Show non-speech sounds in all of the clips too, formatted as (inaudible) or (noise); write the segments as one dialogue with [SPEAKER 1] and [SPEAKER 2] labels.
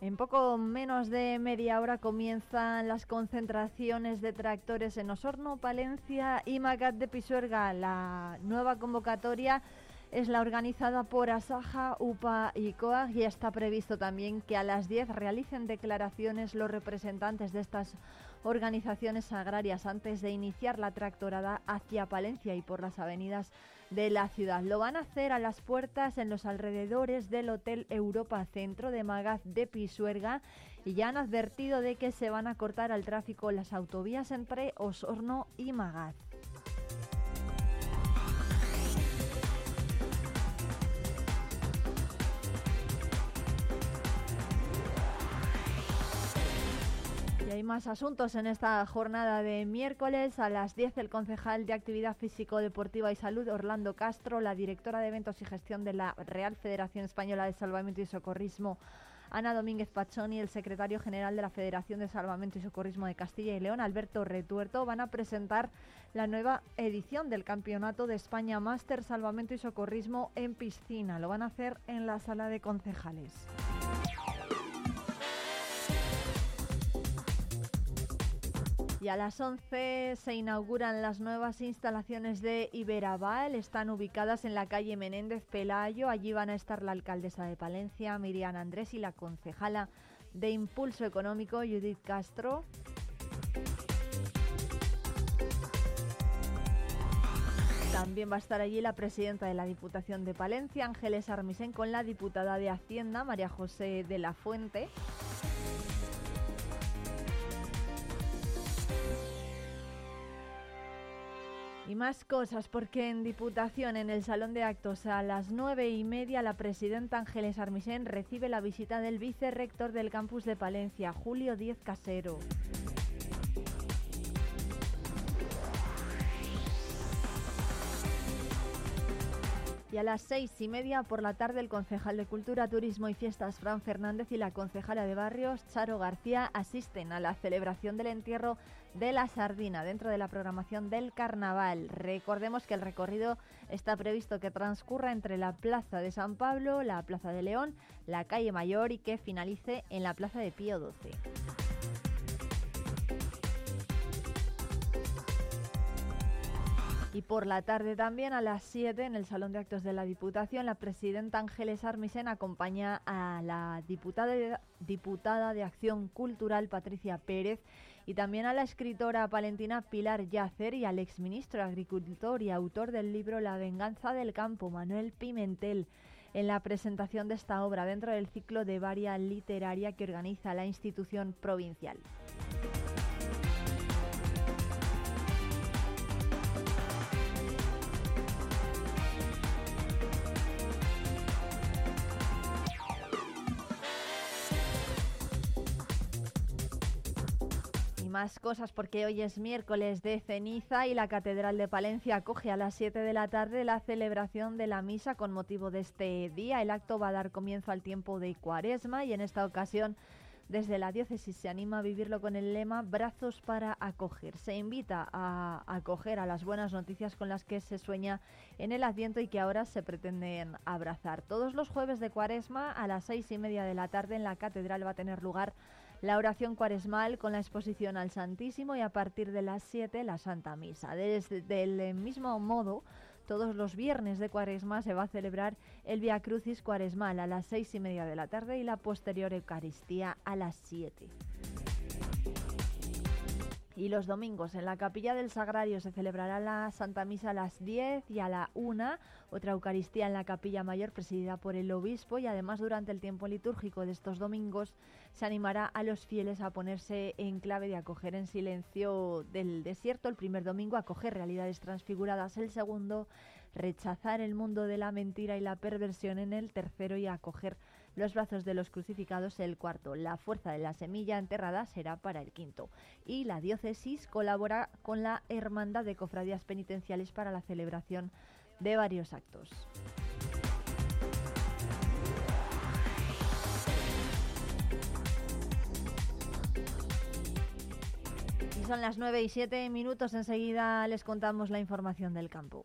[SPEAKER 1] En poco menos de media hora comienzan las concentraciones de tractores en Osorno, Palencia y Magat de Pisuerga. La nueva convocatoria es la organizada por Asaja, UPA y COAG y está previsto también que a las 10 realicen declaraciones los representantes de estas organizaciones agrarias antes de iniciar la tractorada hacia Palencia y por las avenidas de la ciudad. Lo van a hacer a las puertas en los alrededores del Hotel Europa Centro de Magaz de Pisuerga y ya han advertido de que se van a cortar al tráfico las autovías entre Osorno y Magaz. Hay más asuntos en esta jornada de miércoles. A las 10 el concejal de Actividad Físico-Deportiva y Salud, Orlando Castro, la directora de Eventos y Gestión de la Real Federación Española de Salvamento y Socorrismo, Ana Domínguez Pachón y el secretario general de la Federación de Salvamento y Socorrismo de Castilla y León, Alberto Retuerto, van a presentar la nueva edición del Campeonato de España Máster Salvamento y Socorrismo en piscina. Lo van a hacer en la sala de concejales. Y a las 11 se inauguran las nuevas instalaciones de Iberaval. Están ubicadas en la calle Menéndez Pelayo. Allí van a estar la alcaldesa de Palencia, Miriam Andrés, y la concejala de Impulso Económico, Judith Castro. También va a estar allí la presidenta de la Diputación de Palencia, Ángeles Armisen, con la diputada de Hacienda, María José de la Fuente. Y más cosas, porque en Diputación, en el Salón de Actos, a las nueve y media, la presidenta Ángeles Armisen recibe la visita del vicerrector del campus de Palencia, Julio Díez Casero. Y a las seis y media por la tarde el concejal de Cultura, Turismo y Fiestas, Fran Fernández, y la concejala de Barrios, Charo García, asisten a la celebración del entierro de la sardina dentro de la programación del carnaval. Recordemos que el recorrido está previsto que transcurra entre la Plaza de San Pablo, la Plaza de León, la calle Mayor y que finalice en la Plaza de Pío XII. Y por la tarde también a las 7 en el Salón de Actos de la Diputación, la presidenta Ángeles Armisen acompaña a la diputada de, diputada de Acción Cultural Patricia Pérez y también a la escritora palentina Pilar Yacer y al exministro agricultor y autor del libro La venganza del campo, Manuel Pimentel en la presentación de esta obra dentro del ciclo de varia literaria que organiza la institución provincial. Más cosas porque hoy es miércoles de ceniza y la Catedral de Palencia acoge a las 7 de la tarde la celebración de la misa con motivo de este día. El acto va a dar comienzo al tiempo de cuaresma y en esta ocasión desde la diócesis se anima a vivirlo con el lema Brazos para acoger. Se invita a acoger a las buenas noticias con las que se sueña en el Adviento y que ahora se pretenden abrazar. Todos los jueves de Cuaresma a las seis y media de la tarde en la catedral va a tener lugar la oración cuaresmal con la exposición al Santísimo y a partir de las 7 la Santa Misa. Desde el mismo modo, todos los viernes de cuaresma se va a celebrar el Via Crucis cuaresmal a las seis y media de la tarde y la posterior Eucaristía a las 7. Y los domingos en la capilla del Sagrario se celebrará la Santa Misa a las 10 y a la 1, otra Eucaristía en la capilla mayor presidida por el obispo y además durante el tiempo litúrgico de estos domingos se animará a los fieles a ponerse en clave de acoger en silencio del desierto. El primer domingo acoger realidades transfiguradas, el segundo rechazar el mundo de la mentira y la perversión en el tercero y acoger los brazos de los crucificados el cuarto. La fuerza de la semilla enterrada será para el quinto. Y la diócesis colabora con la Hermandad de Cofradías Penitenciales para la celebración de varios actos.
[SPEAKER 2] Son las 9 y 7 minutos. Enseguida les contamos la información del campo.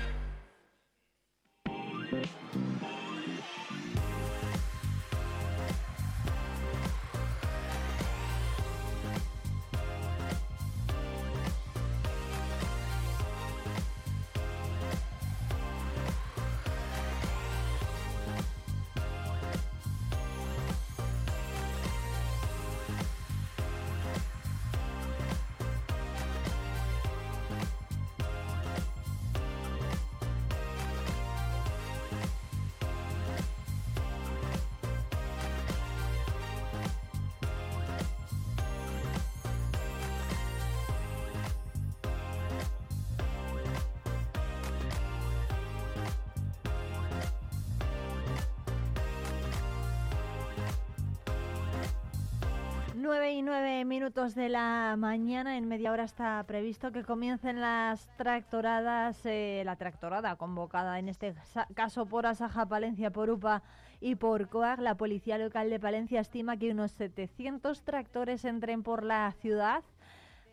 [SPEAKER 1] De la mañana, en media hora está previsto que comiencen las tractoradas, eh, la tractorada convocada en este caso por Asaja Palencia, por UPA y por COAG. La Policía Local de Palencia estima que unos 700 tractores entren por la ciudad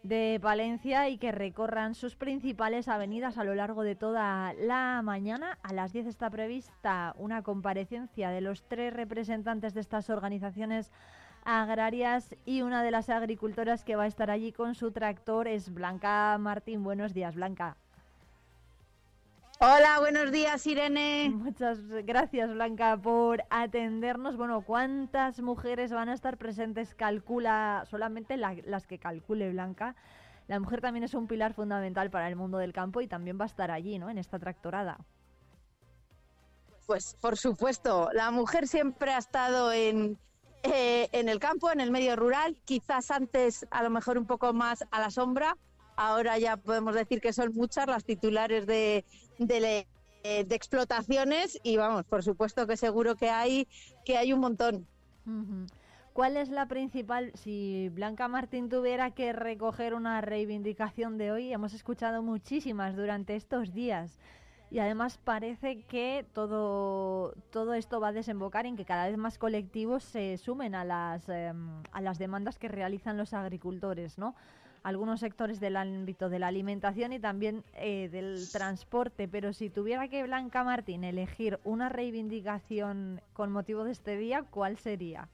[SPEAKER 1] de Palencia y que recorran sus principales avenidas a lo largo de toda la mañana. A las 10 está prevista una comparecencia de los tres representantes de estas organizaciones agrarias y una de las agricultoras que va a estar allí con su tractor es Blanca Martín. Buenos días, Blanca.
[SPEAKER 3] Hola, buenos días, Irene.
[SPEAKER 2] Muchas gracias, Blanca, por atendernos. Bueno, ¿cuántas mujeres van a estar presentes? Calcula solamente las que calcule Blanca. La mujer también es un pilar fundamental para el mundo del campo y también va a estar allí, ¿no? En esta tractorada.
[SPEAKER 3] Pues por supuesto, la mujer siempre ha estado en, eh, en el campo, en el medio rural, quizás antes a lo mejor un poco más a la sombra, ahora ya podemos decir que son muchas las titulares de, de, explotaciones y vamos, por supuesto que seguro que hay, que hay un montón.
[SPEAKER 2] ¿Cuál es la principal? Si Blanca Martín tuviera que recoger una reivindicación de hoy, hemos escuchado muchísimas durante estos días y además parece que todo, todo esto va a desembocar en que cada vez más colectivos se sumen a las, em, a las demandas que realizan los agricultores, ¿no? Algunos sectores del ámbito de la alimentación y también eh, del transporte, pero si tuviera que Blanca Martín elegir una reivindicación con motivo de este día, ¿cuál sería?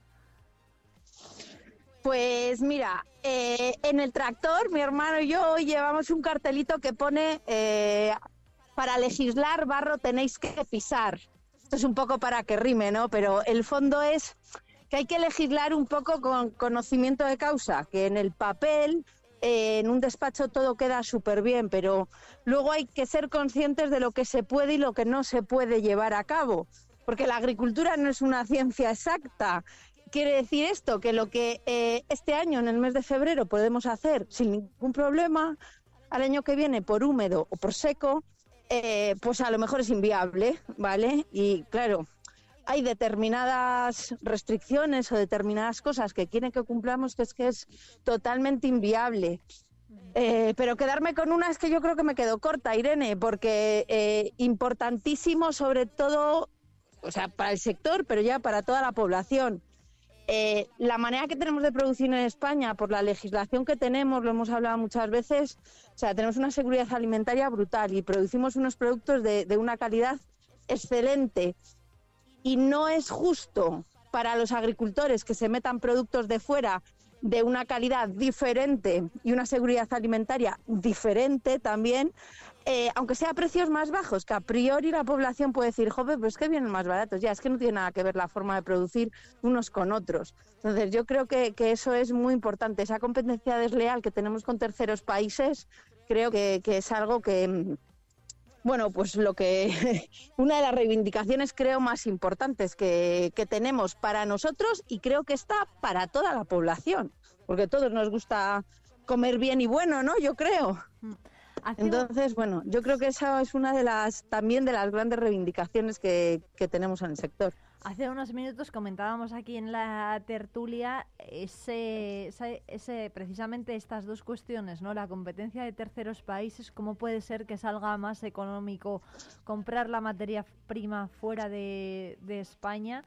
[SPEAKER 3] Pues mira, eh, en el tractor, mi hermano y yo hoy llevamos un cartelito que pone eh, para legislar barro tenéis que pisar. Esto es un poco para que rime, ¿no? Pero el fondo es que hay que legislar un poco con conocimiento de causa, que en el papel, eh, en un despacho todo queda súper bien, pero luego hay que ser conscientes de lo que se puede y lo que no se puede llevar a cabo, porque la agricultura no es una ciencia exacta. Quiere decir esto, que lo que eh, este año, en el mes de febrero, podemos hacer sin ningún problema, al año que viene por húmedo o por seco, eh, pues a lo mejor es inviable, ¿vale? Y claro, hay determinadas restricciones o determinadas cosas que quieren que cumplamos que es que es totalmente inviable. Eh, pero quedarme con una es que yo creo que me quedo corta, Irene, porque eh, importantísimo sobre todo, o sea, para el sector, pero ya para toda la población. Eh, la manera que tenemos de producir en España, por la legislación que tenemos, lo hemos hablado muchas veces, o sea, tenemos una seguridad alimentaria brutal y producimos unos productos de, de una calidad excelente. Y no es justo para los agricultores que se metan productos de fuera de una calidad diferente y una seguridad alimentaria diferente también, eh, aunque sea a precios más bajos, que a priori la población puede decir, joven, pues que vienen más baratos, ya es que no tiene nada que ver la forma de producir unos con otros. Entonces yo creo que, eso es muy importante, esa competencia desleal que tenemos con terceros países creo que, es algo que, bueno, pues lo que (laughs) una de las reivindicaciones creo más importantes que, que, tenemos para nosotros y creo que está para toda la población, porque a todos nos gusta comer bien y bueno, ¿no? Yo creo. Entonces, bueno, yo creo que esa es una de las también de las grandes reivindicaciones que, que tenemos en el sector.
[SPEAKER 1] Hace unos minutos comentábamos aquí en la tertulia ese, ese, precisamente estas dos cuestiones, ¿no? La competencia de terceros países, cómo puede ser que salga más económico comprar la materia prima fuera de, de España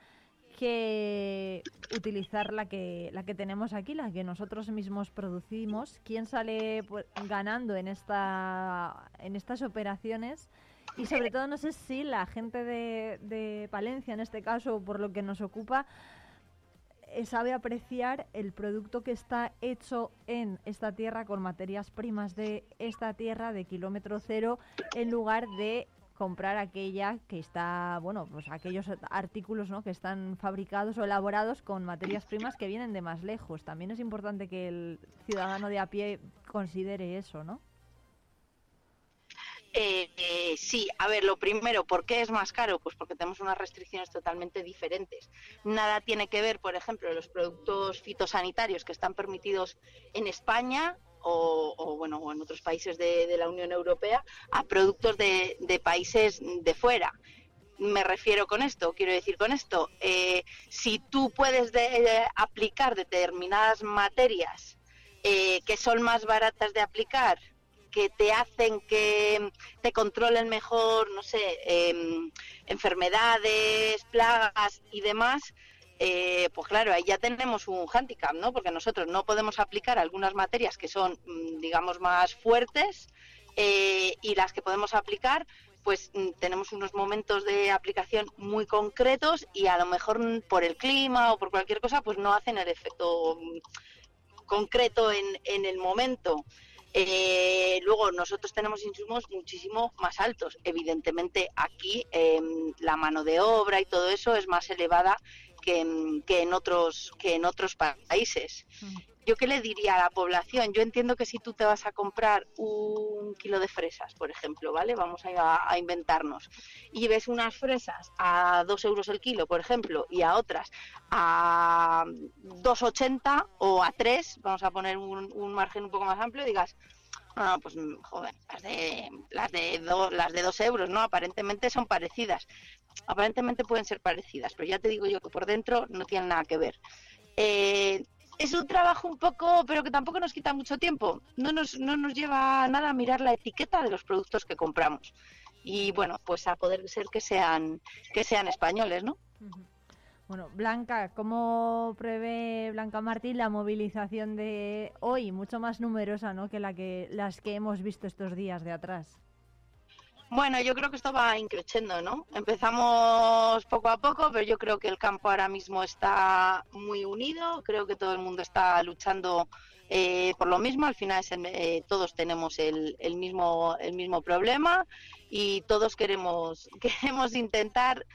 [SPEAKER 1] que utilizar la que la que tenemos aquí, la que nosotros mismos producimos. ¿Quién sale pues, ganando en esta en estas operaciones? Y sobre todo no sé si la gente de, de Palencia, en este caso, por lo que nos ocupa, eh, sabe apreciar el producto que está hecho en esta tierra con materias primas de esta tierra de kilómetro cero en lugar de comprar aquella que está, bueno, pues aquellos artículos ¿no? que están fabricados o elaborados con materias primas que vienen de más lejos. También es importante que el ciudadano de a pie considere eso, ¿no?
[SPEAKER 4] Eh, eh, sí, a ver, lo primero, ¿por qué es más caro? Pues porque tenemos unas restricciones totalmente diferentes. Nada tiene que ver, por ejemplo, los productos fitosanitarios que están permitidos en España o, bueno, o en otros países de, la Unión Europea a productos de, países de fuera. Me refiero con esto, quiero decir con esto, eh, si tú puedes aplicar determinadas materias eh, que son más baratas de aplicar, que te hacen que te controlen mejor, no sé, em, enfermedades, plagas y demás, eh, pues claro, ahí ya tenemos un hándicap, ¿no? Porque nosotros no podemos aplicar algunas materias que son, mm, digamos, más fuertes eh, y las que podemos aplicar, pues mm, tenemos unos momentos de aplicación muy concretos y a lo mejor mm, por el clima o por cualquier cosa, pues no hacen el efecto concreto en, el momento. Eh, luego, nosotros tenemos insumos muchísimo más altos. Evidentemente, aquí em, la mano de obra y todo eso es más elevada que en, otros, que en otros países. ¿Yo qué le diría a la población? Yo entiendo que si tú te vas a comprar un kilo de fresas, por ejemplo, ¿vale? Vamos a, a inventarnos. Y ves unas fresas a 2 euros el kilo, por ejemplo, y a otras a 2,80 o a 3, vamos a poner un, margen un poco más amplio, digas, no, pues joder, las de, las de, las de 2 euros, ¿no? Aparentemente son parecidas aparentemente pueden ser parecidas, pero ya te digo yo que por dentro no tienen nada que ver. Eh, es un trabajo un poco, pero que tampoco nos quita mucho tiempo. No nos, no nos lleva nada a mirar la etiqueta de los productos que compramos. Y bueno, pues a poder ser que sean, que sean españoles, ¿no?
[SPEAKER 1] Bueno, Blanca, ¿cómo prevé Blanca Martín la movilización de hoy, mucho más numerosa ¿no? que, la que las que hemos visto estos días de atrás?
[SPEAKER 4] Bueno, yo creo que esto va increciendo, ¿no? Empezamos poco a poco, pero yo creo que el campo ahora mismo está muy unido, creo que todo el mundo está luchando eh, por lo mismo, al final eh, todos tenemos el, el, mismo, el mismo problema y todos queremos, (laughs) queremos intentar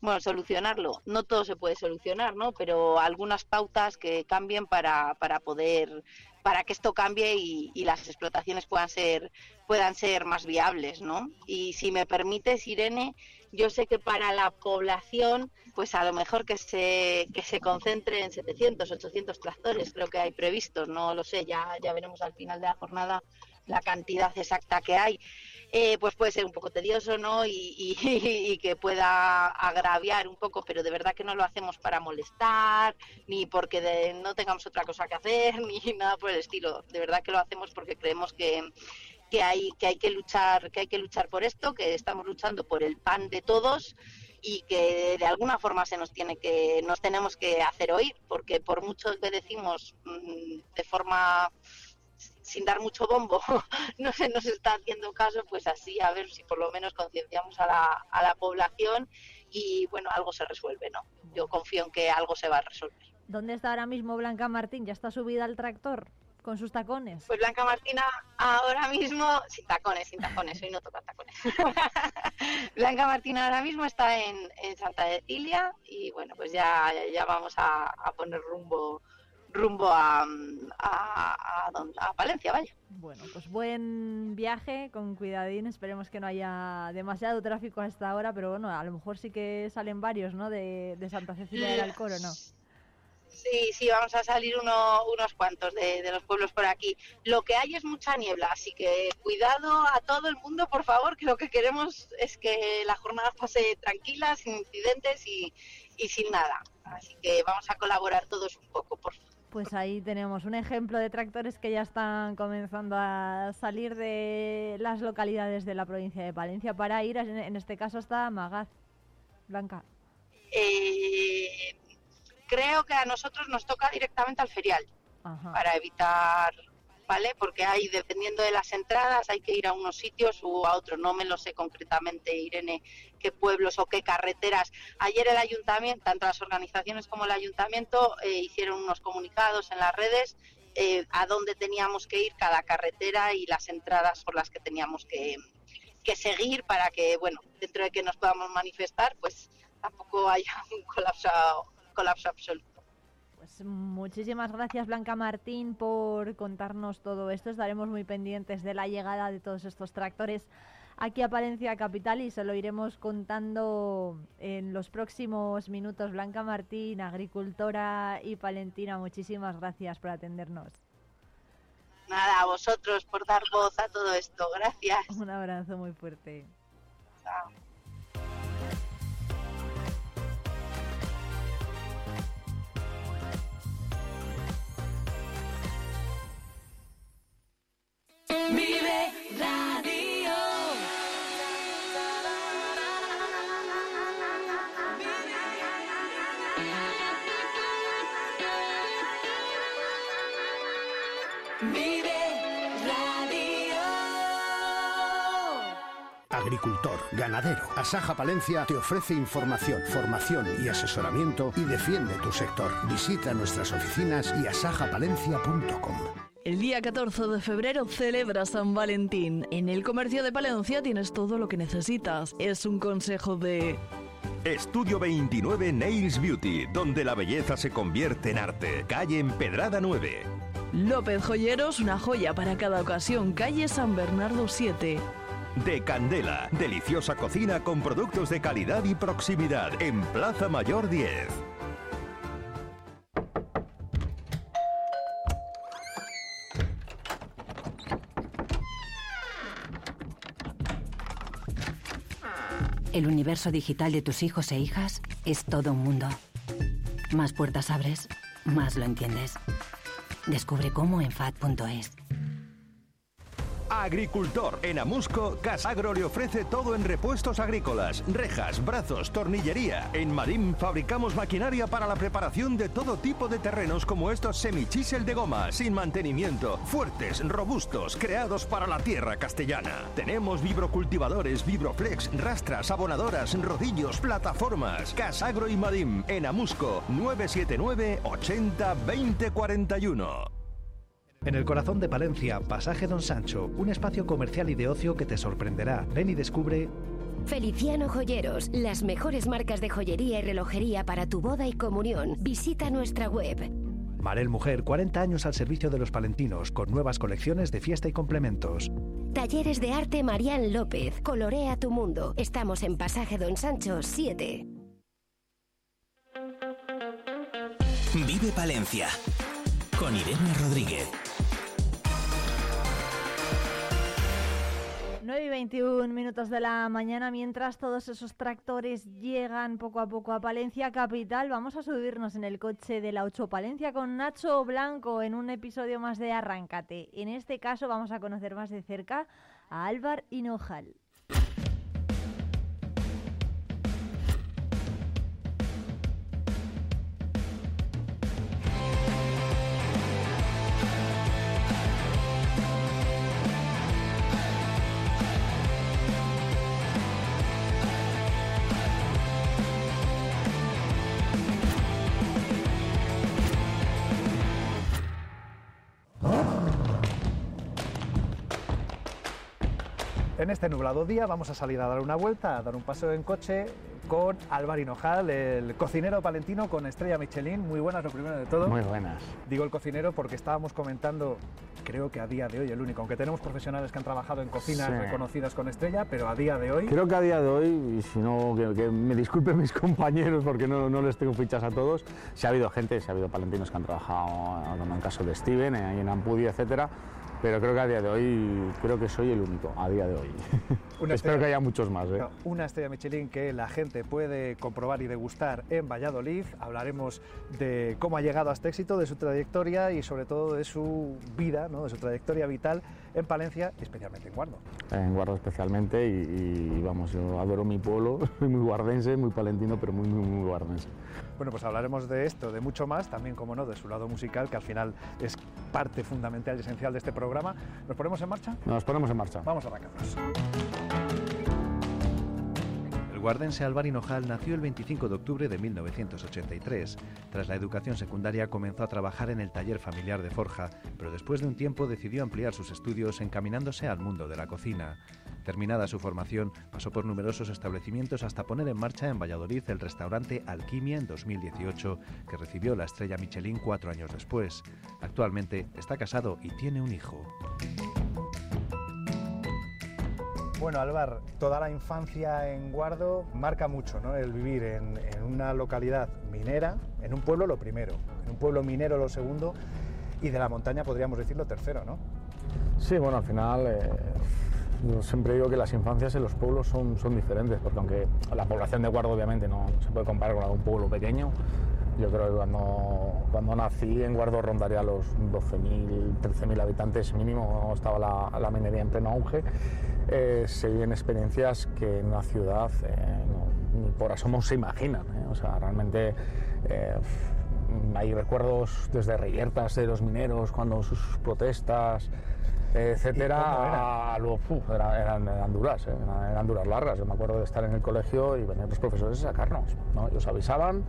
[SPEAKER 4] bueno, solucionarlo. No todo se puede solucionar, ¿no? Pero algunas pautas que cambien para, para poder para que esto cambie y, las explotaciones puedan ser puedan ser más viables, ¿no? Y si me permites, Irene, yo sé que para la población, pues a lo mejor que se que se concentre en 700, 800 tractores, creo que hay previstos, no lo sé, ya ya veremos al final de la jornada la cantidad exacta que hay. Eh, pues puede ser un poco tedioso, ¿no? (laughs) Y, que pueda agraviar un poco, pero de verdad que no lo hacemos para molestar, ni porque no tengamos otra cosa que hacer, (laughs) ni nada por el estilo. De verdad que lo hacemos porque creemos que, que hay que hay que luchar, que hay que luchar por esto, que estamos luchando por el pan de todos y que de alguna forma se nos tiene que nos tenemos que hacer oír, porque por mucho que decimos mm, de forma sin dar mucho bombo, (laughs) no se nos está haciendo caso, pues así a ver si por lo menos concienciamos a la, a la población y bueno, algo se resuelve, ¿no? Yo confío en que algo se va a resolver.
[SPEAKER 1] ¿Dónde está ahora mismo Blanca Martín? ¿Ya está subida al tractor con sus tacones?
[SPEAKER 4] Pues Blanca Martina ahora mismo, sin tacones, sin tacones, hoy no toca tacones. (laughs) Blanca Martina ahora mismo está en, en Santa Cecilia y bueno, pues ya, ya vamos a, a poner rumbo rumbo a, a, a, Palencia, vaya.
[SPEAKER 1] Bueno, pues buen viaje, con cuidadín, esperemos que no haya demasiado tráfico hasta ahora, pero bueno, a lo mejor sí que salen varios, ¿no? De, de Santa Cecilia del Alcoro, ¿no?
[SPEAKER 4] Sí, sí, vamos a salir unos cuantos de, los pueblos por aquí. Lo que hay es mucha niebla, así que cuidado a todo el mundo, por favor, que lo que queremos es que la jornada pase tranquila, sin incidentes y, sin nada. Así que vamos a colaborar todos un poco, por favor.
[SPEAKER 1] Pues ahí tenemos un ejemplo de tractores que ya están comenzando a salir de las localidades de la provincia de Palencia para ir, en este caso, hasta Magaz. Blanca.
[SPEAKER 4] Eh, creo que a nosotros nos toca directamente al ferial para evitar, ¿vale? Porque hay, dependiendo de las entradas, hay que ir a unos sitios u a otros. No me lo sé concretamente, Irene, qué pueblos o qué carreteras. Ayer el ayuntamiento, tanto las organizaciones como el ayuntamiento, eh, hicieron unos comunicados en las redes eh, a dónde teníamos que ir cada carretera y las entradas por las que teníamos que, que seguir para que, bueno, dentro de que nos podamos manifestar, pues tampoco haya (laughs) un colapso colapso absoluto.
[SPEAKER 1] Pues muchísimas gracias Blanca Martín por contarnos todo esto. Estaremos muy pendientes de la llegada de todos estos tractores aquí a Palencia Capital y se lo iremos contando en los próximos minutos. Blanca Martín, agricultora y palentina, muchísimas gracias por atendernos.
[SPEAKER 4] Nada, a vosotros por dar voz a todo esto. Gracias.
[SPEAKER 1] Un abrazo muy fuerte. Chao.
[SPEAKER 5] Ganadero. Asaja Palencia te ofrece información, formación y asesoramiento y defiende tu sector. Visita nuestras oficinas y asajapalencia.com.
[SPEAKER 6] El día 14 de febrero celebra San Valentín. En el comercio de Palencia tienes todo lo que necesitas. Es un consejo de...
[SPEAKER 7] Estudio 29 Nails Beauty, donde la belleza se convierte en arte. Calle Empedrada 9.
[SPEAKER 6] López Joyeros, una joya para cada ocasión. Calle San Bernardo 7.
[SPEAKER 7] De Candela, deliciosa cocina con productos de calidad y proximidad. En Plaza Mayor 10.
[SPEAKER 8] El universo digital de tus hijos e hijas es todo un mundo. Más puertas abres, más lo entiendes. Descubre cómo en FAD.es.
[SPEAKER 7] Agricultor. En Amusco, Casagro le ofrece todo en repuestos agrícolas, rejas, brazos, tornillería. En Madim fabricamos maquinaria para la preparación de todo tipo de terrenos como estos semichisel de goma, sin mantenimiento, fuertes, robustos, creados para la tierra castellana. Tenemos vibrocultivadores, vibroflex, rastras, abonadoras, rodillos, plataformas. Casagro y Madim en Amusco 979 80 20 41.
[SPEAKER 9] En el corazón de Palencia, Pasaje Don Sancho, un espacio comercial y de ocio que te sorprenderá. Ven y descubre
[SPEAKER 10] Feliciano Joyeros, las mejores marcas de joyería y relojería para tu boda y comunión. Visita nuestra web.
[SPEAKER 9] Marel Mujer, 40 años al servicio de los palentinos, con nuevas colecciones de fiesta y complementos.
[SPEAKER 10] Talleres de arte Marian López, colorea tu mundo. Estamos en Pasaje Don Sancho 7.
[SPEAKER 11] Vive Palencia, con Irene Rodríguez.
[SPEAKER 1] 9 y 21 minutos de la mañana, mientras todos esos tractores llegan poco a poco a Palencia Capital, vamos a subirnos en el coche de la 8 Palencia con Nacho Blanco en un episodio más de Arráncate. En este caso vamos a conocer más de cerca a Álvar Hinojal.
[SPEAKER 9] En este nublado día vamos a salir a dar una vuelta, a dar un paseo en coche con Álvaro Hinojal, el cocinero palentino con estrella Michelin. Muy buenas, lo primero de todo.
[SPEAKER 12] Muy buenas.
[SPEAKER 9] Digo el cocinero porque estábamos comentando, creo que a día de hoy el único, aunque tenemos profesionales que han trabajado en cocinas
[SPEAKER 12] Sí.
[SPEAKER 9] reconocidas con estrella, pero a día de hoy...
[SPEAKER 12] Creo que a día de hoy, y si no, que, que me disculpen (laughs) mis compañeros porque no, no les tengo fichas a todos, si ha habido gente, si ha habido palentinos que han trabajado, como en el caso de Steven, eh, ahí en Ampudia, etcétera, pero creo que a día de hoy, creo que soy el único, a día de hoy. (laughs) Espero
[SPEAKER 9] estrella-
[SPEAKER 12] que haya muchos más. ¿eh?
[SPEAKER 9] Una estrella Michelin que la gente puede comprobar y degustar en Valladolid. Hablaremos de cómo ha llegado a este éxito, de su trayectoria y sobre todo de su vida, ¿no? de su trayectoria vital en Palencia y especialmente en Guardo.
[SPEAKER 12] En Guardo especialmente y, y, vamos, yo adoro mi pueblo, soy (laughs) muy guardense, muy palentino, pero muy, muy, muy guardense.
[SPEAKER 9] Bueno, pues hablaremos de esto, de mucho más, también, como no, de su lado musical, que al final es parte fundamental y esencial de este programa. ¿Nos ponemos en marcha?
[SPEAKER 12] Nos ponemos en marcha.
[SPEAKER 9] Vamos a arrancarnos.
[SPEAKER 13] El guardense Álvaro Hinojal nació el 25 de octubre de 1983. Tras la educación secundaria comenzó a trabajar en el taller familiar de Forja, pero después de un tiempo decidió ampliar sus estudios encaminándose al mundo de la cocina. Terminada su formación, pasó por numerosos establecimientos hasta poner en marcha en Valladolid el restaurante Alquimia en 2018, que recibió la estrella Michelin cuatro años después. Actualmente está casado y tiene un hijo.
[SPEAKER 9] Bueno, Alvar, toda la infancia en Guardo marca mucho, ¿no? El vivir en, en una localidad minera, en un pueblo lo primero, en un pueblo minero lo segundo y de la montaña podríamos decir lo tercero, ¿no?
[SPEAKER 12] Sí, bueno, al final eh, yo siempre digo que las infancias en los pueblos son, son diferentes, porque aunque la población de Guardo obviamente no se puede comparar con un pueblo pequeño, yo creo que cuando, cuando nací en Guardo rondaría los 12.000, 13.000 habitantes mínimo, estaba la, la minería en pleno auge. Eh, se viven experiencias que en una ciudad eh, no- ni por asomo se imaginan. ¿eh? O sea, realmente eh, hay recuerdos desde reyertas de los mineros, cuando sus protestas, etcétera, a era- eran, eran duras, ¿eh? eran, duras largas. Yo me acuerdo de estar en el colegio y venían los profesores a sacarnos. ¿no? Ellos avisaban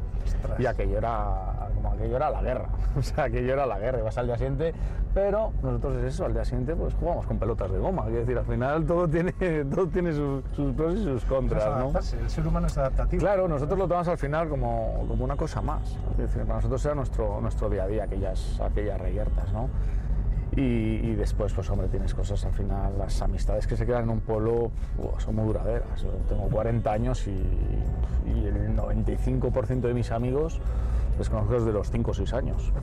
[SPEAKER 12] y aquello era como aquello era la guerra. (laughs) O sea, aquello era la guerra. Ibas al día siguiente, pero nosotros es eso, al día siguiente pues jugamos con pelotas de goma. Quiero decir, al final todo tiene, (laughs) todo tiene sus, sus pros y sus contras. ¿no?
[SPEAKER 9] El ser humano es adaptativo.
[SPEAKER 12] Claro, nosotros lo tomamos al final como, como una cosa más. Es decir, para nosotros era nuestro, nuestro día a día, aquellas, aquellas reyertas, ¿no? Y, y después, pues hombre, tienes cosas al final, las amistades que se quedan en un pueblo buah, son muy duraderas. Yo tengo 40 años y, y el 95% de mis amigos les conozco desde los 5 o 6 años.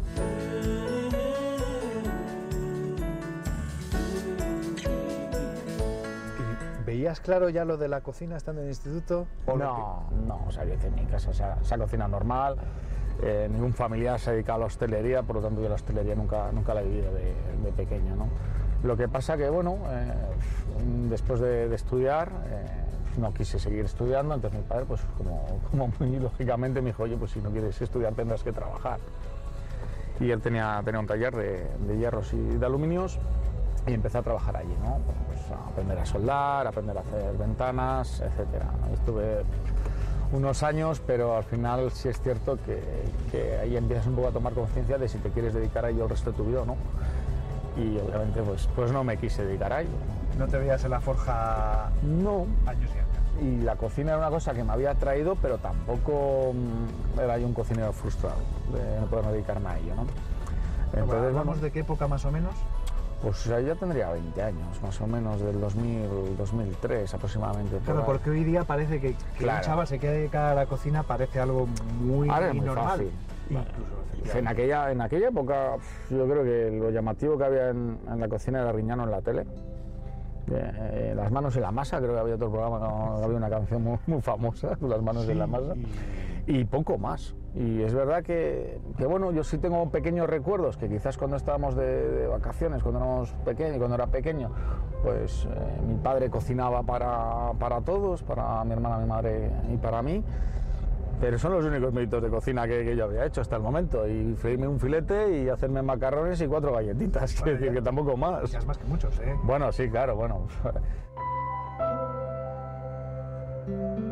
[SPEAKER 9] ¿Y ¿Veías claro ya lo de la cocina estando en el instituto? ¿O
[SPEAKER 12] No, no, o sea, yo en mi casa se ha, se ha cocinado normal, eh, ningún familiar se ha dedicado a la hostelería, por lo tanto yo la hostelería nunca, nunca la he vivido de, pequeño. Lo que pasa que, bueno, eh, después de, de estudiar, eh, no quise seguir estudiando, entonces mi padre, pues como, muy lógicamente me dijo, oye, pues si no quieres estudiar tendrás que trabajar. Y él tenía, tenía un taller de, de hierros y de aluminios y empecé a trabajar allí, ¿no? Pues a aprender a soldar, a aprender a hacer ventanas. ¿no? Estuve unos años, pero al final sí es cierto que, que ahí empiezas un poco a tomar conciencia de si te quieres dedicar a ello el resto de tu vida o no. Y obviamente pues, pues no me quise dedicar a ello.
[SPEAKER 9] ¿No te veías en la forja
[SPEAKER 12] No.
[SPEAKER 9] años y años?
[SPEAKER 12] Y la cocina era una cosa que me había atraído, pero tampoco mm, era yo un cocinero frustrado de no poder dedicarme a ello, ¿no?
[SPEAKER 9] ¿Hablamos
[SPEAKER 12] bueno,
[SPEAKER 9] de qué época más o menos?
[SPEAKER 12] Pues ya tendría 20 años, más o menos, del 2000, 2003 aproximadamente.
[SPEAKER 9] Claro, porque hoy día parece que, que
[SPEAKER 12] Claro.
[SPEAKER 9] un chaval se quede dedicado a la cocina parece algo muy,
[SPEAKER 12] Ahora es muy
[SPEAKER 9] normal.
[SPEAKER 12] fácil. En aquella, en aquella época, yo creo que lo llamativo que había en, en la cocina era Riñano en la tele. Eh, las manos en la masa, creo que había otro programa, había una canción muy, muy famosa, (laughs) Las manos en la masa, y poco más. Y es verdad que, que, bueno, yo sí tengo pequeños recuerdos, que quizás cuando estábamos de, de vacaciones, cuando éramos pequeños, cuando era pequeño, pues eh, mi padre cocinaba para, para todos, para mi hermana, mi madre y para mí. Pero son los únicos méritos de cocina que, que yo había hecho hasta el momento. Y freírme un filete y hacerme macarrones y cuatro galletitas. (laughs) Decir que tampoco más.
[SPEAKER 9] Ya es más que muchos, ¿eh?
[SPEAKER 12] Bueno, sí, claro, bueno. (laughs)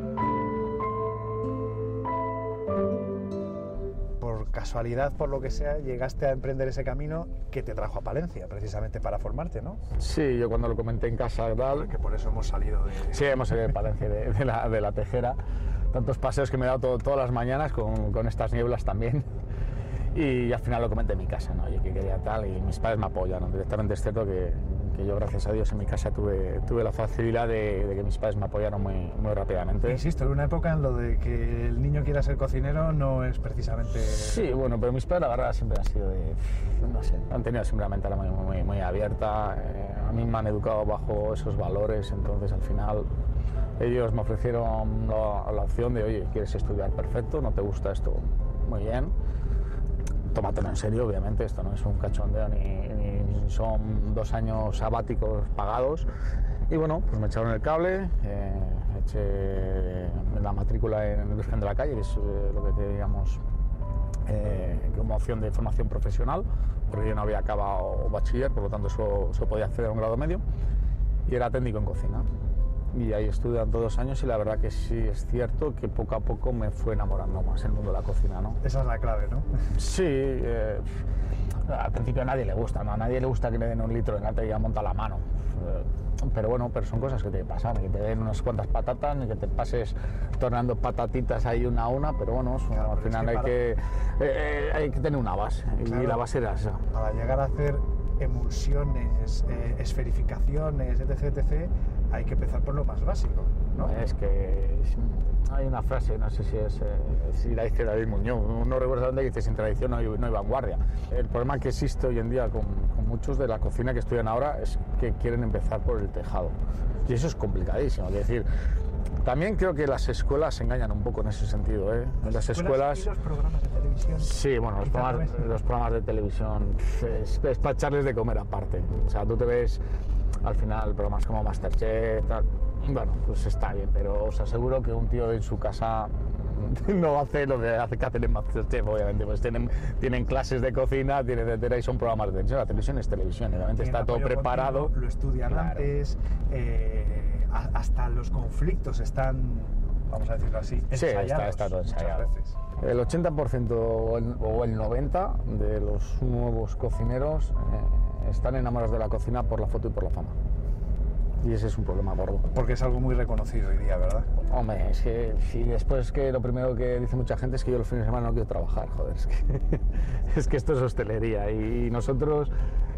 [SPEAKER 9] ¿Por casualidad, por lo que sea, llegaste a emprender ese camino que te trajo a Palencia, precisamente para formarte, ¿no?
[SPEAKER 12] Sí, yo cuando lo comenté en casa tal...
[SPEAKER 9] Que por eso hemos salido de...
[SPEAKER 12] Sí, hemos salido de Palencia, de, la, de la, tejera. Tantos paseos que me he dado todas las mañanas con, con estas nieblas también. Y al final lo comenté en mi casa, ¿no? Yo que quería tal y mis padres me apoyan, Directamente es cierto que, que, yo, gracias a Dios, en mi casa tuve, tuve la facilidad de, de que mis padres me apoyaron muy, muy rápidamente.
[SPEAKER 9] Insisto, en una época en lo de que el niño quiera ser cocinero no es precisamente...
[SPEAKER 12] Sí, bueno, pero mis padres la verdad siempre han sido de... no sé, han tenido siempre una mentalidad muy, muy, muy abierta, eh, a mí me han educado bajo esos valores, entonces al final ellos me ofrecieron la, la opción de, oye, ¿quieres estudiar? Perfecto, ¿no te gusta esto? Muy bien tómatelo en serio, obviamente, esto no es un cachondeo ni, son dos años sabáticos pagados. Y bueno, pues me echaron el cable, eh, eché la matrícula en el Virgen de la Calle, que es eh, lo que teníamos eh, como opción de formación profesional, porque yo no había acabado bachiller, por lo tanto eso, eso podía acceder a un grado medio, y era técnico en cocina y ahí estuve durante dos años y la verdad que sí es cierto que poco a poco me fue enamorando más el mundo de la cocina, ¿no?
[SPEAKER 9] Esa es la clave, ¿no? (laughs)
[SPEAKER 12] Sí, eh, al principio a nadie le gusta, ¿no? A nadie le gusta que le den un litro de nata y ya monta la mano. Eh, pero bueno, pero son cosas que te pasan, que te den unas cuantas patatas, y que te pases tornando patatitas ahí una a una, pero bueno, al final hay, que, eh, hay que tener una base y la base era esa.
[SPEAKER 9] Para llegar a hacer emulsiones, esferificaciones, etc, etc hay que empezar por lo más básico. ¿no?
[SPEAKER 12] Es que hay una frase, no sé si es eh, si la dice David Muñoz, no recuerdo dónde dice sin tradición no hay, no hay, vanguardia. El problema que existe hoy en día con, muchos de la cocina que estudian ahora es que quieren empezar por el tejado. Y eso es complicadísimo. Es decir, también creo que las escuelas se engañan un poco en ese sentido. ¿eh?
[SPEAKER 9] Las, escuelas. ¿Y los programas de televisión?
[SPEAKER 12] Sí, bueno, los programas, los programas, de televisión es, es, para echarles de comer aparte. O sea, tú te ves al final programas como Masterchef, tal, bueno, pues está bien, pero os aseguro que un tío en su casa (laughs) no hace lo que hace que hacen en Masterchef, obviamente, pues tienen, tienen clases de cocina, tienen etcétera, y son programas de televisión, la televisión es televisión, obviamente está todo preparado.
[SPEAKER 9] lo estudian antes, eh, hasta los conflictos están, vamos a decirlo así,
[SPEAKER 12] ensayados. Sí, está, todo ensayado. El 80% o el, 90% de los nuevos cocineros eh, están enamorados de la cocina por la foto y por la fama. Y ese es un problema gordo.
[SPEAKER 9] Porque es algo muy reconocido hoy día, ¿verdad?
[SPEAKER 12] Hombre, es que si después que lo primero que dice mucha gente es que yo los fines de semana no quiero trabajar, joder, es que, (laughs) es que esto es hostelería y nosotros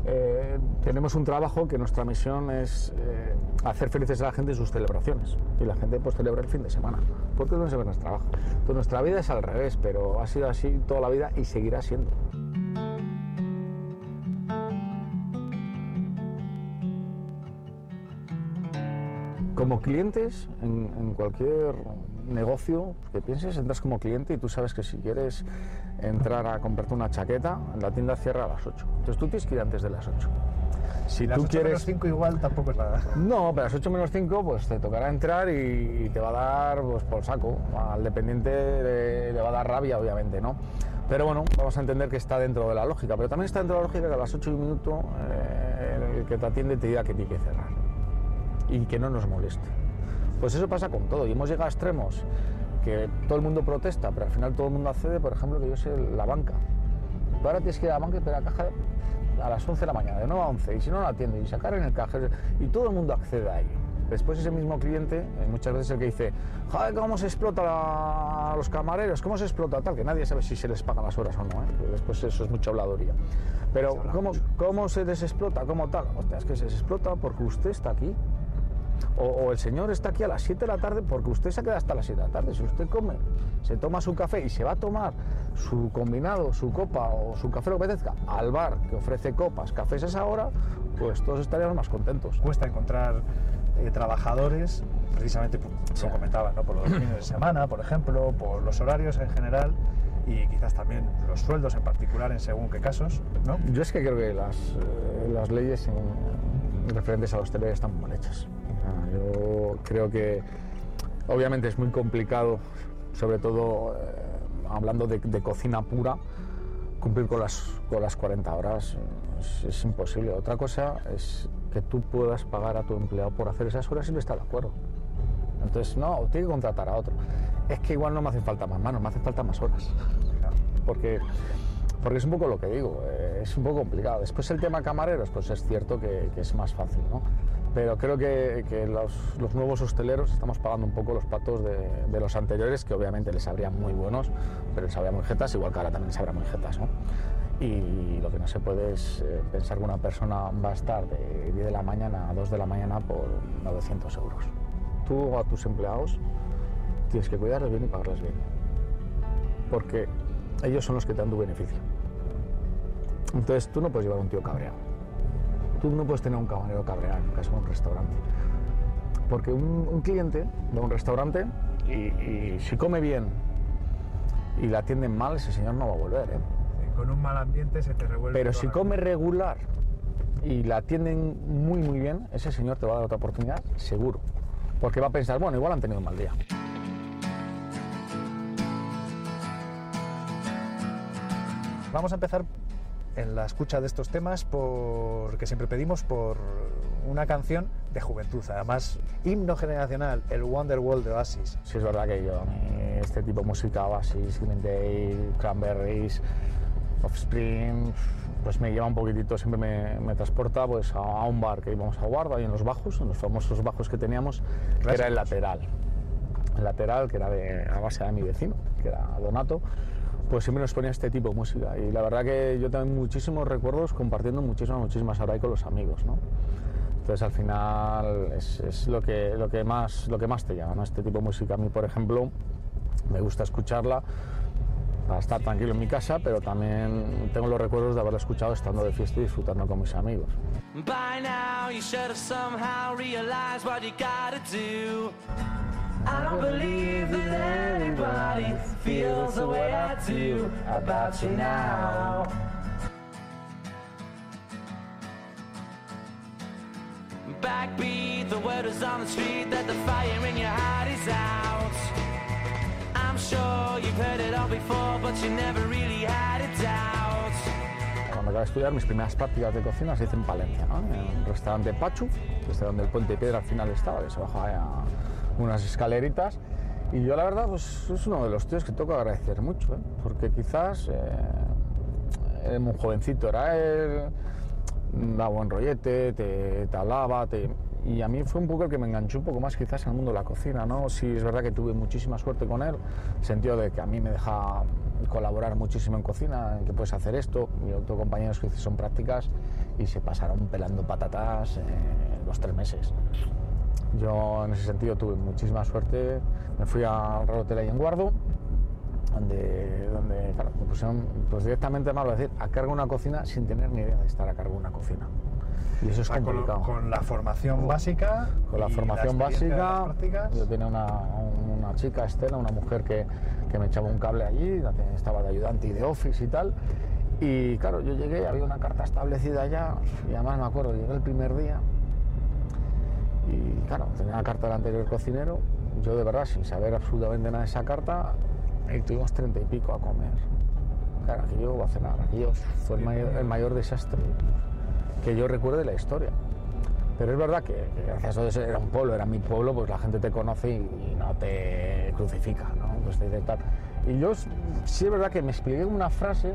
[SPEAKER 12] eh, tenemos un trabajo que nuestra misión es eh, hacer felices a la gente en sus celebraciones y la gente pues celebra el fin de semana, porque no se ve nuestro trabajo. Entonces nuestra vida es al revés, pero ha sido así toda la vida y seguirá siendo. Como clientes, en, cualquier negocio que pienses, entras como cliente y tú sabes que si quieres entrar a comprarte una chaqueta, la tienda cierra a las 8. Entonces tú tienes que ir antes de las 8.
[SPEAKER 9] Si las tú 8 quieres... menos 5 igual tampoco es nada.
[SPEAKER 12] No, pero a las 8 menos 5 pues te tocará entrar y, te va a dar pues, por saco. Al dependiente le, va a dar rabia, obviamente, ¿no? Pero bueno, vamos a entender que está dentro de la lógica. Pero también está dentro de la lógica que a las 8 y un minuto eh, el que te atiende te diga que tiene que cerrar y que no nos moleste. Pues eso pasa con todo y hemos llegado a extremos que todo el mundo protesta, pero al final todo el mundo accede, por ejemplo, que yo sé la banca. Tú ahora tienes que ir a la banca y pedir la caja a las 11 de la mañana, de 9 a 11, y si no la atiende, y sacar en el cajero, y todo el mundo accede ahí. Después ese mismo cliente, eh, muchas veces el que dice, joder, ¿cómo se explota a los camareros? ¿Cómo se explota tal? Que nadie sabe si se les pagan las horas o no, ¿eh? después eso es mucha habladuría. Pero ¿cómo, ¿cómo se les explota? ¿Cómo tal? Hostia, es que se les explota porque usted está aquí o, el señor está aquí a las 7 de la tarde porque usted se queda hasta las 7 de la tarde. Si usted come, se toma su café y se va a tomar su combinado, su copa o su café lo que apetezca al bar que ofrece copas, cafés a esa hora, pues todos estaríamos más contentos.
[SPEAKER 9] Cuesta encontrar eh, trabajadores, precisamente, como comentaba, ¿no? por los fines de semana, por ejemplo, por los horarios en general y quizás también los sueldos en particular en según qué casos. ¿no?
[SPEAKER 12] Yo es que creo que las, eh, las leyes referentes a los hostelería están mal hechas. Yo creo que obviamente es muy complicado, sobre todo eh, hablando de, cocina pura, cumplir con las, con las 40 horas. Es, imposible. Otra cosa es que tú puedas pagar a tu empleado por hacer esas horas y no está de acuerdo. Entonces, no, tiene que contratar a otro. Es que igual no me hacen falta más manos, me hacen falta más horas. porque, porque es un poco lo que digo, eh, es un poco complicado. Después el tema camareros, pues es cierto que, que es más fácil, ¿no? Pero creo que, que los, los, nuevos hosteleros estamos pagando un poco los patos de, de, los anteriores, que obviamente les sabrían muy buenos, pero les sabrían muy jetas, igual que ahora también les sabrá muy jetas, ¿no? Y lo que no se puede es eh, pensar que una persona va a estar de 10 de la mañana a 2 de la mañana por 900 euros. Tú a tus empleados tienes que cuidarles bien y pagarles bien, porque ellos son los que te dan tu beneficio. Entonces tú no puedes llevar a un tío cabreado. Tú no puedes tener un camarero cabreado en caso de un restaurante. Porque un, un cliente de un restaurante y, y, si come bien y la atienden mal, ese señor no va a volver. ¿eh?
[SPEAKER 9] Con un mal ambiente se te revuelve.
[SPEAKER 12] Pero si come regular y la atienden muy muy bien, ese señor te va a dar otra oportunidad, seguro. Porque va a pensar, bueno, igual han tenido un mal día.
[SPEAKER 9] Vamos a empezar en la escucha de estos temas porque siempre pedimos por una canción de juventud, además himno generacional, el Wonderwall de Oasis.
[SPEAKER 12] Sí, es verdad que yo, este tipo de música, Oasis, Green Day, Cranberries, Offspring, pues me lleva un poquitito, siempre me, me transporta pues, a, a, un bar que íbamos a guardar ahí en los bajos, en los famosos bajos que teníamos, que era el lateral. El lateral, que era de, a base de mi vecino, que era Donato, pues siempre nos ponía este tipo de música. Y la verdad que yo tengo muchísimos recuerdos compartiendo muchísimas, muchísimas horas con los amigos, ¿no? Entonces al final es, es, lo, que, lo, que más, lo que más te llama, ¿no? Este tipo de música a mí, por ejemplo, me gusta escucharla para estar tranquilo en mi casa, pero también tengo los recuerdos de haberla escuchado estando de fiesta y disfrutando con mis amigos. Backbeat, the word is on the street that the fire in your heart is out. Cuando acabé de estudiar, mis primeras prácticas de cocina se hice en Palencia, ¿no? en un restaurante Pachu, desde donde el puente de piedra al final estaba, que se bajaba unas escaleritas. Y yo la verdad pues, es uno de los tíos que tengo que agradecer mucho, ¿eh? porque quizás eh, era muy jovencito, era él, da buen rollete, te, te te, y a mí fue un poco el que me enganchó un poco más quizás en el mundo de la cocina, ¿no? Sí, es verdad que tuve muchísima suerte con él, sentido de que a mí me deja colaborar muchísimo en cocina, en que puedes hacer esto, y otros compañeros que son prácticas y se pasaron pelando patatas eh, los tres meses. Yo en ese sentido tuve muchísima suerte, me fui al Hotel ahí en Guardo, donde, donde claro, me pusieron pues directamente, malo decir, a cargo de una cocina sin tener ni idea de estar a cargo de una cocina. Y eso es
[SPEAKER 9] sea,
[SPEAKER 12] complicado.
[SPEAKER 9] Con, con, la formación básica.
[SPEAKER 12] Con la formación la básica. Yo tenía una, una, chica, Estela, una mujer que, que, me echaba un cable allí, estaba de ayudante y de office y tal. Y claro, yo llegué, había una carta establecida ya, y además me acuerdo, llegué el primer día. Y claro, tenía la carta del anterior cocinero. Yo de verdad, sin saber absolutamente nada de esa carta, y tuvimos treinta y pico a comer. Claro, aquello va a cenar, aquello fue el mayor, el mayor desastre que yo recuerde la historia. Pero es verdad que, que gracias a eso era un pueblo, era mi pueblo, pues la gente te conoce y, y no te crucifica, ¿no? Pues te dice tal. Y yo sí es verdad que me expliqué una frase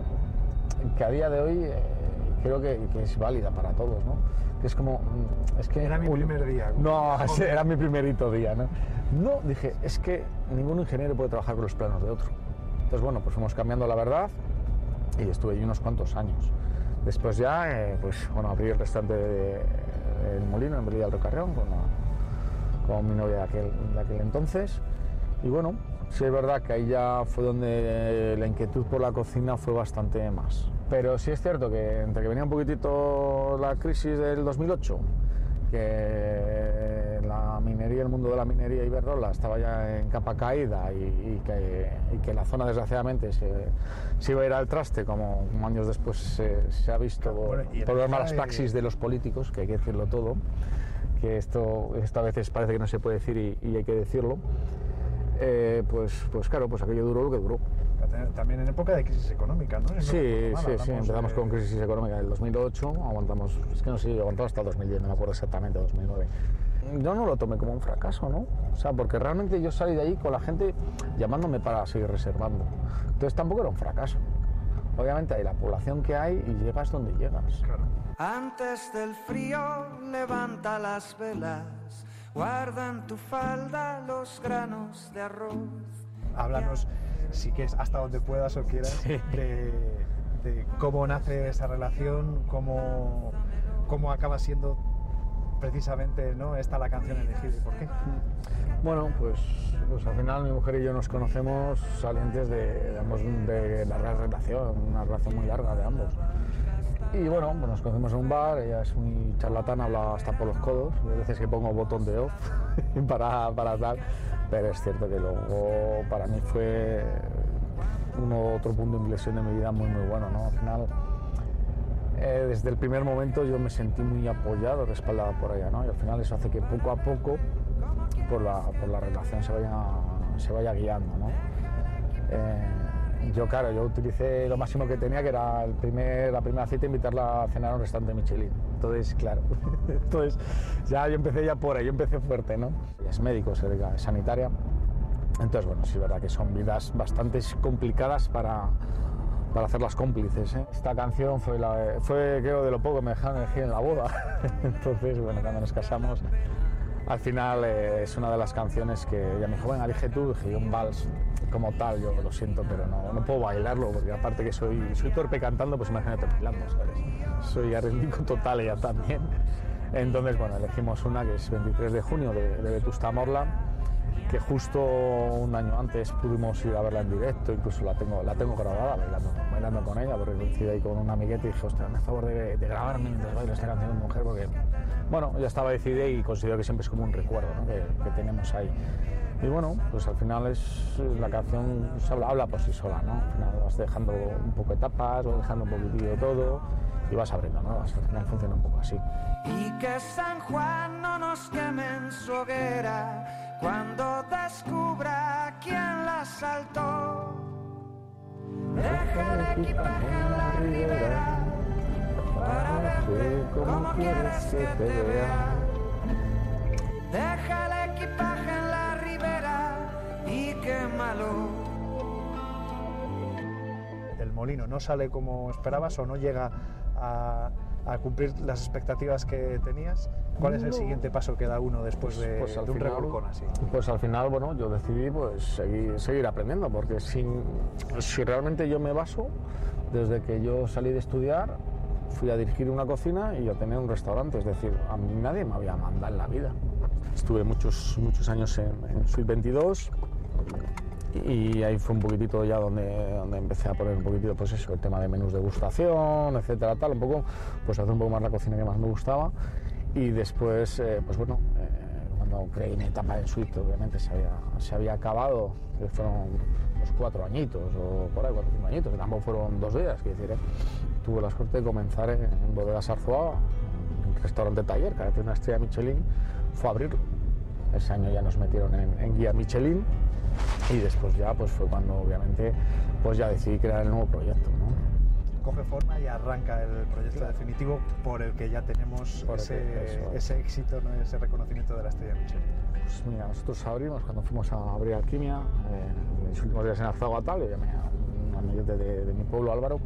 [SPEAKER 12] que a día de hoy eh, creo que, que, es válida para todos, ¿no? Que es como... Es que,
[SPEAKER 9] era mi primer día.
[SPEAKER 12] No, (laughs) era mi primerito día, ¿no? No, dije, es que ningún ingeniero puede trabajar con los planos de otro. Entonces, bueno, pues fuimos cambiando la verdad y estuve allí unos cuantos años. Después ya, eh, pues bueno, abrí el restaurante de, El Molino en Brilla del Rocarreón con, con, mi novia de aquel, de aquel entonces. Y bueno, sí es verdad que ahí ya fue donde la inquietud por la cocina fue bastante más. Pero sí es cierto que entre que venía un poquitito la crisis del 2008, que minería, el mundo de la minería Iberdrola estaba ya en capa caída y, y, que, y que, la zona desgraciadamente se, se, iba a ir al traste, como, como años después se, se ha visto bueno, por las malas praxis de los políticos, que hay que decirlo todo, que esto, esto a veces parece que no se puede decir y, y hay que decirlo, eh, pues, pues claro, pues aquello duró lo que duró.
[SPEAKER 9] También en época de crisis económica, ¿no?
[SPEAKER 12] Sí, sí, sí, empezamos de... con crisis económica en el 2008, aguantamos, es que no sé, aguantamos hasta el 2010, no me acuerdo exactamente, 2009. Yo no lo tomé como un fracaso, ¿no? O sea, porque realmente yo salí de ahí con la gente llamándome para seguir reservando. Entonces tampoco era un fracaso. obviamente hay la población que hay y llegas donde llegas.
[SPEAKER 14] Antes del frío levanta las velas, guarda en tu falda los granos de arroz.
[SPEAKER 9] Háblanos, si quieres, hasta donde puedas o quieras, de, de cómo nace esa relación, cómo, cómo acaba siendo precisamente ¿no? esta la canción elegida y por qué.
[SPEAKER 12] Bueno, pues, pues al final mi mujer y yo nos conocemos salientes de, de larga relación, una relación muy larga de ambos. Y bueno, pues nos conocemos en un bar, ella es muy charlatana, habla hasta por los codos, hay veces que pongo botón de off (laughs) para, para tal, pero es cierto que luego para mí fue un otro punto de inflexión de mi vida muy muy bueno, ¿no? Al final, eh, desde el primer momento yo me sentí muy apoyado, respaldado por ella, ¿no? Y al final eso hace que poco a poco por la, por la relación se vaya, se vaya guiando, ¿no? Eh, yo, claro, yo utilicé lo máximo que tenía, que era el primer, la primera cita, invitarla a cenar a un restaurante Michelin. Entonces, claro, (laughs) entonces ya yo empecé ya por ahí, yo empecé fuerte, ¿no? Es médico, es sanitaria. Entonces, bueno, sí es verdad que son vidas bastante complicadas para, para hacerlas cómplices. ¿eh? Esta canción fue, la, fue, creo, de lo poco que me dejaron elegir en la boda. (laughs) Entonces, bueno, cuando nos casamos, al final eh, es una de las canciones que ella me dijo, venga, elige tú, dije, un vals como tal, yo lo siento, pero no, no puedo bailarlo, porque aparte que soy, soy torpe cantando, pues imagínate bailando, ¿sabes? Soy arrítmico total, ella también. Entonces, bueno, elegimos una que es 23 de junio de, de Vetusta Morla, que justo un año antes pudimos ir a verla en directo, incluso la tengo, la tengo grabada bailando, bailando con ella, porque coincidí ahí con una amigueta y dije, ostras, me favor de, de grabarme mientras bailo esta canción de mujer, porque, bueno, ya estaba decidida y considero que siempre es como un recuerdo que, tenemos ahí. Y bueno, pues al final es la canción pues habla, por sí sola, ¿no? Al final vas dejando un poco etapas, vas dejando un poquitillo de todo y vas abriendo, ¿no? Al final funciona un poco así.
[SPEAKER 14] Y que San Juan no nos queme su hoguera cuando descubra quién la saltó. Deja el equipaje en la ribera para ver cómo quieres que te vea. Deja el equipaje en la ribera y quémalo.
[SPEAKER 9] El molino no sale como esperabas o no llega a, a cumplir las expectativas que tenías. ¿Cuál es el siguiente paso que da uno después de,
[SPEAKER 12] Pues
[SPEAKER 9] de un
[SPEAKER 12] final-
[SPEAKER 9] revolcón así?
[SPEAKER 12] Pues al final, bueno, yo decidí pues seguir, seguir aprendiendo, porque sin, si realmente yo me baso, desde que yo salí de estudiar, fui a dirigir una cocina y a tener un restaurante, es decir, a mí nadie me había mandado en la vida. Estuve muchos, muchos años en, en Suite 22 y ahí fue un poquitito ya donde, donde empecé a poner un poquitito, pues eso, el tema de menús de gustación, etcétera, tal, un poco, pues hacer un poco más la cocina que más me gustaba y después, eh, pues bueno, eh, cuando creé mi etapa en Suite, obviamente se había, se había acabado, que fueron los cuatro añitos o por ahí, cuatro o cinco añitos, que tampoco fueron dos días, quiero decir, ¿eh? tuve la suerte de comenzar en, en Bodegas Arzoa, un restaurante taller, que ahora tiene una estrella Michelin, fue a abrirlo. Ese año ya nos metieron en, en guía Michelin y después ya pues fue cuando obviamente pues ya decidí crear el nuevo proyecto. ¿no?
[SPEAKER 9] Coge forma y arranca el proyecto definitivo por el que ya tenemos ese,
[SPEAKER 12] eso
[SPEAKER 9] éxito, ¿no? ese reconocimiento de la estrella Michelin.
[SPEAKER 12] Pues mira, nosotros abrimos cuando fuimos a abrir Alquimia, eh, en mis últimos días en Arzaga tal, yo llamé a un amiguete de, de mi pueblo, Álvaro,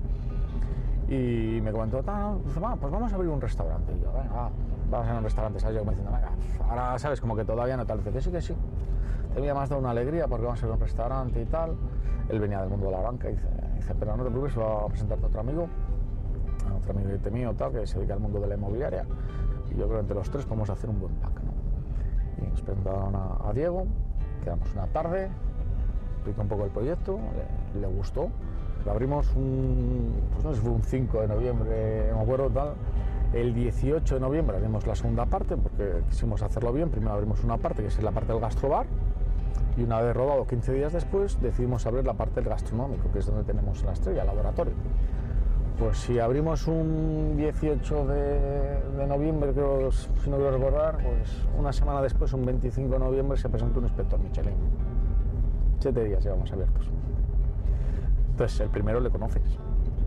[SPEAKER 12] y me comentó, "Ah, "Va, pues vamos a abrir un restaurante. Y yo, venga, vamos a un restaurante, ¿sabes? Yo como diciendo, venga, ahora sabes, como que todavía no tal. Dice, que sí, que sí. Te había más dado una alegría porque vamos a abrir un restaurante y tal. Él venía del mundo de la banca y dice, dice, pero no te preocupes, va a presentarte a otro amigo, a otro amiguete mío tal, que se dedica al mundo de la inmobiliaria. Y yo creo que entre los tres podemos hacer un buen pack, ¿no? Y nos presentaron a, a Diego, quedamos una tarde, explicó un poco el proyecto, le, le gustó. Lo abrimos un, pues no sé fue un 5 de noviembre, no me acuerdo tal. El 18 de noviembre abrimos la segunda parte porque quisimos hacerlo bien. Primero abrimos una parte que es la parte del gastrobar y una vez rodado 15 días después decidimos abrir la parte del gastronómico, que es donde tenemos la estrella, el laboratorio. Pues si abrimos un 18 de, noviembre, creo, si no quiero recordar, pues una semana después, un 25 de noviembre, se presentó un inspector Michelin. Siete días llevamos abiertos. Entonces, el primero le conoces,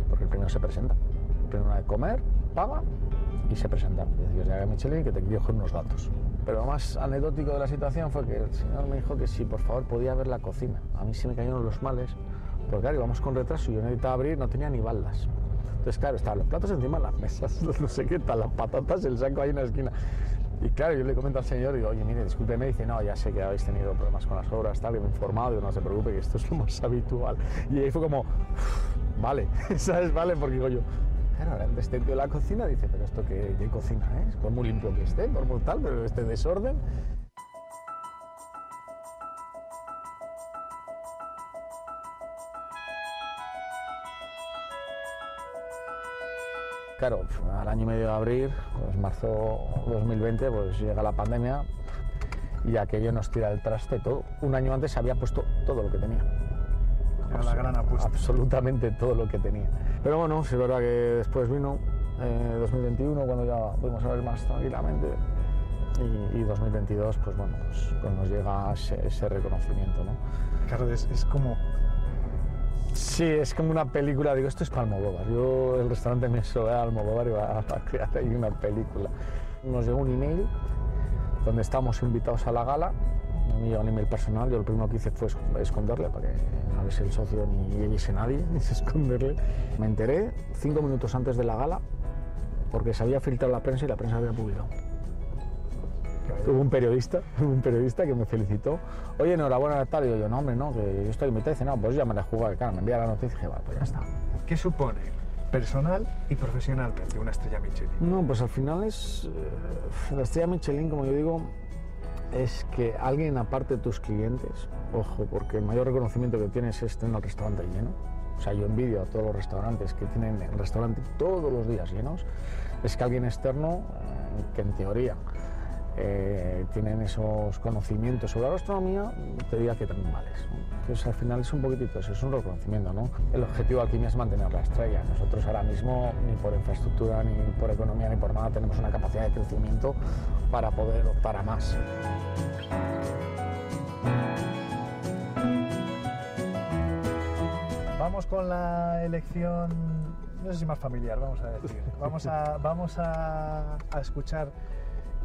[SPEAKER 12] porque el primero se presenta. El primero una de comer, paga y se presenta. Y decimos, llega Michelin que te quiero coger unos datos. Pero lo más anecdótico de la situación fue que el señor me dijo que si por favor podía ver la cocina. A mí se me cayeron los males Porque claro, íbamos con retraso y yo necesitaba abrir, no tenía ni baldas. Entonces, claro, estaban los platos encima de las mesas, (laughs) no sé qué tal, las patatas, el saco ahí en la esquina. Y claro, yo le comento al señor, digo, oye, mire, discúlpeme, dice, no, ya sé que habéis tenido problemas con las obras, tal, y me he informado, digo, no se preocupe, que esto es lo más (laughs) habitual. Y ahí fue como, vale, (laughs) ¿sabes? Vale, porque digo yo, claro, ahora este tío de la cocina dice, pero esto que de cocina es, por muy limpio que esté, por muy tal, pero este desorden. Claro, al año y medio de abrir, pues marzo 2020, pues llega la pandemia y aquello nos tira el traste todo. Un año antes había puesto todo lo que tenía.
[SPEAKER 9] Era la gran apuesta.
[SPEAKER 12] Absolutamente todo lo que tenía. Pero bueno, sí es verdad que después vino eh, 2021, cuando ya pudimos abrir más tranquilamente. Y, y 2022, pues bueno, pues, pues nos llega ese, ese reconocimiento, ¿no?
[SPEAKER 9] Claro, es, es como
[SPEAKER 12] Sí, es como una película, digo, esto es para Almodóvar. Yo el restaurante me hizo a Almodóvar y va a crear ahí una película. Nos llegó un email donde estábamos invitados a la gala. Me llegó un email personal, yo lo primero que hice fue esconderle para que no viese el socio ni viese nadie, (laughs) ni esconderle. Me enteré cinco minutos antes de la gala porque se había filtrado la prensa y la prensa había publicado. Hubo un periodista, (laughs) un periodista que me felicitó. Oye, enhorabuena, tal. Y yo, no, hombre, no, que yo estoy invitado. Y dice, no, pues ya me la jugué. Claro, me envía la noticia y dije, vale, pues ya está.
[SPEAKER 9] ¿Qué supone personal y profesionalmente una estrella Michelin?
[SPEAKER 12] No, pues al final es. eh, la estrella Michelin, como yo digo, es que alguien aparte de tus clientes, ojo, porque el mayor reconocimiento que tienes es tener el restaurante lleno. O sea, yo envidio a todos los restaurantes que tienen el restaurante todos los días llenos. Es que alguien externo, eh, que en teoría eh, tienen esos conocimientos sobre la gastronomía, te diga que también vales. Entonces al final es un poquitito eso, es un reconocimiento. ¿no? El objetivo aquí es mantener la estrella. Nosotros ahora mismo, ni por infraestructura, ni por economía, ni por nada, tenemos una capacidad de crecimiento para poder optar a más.
[SPEAKER 9] Vamos con la elección, no sé si más familiar, vamos a decir. (laughs) Vamos a, vamos a, a escuchar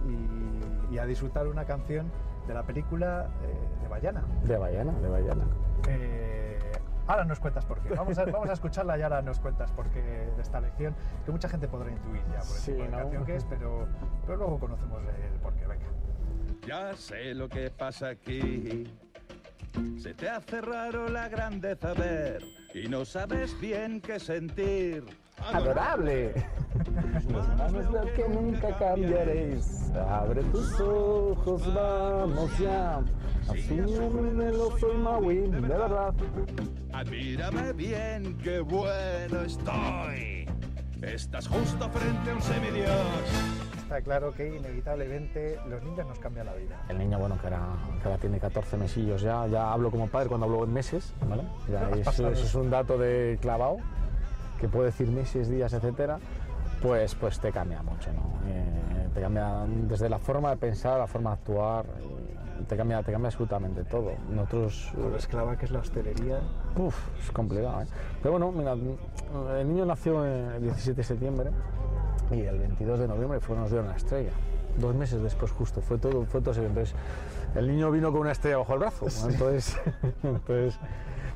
[SPEAKER 9] y, y a disfrutar una canción de la película eh, de Bayana.
[SPEAKER 12] De Bayana, de Bayana.
[SPEAKER 9] Eh, ahora nos cuentas por qué. Vamos a, vamos a escucharla y ahora nos cuentas por qué de esta lección, que mucha gente podrá intuir ya por el
[SPEAKER 12] Sí,
[SPEAKER 9] tipo de
[SPEAKER 12] ¿no?
[SPEAKER 9] canción que es, pero, pero luego conocemos el porqué. Venga.
[SPEAKER 15] Ya sé lo que pasa aquí. Se te hace raro la grandeza ver y no sabes bien qué sentir.
[SPEAKER 12] ¡Adorable! (laughs) Vamos lo que nunca cambiaréis. Abre tus ojos, vamos ya. Así me lo soy Maui, de verdad.
[SPEAKER 15] Admírame bien, qué bueno estoy. Estás justo frente a un semidios.
[SPEAKER 9] Está claro que inevitablemente los niños nos cambian la vida.
[SPEAKER 12] El niño, bueno, que ahora, que ahora tiene 14 mesillos ya, ya hablo como padre cuando hablo en meses, ¿vale? Ya (laughs) eso es un dato de clavado, que puede decir meses, días, etcétera, pues, pues te cambia mucho, ¿no? Eh, te cambia desde la forma de pensar, la forma de actuar, te cambia, te cambia absolutamente todo. Nosotros...
[SPEAKER 9] Con lo esclava que es la hostelería.
[SPEAKER 12] Uf, es complicado, ¿eh? Pero bueno, mira, el niño nació el 17 de septiembre y el 22 de noviembre fue, nos dieron la estrella. Dos meses después justo, fue todo, fue todo. Entonces, el niño vino con una estrella bajo el brazo. Entonces, (laughs) entonces,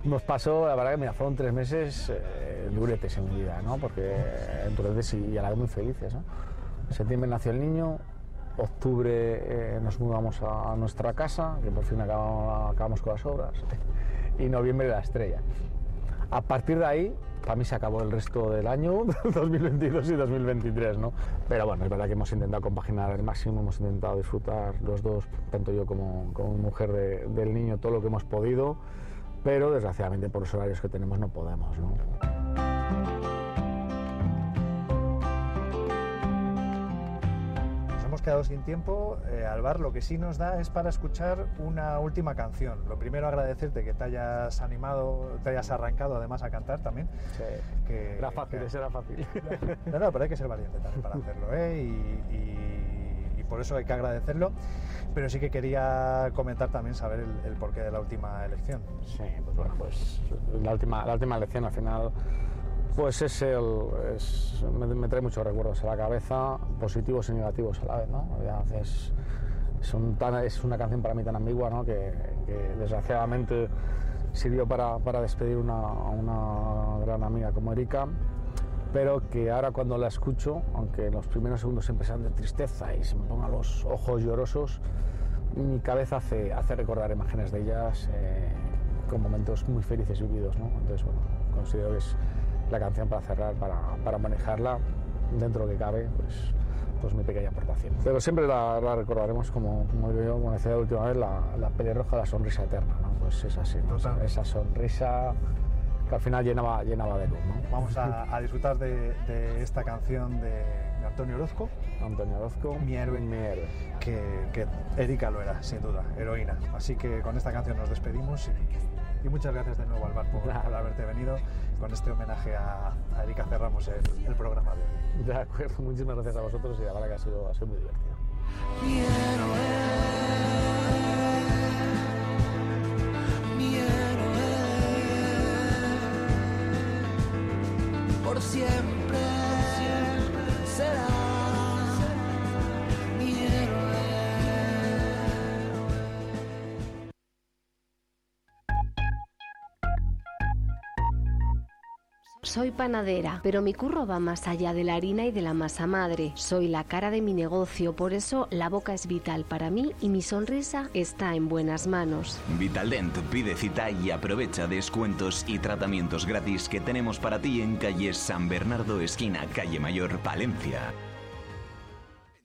[SPEAKER 12] nos pasó, la verdad que mira, fueron tres meses eh, duretes en mi vida, ¿no? Porque eh, duretes y, y a la vez muy felices, ¿no? Septiembre nació el niño, octubre eh, nos mudamos a nuestra casa, que por fin acabamos, acabamos con las obras, (laughs) y noviembre la estrella. A partir de ahí, para mí se acabó el resto del año, (laughs) 2022 y 2023, ¿no? Pero bueno, es verdad que hemos intentado compaginar al máximo, hemos intentado disfrutar los dos, tanto yo como, como mujer de- del niño, todo lo que hemos podido, pero desgraciadamente por los horarios que tenemos no podemos, ¿no?
[SPEAKER 9] Nos hemos quedado sin tiempo. Eh, Alvar, lo que sí nos da es para escuchar una última canción. Lo primero, agradecerte que te hayas animado, te hayas arrancado además a cantar también. Que,
[SPEAKER 12] Era fácil,
[SPEAKER 9] que-
[SPEAKER 12] ese era fácil. (laughs)
[SPEAKER 9] No, no, pero hay que ser valiente también para hacerlo, ¿eh? Y por eso hay que agradecerlo. Pero sí que quería comentar también, saber el, porqué de la última elección.
[SPEAKER 12] Sí, pues bueno, pues la última, la última lección al final, pues es el, me, trae muchos recuerdos a la cabeza, positivos y negativos a la vez, ¿no? Es, es, un tan- es una canción para mí tan ambigua, ¿no? Que, desgraciadamente sirvió para, para despedir una, a una gran amiga como Erika, pero que ahora cuando la escucho, aunque en los primeros segundos siempre sean de tristeza y se me pongan los ojos llorosos, mi cabeza hace, hace recordar imágenes de ellas eh, con momentos muy felices vividos. ¿no? Entonces, bueno, considero que es la canción para cerrar, para, para manejarla dentro de lo que cabe, pues, pues mi pequeña aportación. Pero siempre la, la recordaremos, como, como digo yo, como decía la última vez, la, la pelirroja, la sonrisa eterna. ¿no? Pues es así, ¿no? esa sonrisa que al final llenaba, llenaba de luz. ¿no?
[SPEAKER 9] Vamos a, a disfrutar de, de esta canción de, de Antonio Orozco.
[SPEAKER 12] Antonio Orozco.
[SPEAKER 9] Mi héroe.
[SPEAKER 12] Mi héroe.
[SPEAKER 9] Que, que Erika lo era, sin duda, heroína. Así que con esta canción nos despedimos y, y muchas gracias de nuevo, Alvar, por, por haberte venido. Con este homenaje a, a Erika cerramos el, el programa de hoy.
[SPEAKER 12] De acuerdo, muchísimas gracias a vosotros y la verdad que ha sido, ha sido muy divertido.
[SPEAKER 14] Mi héroe, por siempre, será
[SPEAKER 10] Soy panadera, pero mi curro va más allá de la harina y de la masa madre. Soy la cara de mi negocio, por eso la boca es vital para mí y mi sonrisa está en buenas manos.
[SPEAKER 11] Vitaldent pide cita y aprovecha descuentos y tratamientos gratis que tenemos para ti en calle San Bernardo, esquina Calle Mayor, Palencia.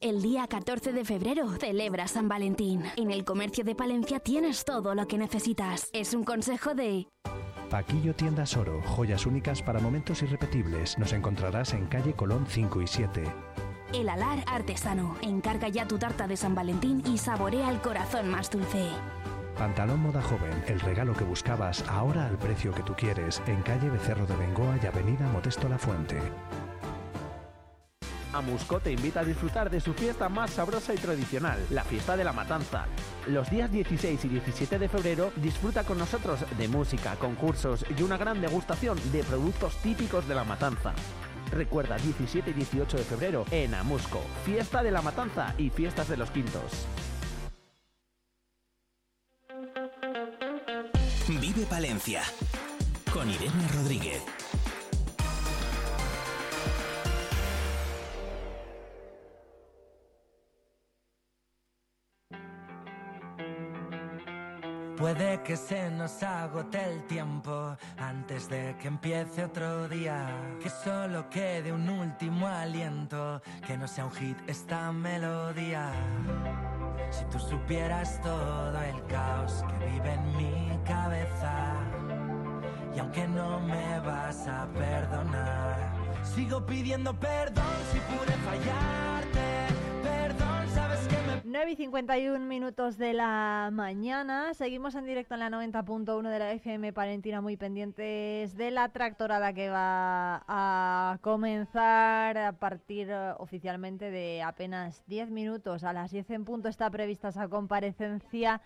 [SPEAKER 16] El día 14 de febrero celebra San Valentín. En el comercio de Palencia tienes todo lo que necesitas. Es un consejo de...
[SPEAKER 13] Paquillo Tiendas Oro, joyas únicas para momentos irrepetibles. Nos encontrarás en calle Colón 5 y 7.
[SPEAKER 16] El Alar Artesano. Encarga ya tu tarta de San Valentín y saborea el corazón más dulce.
[SPEAKER 13] Pantalón Moda Joven, el regalo que buscabas, ahora al precio que tú quieres, en calle Becerro de Bengoa y avenida Modesto La Fuente.
[SPEAKER 17] Amusco te invita a disfrutar de su fiesta más sabrosa y tradicional, la fiesta de la matanza. Los días 16 y 17 de febrero disfruta con nosotros de música, concursos y una gran degustación de productos típicos de la matanza. Recuerda 17 y 18 de febrero en Amusco, fiesta de la matanza y fiestas de los quintos.
[SPEAKER 11] Vive Palencia con Irene Rodríguez.
[SPEAKER 14] Puede que se nos agote el tiempo antes de que empiece otro día. Que solo quede un último aliento, que no sea un hit esta melodía. Si tú supieras todo el caos que vive en mi cabeza, y aunque no me vas a perdonar, sigo pidiendo perdón si pude fallarte. Perdón,
[SPEAKER 1] 9 y 51 minutos de la mañana. Seguimos en directo en la 90.1 de la FM Palentina, muy pendientes de la tractorada que va a comenzar a partir eh, oficialmente de apenas 10 minutos. A las 10 en punto está prevista esa comparecencia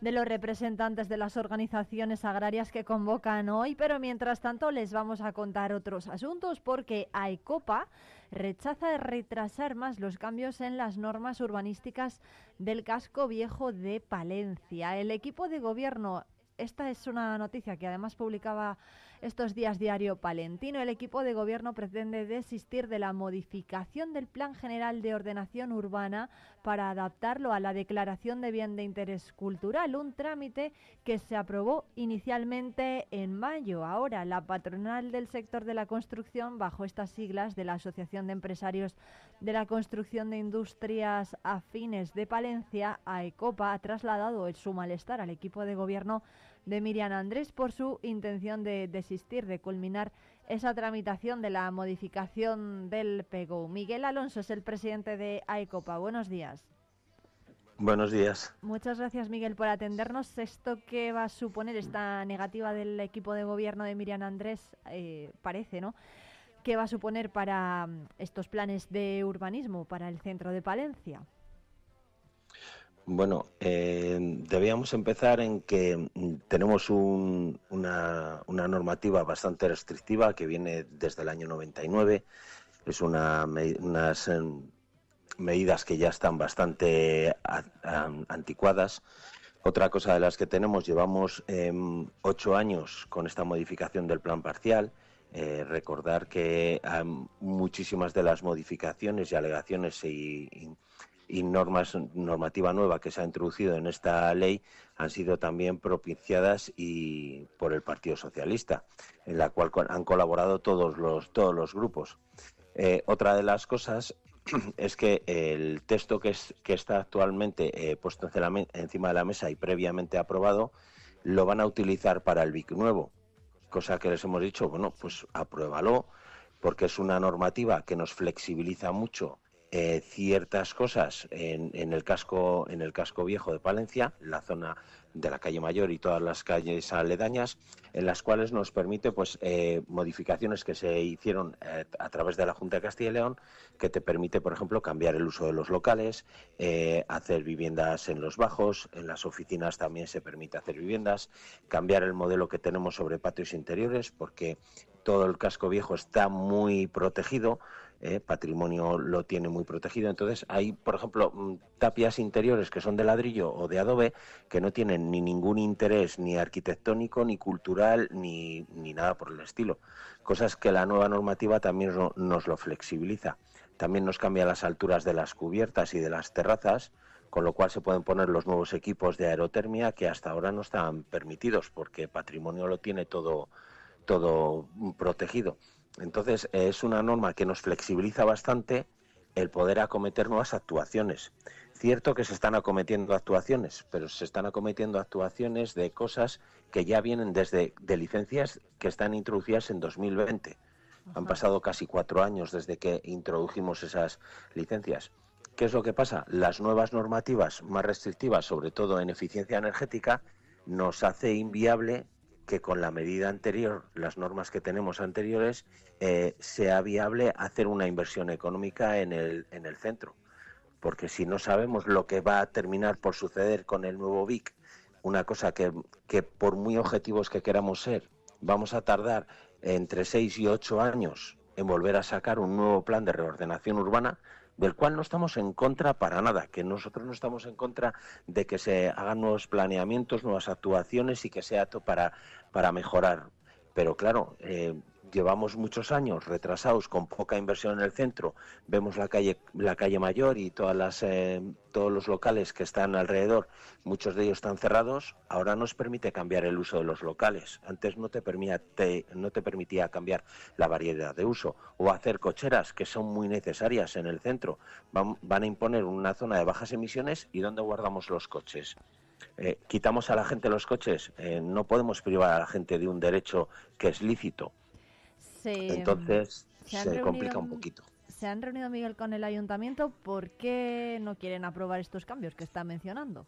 [SPEAKER 1] de los representantes de las organizaciones agrarias que convocan hoy, pero mientras tanto les vamos a contar otros asuntos porque AECOPA rechaza retrasar más los cambios en las normas urbanísticas del casco viejo de Palencia. El equipo de gobierno, esta es una noticia que además publicaba estos días Diario Palentino, el equipo de gobierno pretende desistir de la modificación del Plan General de Ordenación Urbana para adaptarlo a la Declaración de Bien de Interés Cultural, un trámite que se aprobó inicialmente en mayo. Ahora, la patronal del sector de la construcción, bajo estas siglas de la Asociación de Empresarios de la Construcción de Industrias Afines de Palencia, AECOPA, ha trasladado su malestar al equipo de gobierno
[SPEAKER 2] de Miriam Andrés por su intención de desistir de culminar esa tramitación de la modificación del PEGO. Miguel Alonso es el presidente de AECOPA. Buenos días.
[SPEAKER 18] Buenos días.
[SPEAKER 2] Muchas gracias, Miguel, por atendernos. ¿Esto qué va a suponer esta negativa del equipo de gobierno de Miriam Andrés? Eh, parece, ¿no? ¿Qué va a suponer para mm, estos planes de urbanismo para el centro de Palencia?
[SPEAKER 18] Bueno, eh, debíamos empezar en que tenemos una, normativa bastante restrictiva que viene desde el año 99. Es una, unas em, medidas que ya están bastante anticuadas. Otra cosa de las que tenemos, llevamos em, ocho años con esta modificación del plan parcial. Eh, recordar que muchísimas de las modificaciones y alegaciones y, normas normativa nueva que se ha introducido en esta ley han sido también propiciadas y por el Partido Socialista, en la cual han colaborado todos los todos los grupos. Eh, otra de las cosas (clears throat) es que el texto que, es, que está actualmente eh, puesto encima de la mesa y previamente aprobado lo van a utilizar para el BIC nuevo, cosa que les hemos dicho, bueno, pues apruébalo, porque es una normativa que nos flexibiliza mucho eh, ciertas cosas en, el casco en el casco viejo de Palencia, la zona de la calle Mayor y todas las calles aledañas, en las cuales nos permite pues eh, modificaciones que se hicieron eh, a través de la Junta de Castilla y León, que te permite, por ejemplo, cambiar el uso de los locales, hacer viviendas en los bajos, en las oficinas también se permite hacer viviendas, cambiar el modelo que tenemos sobre patios interiores, porque todo el casco viejo está muy protegido ¿eh? patrimonio lo tiene muy protegido. Entonces hay, por ejemplo, mm, tapias interiores que son de ladrillo o de adobe que no tienen ni ningún interés ni arquitectónico, ni cultural, ni, ni nada por el estilo. Cosas que la nueva normativa también nos lo flexibiliza. También nos cambia las alturas de las cubiertas y de las terrazas, con lo cual se pueden poner los nuevos equipos de aerotermia que hasta ahora no están permitidos porque patrimonio lo tiene todo, todo protegido. Entonces, es una norma que nos flexibiliza bastante el poder acometer nuevas actuaciones. Cierto que se están acometiendo actuaciones, pero se están acometiendo actuaciones de cosas que ya vienen desde de licencias que están introducidas en 2020. Han pasado casi cuatro años desde que introdujimos esas licencias. ¿Qué es lo que pasa? Las nuevas normativas más restrictivas, sobre todo en eficiencia energética, nos hace inviable que con la medida anterior, las normas que tenemos anteriores, eh, sea viable hacer una inversión económica en el, en el centro. Porque si no sabemos lo que va a terminar por suceder con el nuevo BIC, una cosa que, que por muy objetivos que queramos ser, vamos a tardar entre seis y ocho años en volver a sacar un nuevo plan de reordenación urbana, del cual no estamos en contra para nada, que nosotros no estamos en contra de que se hagan nuevos planeamientos, nuevas actuaciones y que sea para, para mejorar. Pero claro, eh, llevamos muchos años retrasados con poca inversión en el centro. Vemos la calle, la calle Mayor y todas las, eh, todos los locales que están alrededor, muchos de ellos están cerrados. Ahora nos permite cambiar el uso de los locales. Antes no te, permitía, no te permitía cambiar la variedad de uso o hacer cocheras que son muy necesarias en el centro. Van, van a imponer una zona de bajas emisiones y ¿dónde guardamos los coches? Eh, quitamos a la gente los coches, eh, no podemos privar a la gente de un derecho que es lícito. Entonces se, complica un poquito.
[SPEAKER 2] Se han reunido Miguel con el ayuntamiento. ¿Por qué no quieren aprobar estos cambios que está mencionando?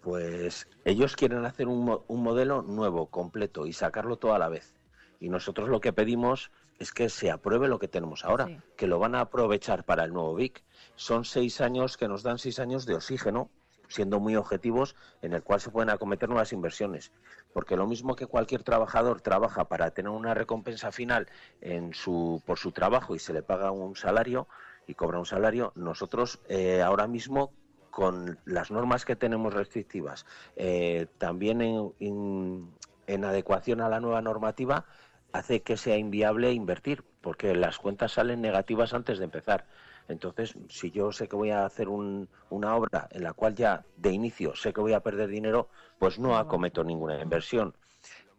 [SPEAKER 18] Pues ellos quieren hacer un, un modelo nuevo, completo y sacarlo todo a la vez. Y nosotros lo que pedimos es que se apruebe lo que tenemos ahora, que lo van a aprovechar para el nuevo BIC. Son seis años que nos dan seis años de oxígeno siendo muy objetivos, en el cual se pueden acometer nuevas inversiones. Porque lo mismo que cualquier trabajador trabaja para tener una recompensa final en su, por su trabajo y se le paga un salario y cobra un salario, nosotros eh, ahora mismo con las normas que tenemos restrictivas, eh, también en, en adecuación a la nueva normativa, hace que sea inviable invertir, porque las cuentas salen negativas antes de empezar. Entonces, si yo sé que voy a hacer una obra en la cual ya de inicio sé que voy a perder dinero, pues no acometo ninguna inversión.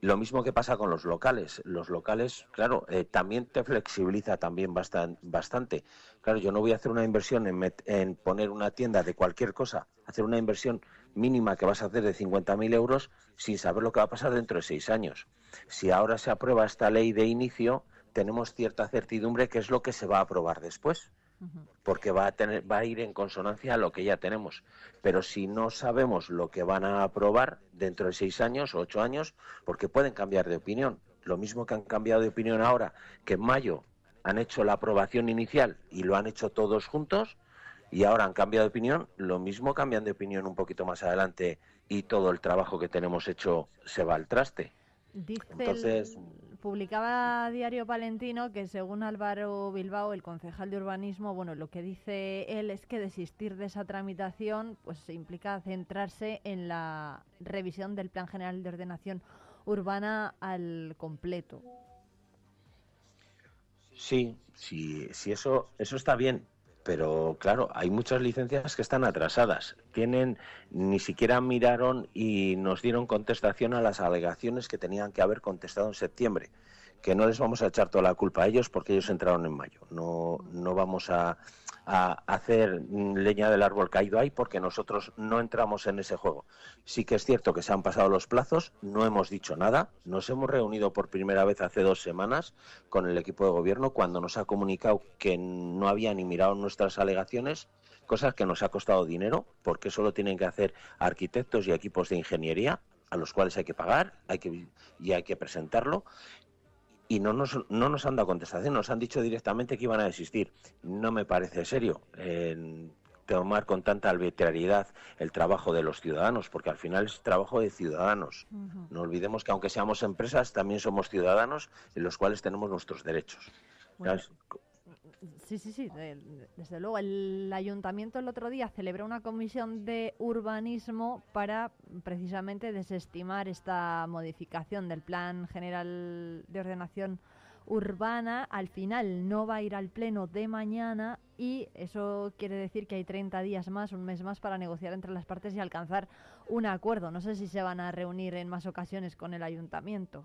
[SPEAKER 18] Lo mismo que pasa con los locales. Los locales, claro, eh, también te flexibiliza también bastante. Claro, yo no voy a hacer una inversión en, en, poner una tienda de cualquier cosa, hacer una inversión mínima que vas a hacer de 50.000 euros sin saber lo que va a pasar dentro de seis años. Si ahora se aprueba esta ley de inicio, tenemos cierta certidumbre que es lo que se va a aprobar después porque va a tener va a ir en consonancia a lo que ya tenemos. Pero si no sabemos lo que van a aprobar dentro de seis años o ocho años porque pueden cambiar de opinión. Lo mismo que han cambiado de opinión ahora que en mayo han hecho la aprobación inicial y lo han hecho todos juntos y ahora han cambiado de opinión lo mismo cambian de opinión un poquito más adelante y todo el trabajo que tenemos hecho se va al traste.
[SPEAKER 1] Entonces, publicaba Diario Palentino que según Álvaro Bilbao, el concejal de urbanismo, bueno, lo que dice él es que desistir de esa tramitación pues implica centrarse en la revisión del Plan General de Ordenación Urbana al completo.
[SPEAKER 18] Sí, sí, sí eso eso está bien, pero claro, hay muchas licencias que están atrasadas. Tienen, ni siquiera miraron y nos dieron contestación a las alegaciones que tenían que haber contestado en septiembre. Que no les vamos a echar toda la culpa a ellos porque ellos entraron en mayo. No, no vamos a, a hacer leña del árbol caído ahí porque nosotros no entramos en ese juego. Sí que es cierto que se han pasado los plazos, no hemos dicho nada, nos hemos reunido por primera vez hace dos semanas con el equipo de gobierno cuando nos ha comunicado que no había ni mirado nuestras alegaciones, cosas que nos ha costado dinero porque solo tienen que hacer arquitectos y equipos de ingeniería a los cuales hay que pagar hay que, y hay que presentarlo y no nos, no nos han dado contestación, nos han dicho directamente que iban a desistir. No me parece serio tomar con tanta arbitrariedad el trabajo de los ciudadanos, porque al final es trabajo de ciudadanos. No olvidemos que aunque seamos empresas, también somos ciudadanos en los cuales tenemos nuestros derechos.
[SPEAKER 1] Sí, sí, sí, desde luego. El ayuntamiento el otro día celebró una comisión de urbanismo para precisamente desestimar esta modificación del Plan General de Ordenación Urbana. Al final no va a ir al pleno de mañana y eso quiere decir que hay 30 días más, un mes más para negociar entre las partes y alcanzar un acuerdo. No sé si se van a reunir en más ocasiones con el ayuntamiento.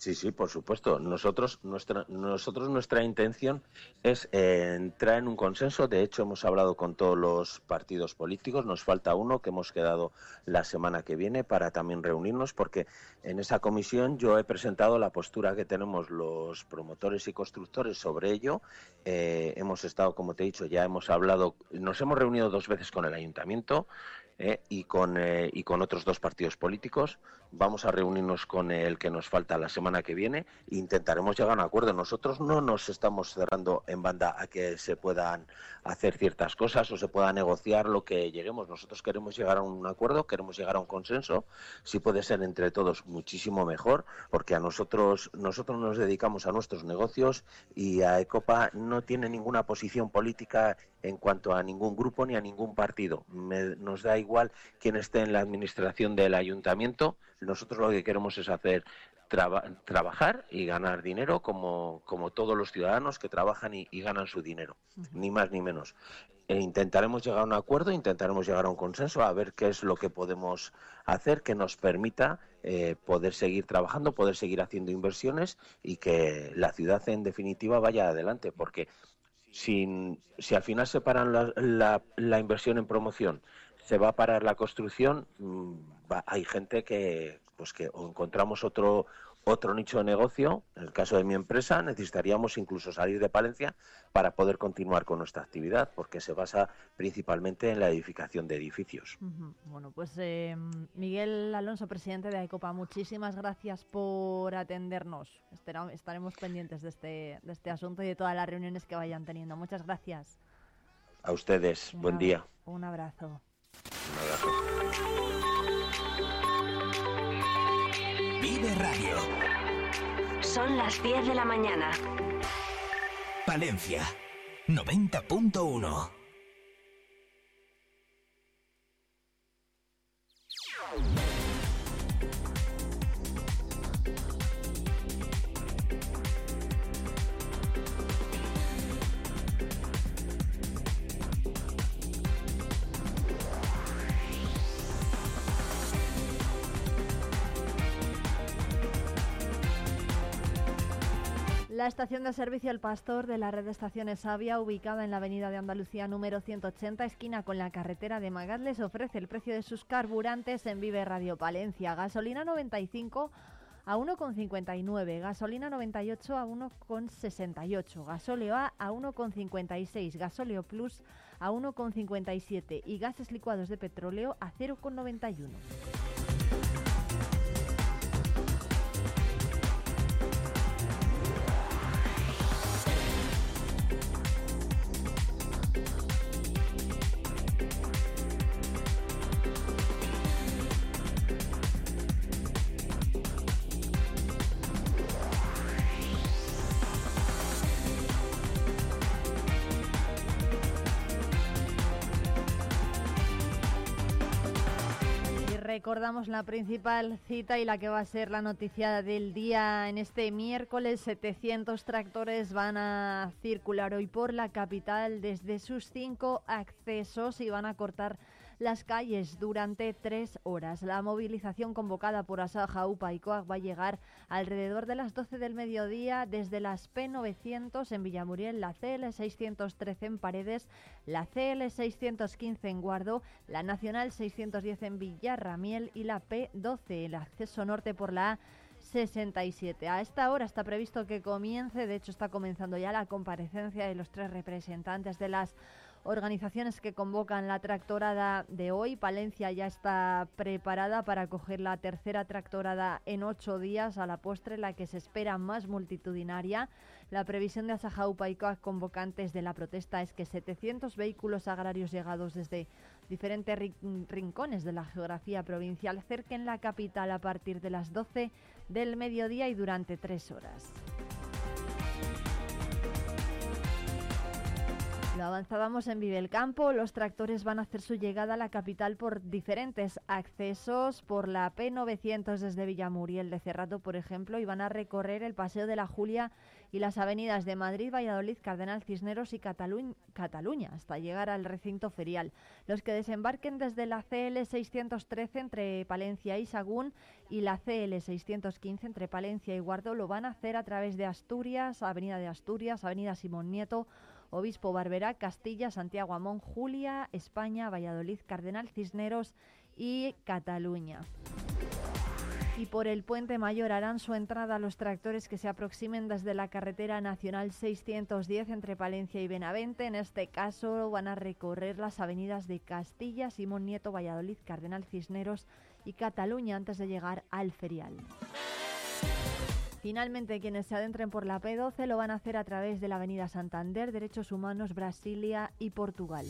[SPEAKER 18] Sí, sí, por supuesto. Nosotros, nuestra, nosotros nuestra intención es eh, entrar en un consenso. De hecho, hemos hablado con todos los partidos políticos. Nos falta uno que hemos quedado la semana que viene para también reunirnos, porque en esa comisión yo he presentado la postura que tenemos los promotores y constructores sobre ello. Eh, hemos estado, como te he dicho, ya hemos hablado, nos hemos reunido dos veces con el ayuntamiento. Eh, y, con, eh, y con otros dos partidos políticos. Vamos a reunirnos con el que nos falta la semana que viene e intentaremos llegar a un acuerdo. Nosotros no nos estamos cerrando en banda a que se puedan hacer ciertas cosas o se pueda negociar lo que lleguemos. Nosotros queremos llegar a un acuerdo, queremos llegar a un consenso. Si puede ser entre todos, muchísimo mejor, porque a nosotros, nosotros nos dedicamos a nuestros negocios y a ECOPA no tiene ninguna posición política en cuanto a ningún grupo ni a ningún partido. nos da igual quien esté en la administración del ayuntamiento. Nosotros lo que queremos es hacer trabajar y ganar dinero como, como todos los ciudadanos que trabajan y, ganan su dinero, ni más ni menos. E intentaremos llegar a un acuerdo, intentaremos llegar a un consenso, a ver qué es lo que podemos hacer que nos permita eh, poder seguir trabajando, poder seguir haciendo inversiones y que la ciudad en definitiva vaya adelante, porque sin, si al final se paran la, la, inversión en promoción, se va a parar la construcción, mm, hay gente que, pues que o encontramos otro otro nicho de negocio, en el caso de mi empresa, necesitaríamos incluso salir de Palencia para poder continuar con nuestra actividad, porque se basa principalmente en la edificación de edificios.
[SPEAKER 1] Bueno, pues eh, Miguel Alonso, presidente de AECOPA, muchísimas gracias por atendernos. Estaremos pendientes de este, de este asunto y de todas las reuniones que vayan teniendo. Muchas gracias.
[SPEAKER 18] A ustedes, buen día.
[SPEAKER 1] Un abrazo.
[SPEAKER 19] Vive Radio.
[SPEAKER 16] Son las 10 de la mañana.
[SPEAKER 19] Valencia, 90.1.
[SPEAKER 1] La estación de servicio El Pastor de la red de estaciones Avia, ubicada en la avenida de Andalucía número 180, esquina con la carretera de Magadles, ofrece el precio de sus carburantes en Vive Radio Palencia. Gasolina 95 a 1,59, gasolina 98 a 1,68, gasóleo A a 1,56, gasóleo Plus a 1,57 y gases licuados de petróleo a 0,91. Recordamos la principal cita y la que va a ser la noticia del día en este miércoles. 700 tractores van a circular hoy por la capital desde sus cinco accesos y van a cortar las calles durante tres horas. La movilización convocada por Asaja, UPA y COAC va a llegar alrededor de las 12 del mediodía desde las P900 en Villamuriel, la CL613 en Paredes, la CL615 en Guardo, la Nacional 610 en Villarramiel y la P12, el acceso norte por la A 67. A esta hora está previsto que comience, de hecho está comenzando ya la comparecencia de los tres representantes de las organizaciones que convocan la tractorada de hoy. Palencia ya está preparada para acoger la tercera tractorada en ocho días, a la postre la que se espera más multitudinaria. La previsión de Asajaupa y COAC convocantes de la protesta es que 700 vehículos agrarios llegados desde diferentes rincones de la geografía provincial cerquen la capital a partir de las 12 del mediodía y durante tres horas. Avanzábamos en Vive el Campo. Los tractores van a hacer su llegada a la capital por diferentes accesos, por la P900 desde Villamuriel de Cerrato, por ejemplo, y van a recorrer el Paseo de la Julia y las avenidas de Madrid, Valladolid, Cardenal Cisneros y Cataluña, hasta llegar al recinto ferial. Los que desembarquen desde la CL 613 entre Palencia y Sagún y la CL 615 entre Palencia y Guardo lo van a hacer a través de Asturias, Avenida de Asturias, Avenida Simón Nieto, Obispo Barberá, Castilla, Santiago Amón, Julia, España, Valladolid, Cardenal Cisneros y Cataluña. Y por el puente mayor harán su entrada los tractores que se aproximen desde la carretera nacional 610 entre Palencia y Benavente. En este caso van a recorrer las avenidas de Castilla, Simón Nieto, Valladolid, Cardenal Cisneros y Cataluña antes de llegar al ferial. Finalmente, quienes se adentren por la P12 lo van a hacer a través de la Avenida Santander, Derechos Humanos, Brasilia y Portugal.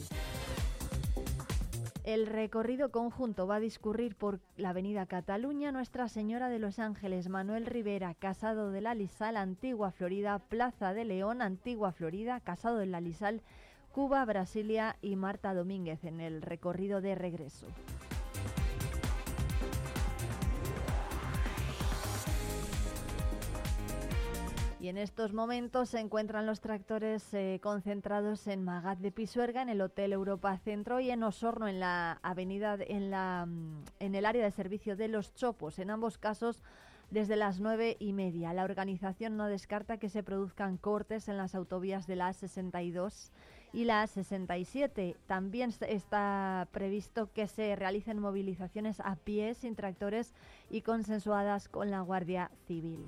[SPEAKER 1] El recorrido conjunto va a discurrir por la Avenida Cataluña, Nuestra Señora de los Ángeles, Manuel Rivera, Casado de la Lisal, Antigua Florida, Plaza de León, Antigua Florida, Casado de la Lisal, Cuba, Brasilia y Marta Domínguez en el recorrido de regreso. Y en estos momentos se encuentran los tractores eh, concentrados en Magat de Pisuerga, en el Hotel Europa Centro y en Osorno, en la avenida, en, la, mm, en el área de servicio de los Chopos. En ambos casos desde las nueve y media. La organización no descarta que se produzcan cortes en las autovías de la A62 y la A67. También está previsto que se realicen movilizaciones a pie sin tractores y consensuadas con la Guardia Civil.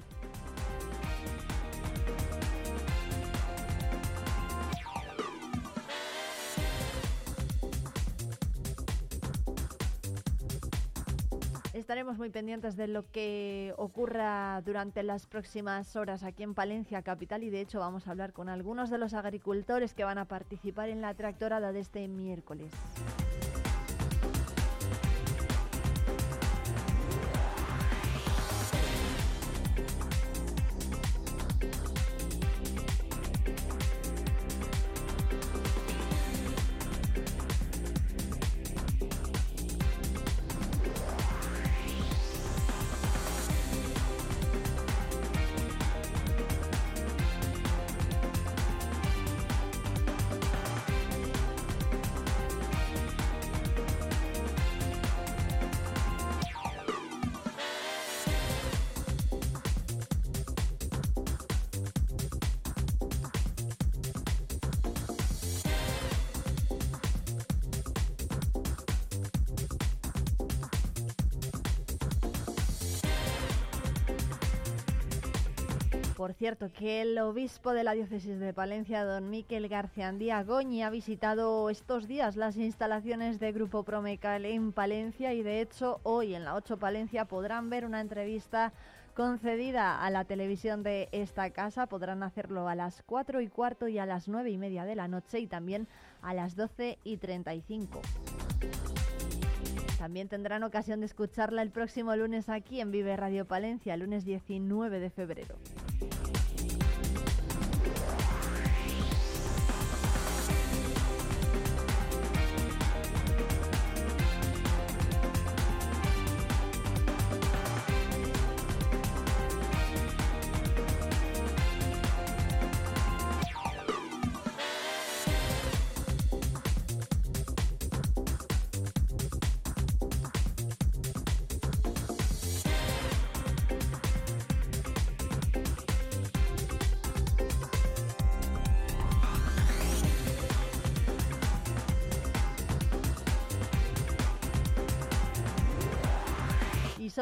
[SPEAKER 1] Estaremos muy pendientes de lo que ocurra durante las próximas horas aquí en Palencia Capital y de hecho vamos a hablar con algunos de los agricultores que van a participar en la tractorada de este miércoles. Cierto, que el obispo de la diócesis de Palencia, don Miquel García Goñi, ha visitado estos días las instalaciones de Grupo Promecal en Palencia y de hecho hoy en la 8 Palencia podrán ver una entrevista concedida a la televisión de esta casa. Podrán hacerlo a las 4 y cuarto y a las 9 y media de la noche y también a las 12 y 35. También tendrán ocasión de escucharla el próximo lunes aquí en Vive Radio Palencia, lunes 19 de febrero.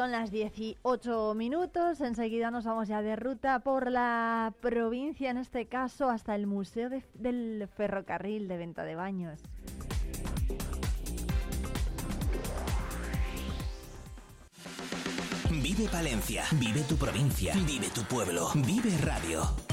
[SPEAKER 1] Son las 18 minutos. Enseguida nos vamos ya de ruta por la provincia, en este caso hasta el Museo del Ferrocarril de Venta de Baños.
[SPEAKER 19] Vive Palencia, vive tu provincia, vive tu pueblo, vive Radio.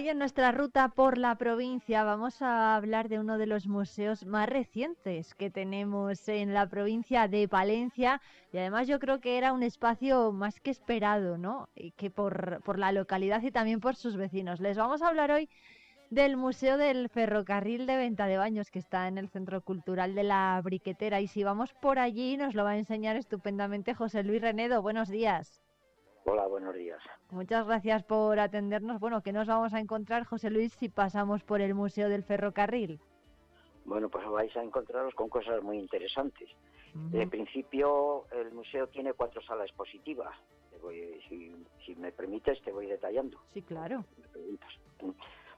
[SPEAKER 1] Hoy en nuestra ruta por la provincia vamos a hablar de uno de los museos más recientes que tenemos en la provincia de Palencia y además yo creo que era un espacio más que esperado, ¿no? que por, por la localidad y también por sus vecinos. Les vamos a hablar hoy del Museo del Ferrocarril de Venta de Baños que está en el Centro Cultural de la Briquetera y si vamos por allí nos lo va a enseñar estupendamente José Luis Renedo. Buenos días.
[SPEAKER 20] Hola, buenos días.
[SPEAKER 1] Muchas gracias por atendernos. Bueno, ¿qué nos vamos a encontrar, José Luis, si pasamos por el Museo del Ferrocarril?
[SPEAKER 20] Bueno, pues vais a encontraros con cosas muy interesantes. En principio, el museo tiene cuatro salas expositivas. si, me permites, te voy detallando.
[SPEAKER 1] Sí, claro.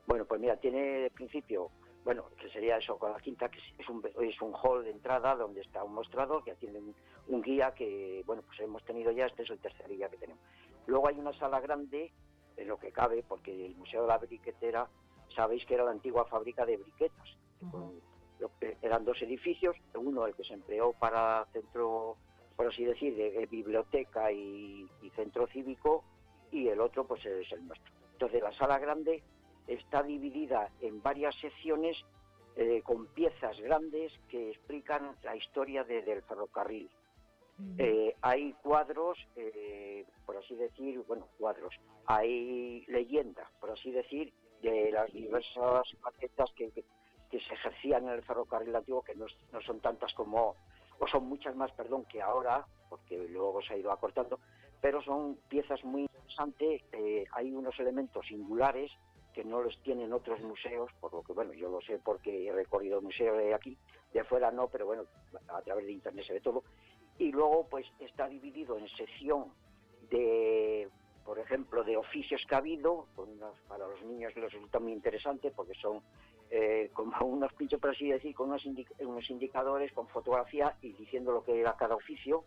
[SPEAKER 20] Bueno, pues mira, tiene de principio bueno, que sería eso con la quinta, que es un, es un hall de entrada donde está un mostrador que tiene un, guía que, bueno, pues hemos tenido ya, este es el tercer guía que tenemos. Luego hay una sala grande, en lo que cabe, porque el Museo de la Briquetera, sabéis que era la antigua fábrica de briquetas. eran dos edificios, uno el que se empleó para centro, por así decir, de, biblioteca y, y centro cívico, y el otro pues es el nuestro. Entonces la sala grande está dividida en varias secciones eh, con piezas grandes que explican la historia del ferrocarril. Eh, hay cuadros, eh, por así decir, bueno, cuadros, hay leyendas, por así decir, de las diversas maquetas que, se ejercían en el ferrocarril antiguo, que no, no, son tantas como, o son muchas más, perdón, que ahora, porque luego se ha ido acortando, pero son piezas muy interesantes, hay unos elementos singulares que no los tienen otros museos, por lo que, bueno, yo lo sé porque he recorrido museos de aquí, de afuera no, pero bueno, a través de internet se ve todo. Y luego, pues, está dividido en sección de, por ejemplo, de oficios que ha habido, para los niños les resulta muy interesante porque son eh, como unos pinchos, por así decir, con unos, unos indicadores, con fotografía y diciendo lo que era cada oficio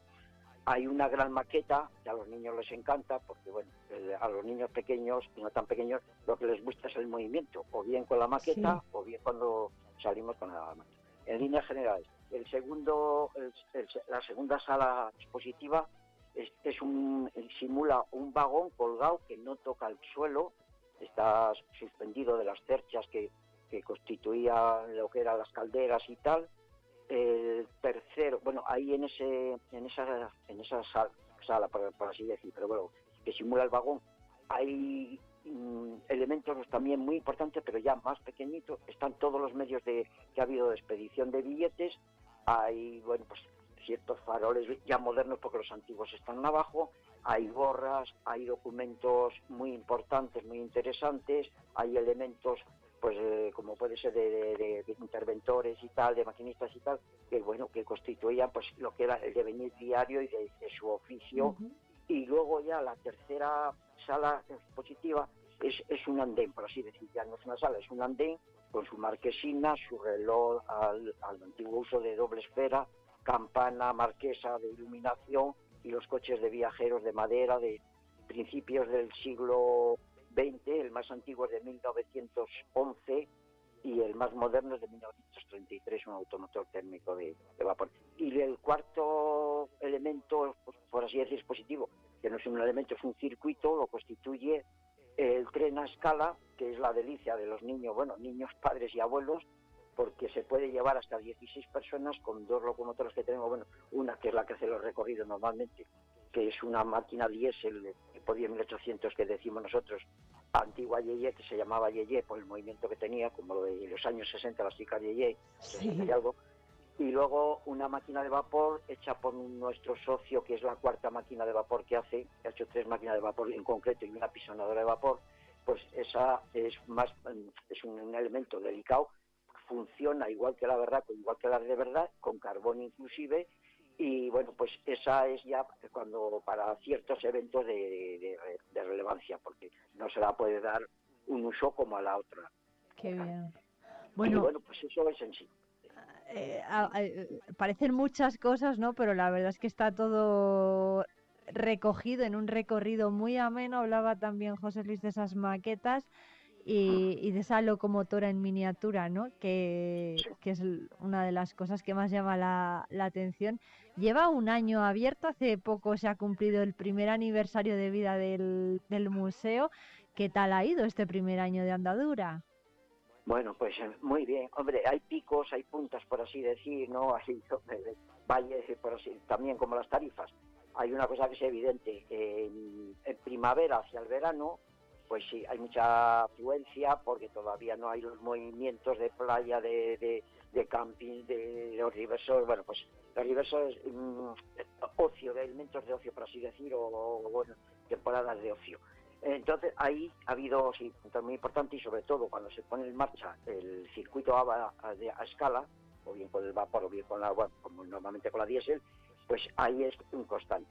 [SPEAKER 20] hay una gran maqueta que a los niños les encanta, porque bueno, a los niños pequeños y no tan pequeños lo que les gusta es el movimiento, o bien con la maqueta o bien cuando salimos con la maqueta. En líneas generales, el segundo, la segunda sala expositiva es, un, simula un vagón colgado que no toca el suelo, está suspendido de las cerchas que, que constituían lo que eran las calderas y tal, el tercero, bueno, ahí en ese en esa en esa sala, por, así decir, pero bueno, que simula el vagón, hay mm, elementos también muy importantes, pero ya más pequeñitos, están todos los medios de que ha habido de expedición de billetes, hay, bueno, pues ciertos faroles ya modernos porque los antiguos están abajo, hay gorras, hay documentos muy importantes, muy interesantes, hay elementos pues eh, como puede ser de, interventores y tal, de maquinistas y tal, que bueno, que constituían pues lo que era el devenir diario y de, su oficio. Y luego ya la tercera sala expositiva es, es un andén, por así decir, ya no es una sala, es un andén con su marquesina, su reloj al, al antiguo uso de doble esfera, campana marquesa de iluminación y los coches de viajeros de madera de principios del siglo XX, el más antiguo es de 1911 y el más moderno es de 1933, un automotor térmico de, vapor. Y el cuarto elemento, pues, por así decir, dispositivo, que no es un elemento, es un circuito, lo constituye el tren a escala, que es la delicia de los niños, bueno, niños, padres y abuelos, porque se puede llevar hasta 16 personas con dos locomotoras que tenemos, bueno, una que es la que hace los recorridos normalmente, que es una máquina diésel tipo 1800 que decimos nosotros, antigua Yeye, que se llamaba Yeye por el movimiento que tenía, como lo de los años 60, las chicas Yeye, y algo, y luego una máquina de vapor hecha por nuestro socio, que es la cuarta máquina de vapor que hace, que ha hecho tres máquinas de vapor en concreto y una pisonadora de vapor, pues esa es más es un elemento delicado, funciona igual que la verdad, igual que la de verdad, con carbón inclusive, y bueno, pues esa es ya cuando para ciertos eventos de, relevancia, porque no se la puede dar un uso como a la otra.
[SPEAKER 1] Qué bien.
[SPEAKER 20] Bueno, bueno pues eso es en sí.
[SPEAKER 1] Eh, eh, parecen muchas cosas, ¿no? Pero la verdad es que está todo recogido en un recorrido muy ameno. Hablaba también José Luis de esas maquetas y, de esa locomotora en miniatura, ¿no? Que, es una de las cosas que más llama la, atención. Lleva un año abierto, hace poco se ha cumplido el primer aniversario de vida del, del museo. ¿Qué tal ha ido este primer año de andadura?
[SPEAKER 20] Bueno, pues eh, muy bien. Hombre, hay picos, hay puntas, por así decir, ¿no? Hay (laughs) valles, por así, también como las tarifas. Hay una cosa que es evidente. En, primavera hacia el verano, pues sí, hay mucha afluencia porque todavía no hay los movimientos de playa, de, de, camping, de, los diversos, bueno, pues los diversos mm, ocio, de elementos de ocio, por así decir, o bueno, temporadas de ocio. Entonces ahí ha habido sí, muy importante y sobre todo cuando se pone en marcha el circuito a, a, escala, o bien con el vapor o bien con la agua, como normalmente con la diésel, pues ahí es un constante.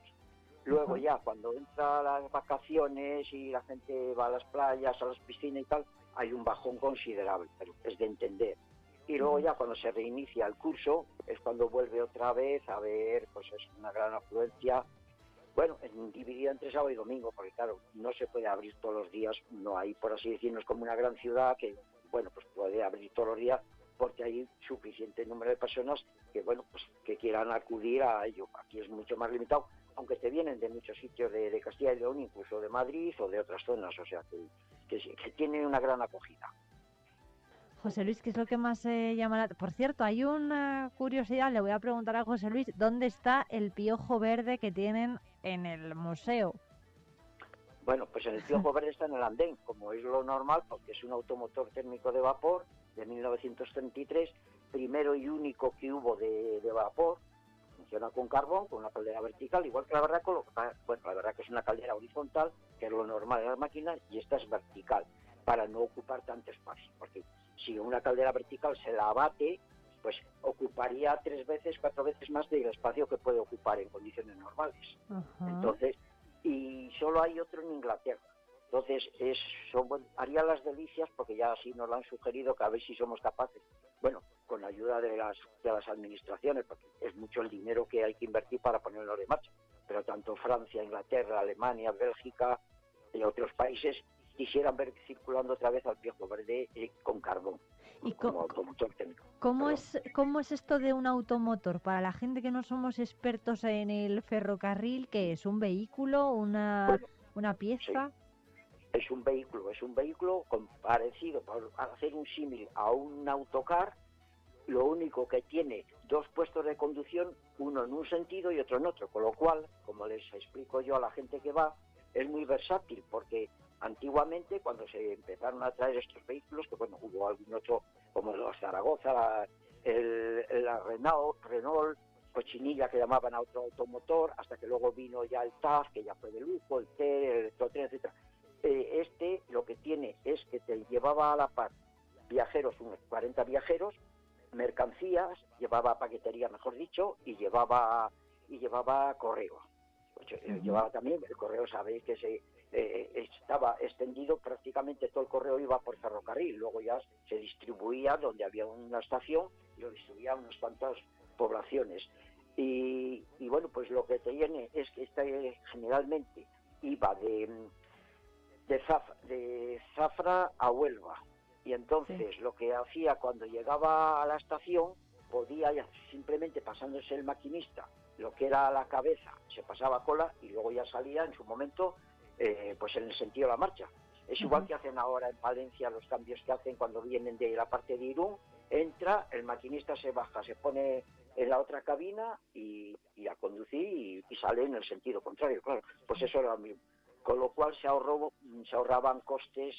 [SPEAKER 20] Luego ya cuando entra las vacaciones y la gente va a las playas, a las piscinas y tal, hay un bajón considerable, pero es de entender. Y luego ya cuando se reinicia el curso es cuando vuelve otra vez a ver, pues es una gran afluencia bueno, dividida entre sábado y domingo, porque claro, no se puede abrir todos los días, no hay, por así decirlo, es como una gran ciudad que, bueno, pues puede abrir todos los días porque hay suficiente número de personas que, bueno, pues que quieran acudir a ello. Aquí es mucho más limitado, aunque te vienen de muchos sitios de, Castilla y León, incluso de Madrid o de otras zonas, o sea, que, que, tiene una gran acogida.
[SPEAKER 1] José Luis, ¿qué es lo que más se llama la... Por cierto, hay una curiosidad, le voy a preguntar a José Luis, ¿dónde está el piojo verde que tienen en el museo?
[SPEAKER 20] Bueno, pues en el Piojo Verde está en el andén, como es lo normal, porque es un automotor térmico de vapor de 1933, primero y único que hubo de, vapor, funciona con carbón, con una caldera vertical, igual que la verdad, bueno, la verdad que es una caldera horizontal, que es lo normal de las máquinas, y esta es vertical, para no ocupar tanto espacio, porque si una caldera vertical se la abate, pues ocuparía tres veces, cuatro veces más del espacio que puede ocupar en condiciones normales. Entonces, y solo hay otro en Inglaterra. Entonces, es, haría las delicias, porque ya así nos lo han sugerido, que a ver si somos capaces, bueno, con la ayuda de las, de las administraciones, porque es mucho el dinero que hay que invertir para ponerlo de marcha, pero tanto Francia, Inglaterra, Alemania, Bélgica y otros países quisieran ver circulando otra vez al piojo verde eh, con carbón.
[SPEAKER 1] ¿Y ¿cómo, es, ¿Cómo es esto de un automotor? Para la gente que no somos expertos en el ferrocarril, ¿qué es? ¿Un vehículo? ¿Una, una pieza?
[SPEAKER 20] Es un vehículo, es un vehículo parecido, para hacer un símil a un autocar, lo único que tiene dos puestos de conducción, uno en un sentido y otro en otro, con lo cual, como les explico yo a la gente que va, es muy versátil porque Antiguamente, cuando se empezaron a traer estos vehículos, que bueno, hubo algún otro, como los Zaragoza, el, Renault, Renault, Cochinilla, que llamaban a otro automotor, hasta que luego vino ya el TAF, que ya fue de lujo, el T, el Electrotren, etc. Eh, este lo que tiene es que te llevaba a la par viajeros, unos 40 viajeros, mercancías, llevaba paquetería, mejor dicho, y llevaba y llevaba correo. Pues, eh, llevaba también el correo, sabéis que se eh, estaba extendido, prácticamente todo el correo iba por ferrocarril, luego ya se distribuía donde había una estación y lo distribuía a unas cuantas poblaciones. Y, bueno, pues lo que tiene es que este generalmente iba de, de, de Zafra a Huelva. Y entonces lo que hacía cuando llegaba a la estación, podía simplemente pasándose el maquinista, lo que era la cabeza, se pasaba cola y luego ya salía en su momento, eh, pues en el sentido de la marcha. Es igual que hacen ahora en Valencia los cambios que hacen cuando vienen de la parte de Irún, entra, el maquinista se baja, se pone en la otra cabina y, a conducir y, sale en el sentido contrario, claro, pues eso era lo mismo. Con lo cual se, ahorró, se ahorraban costes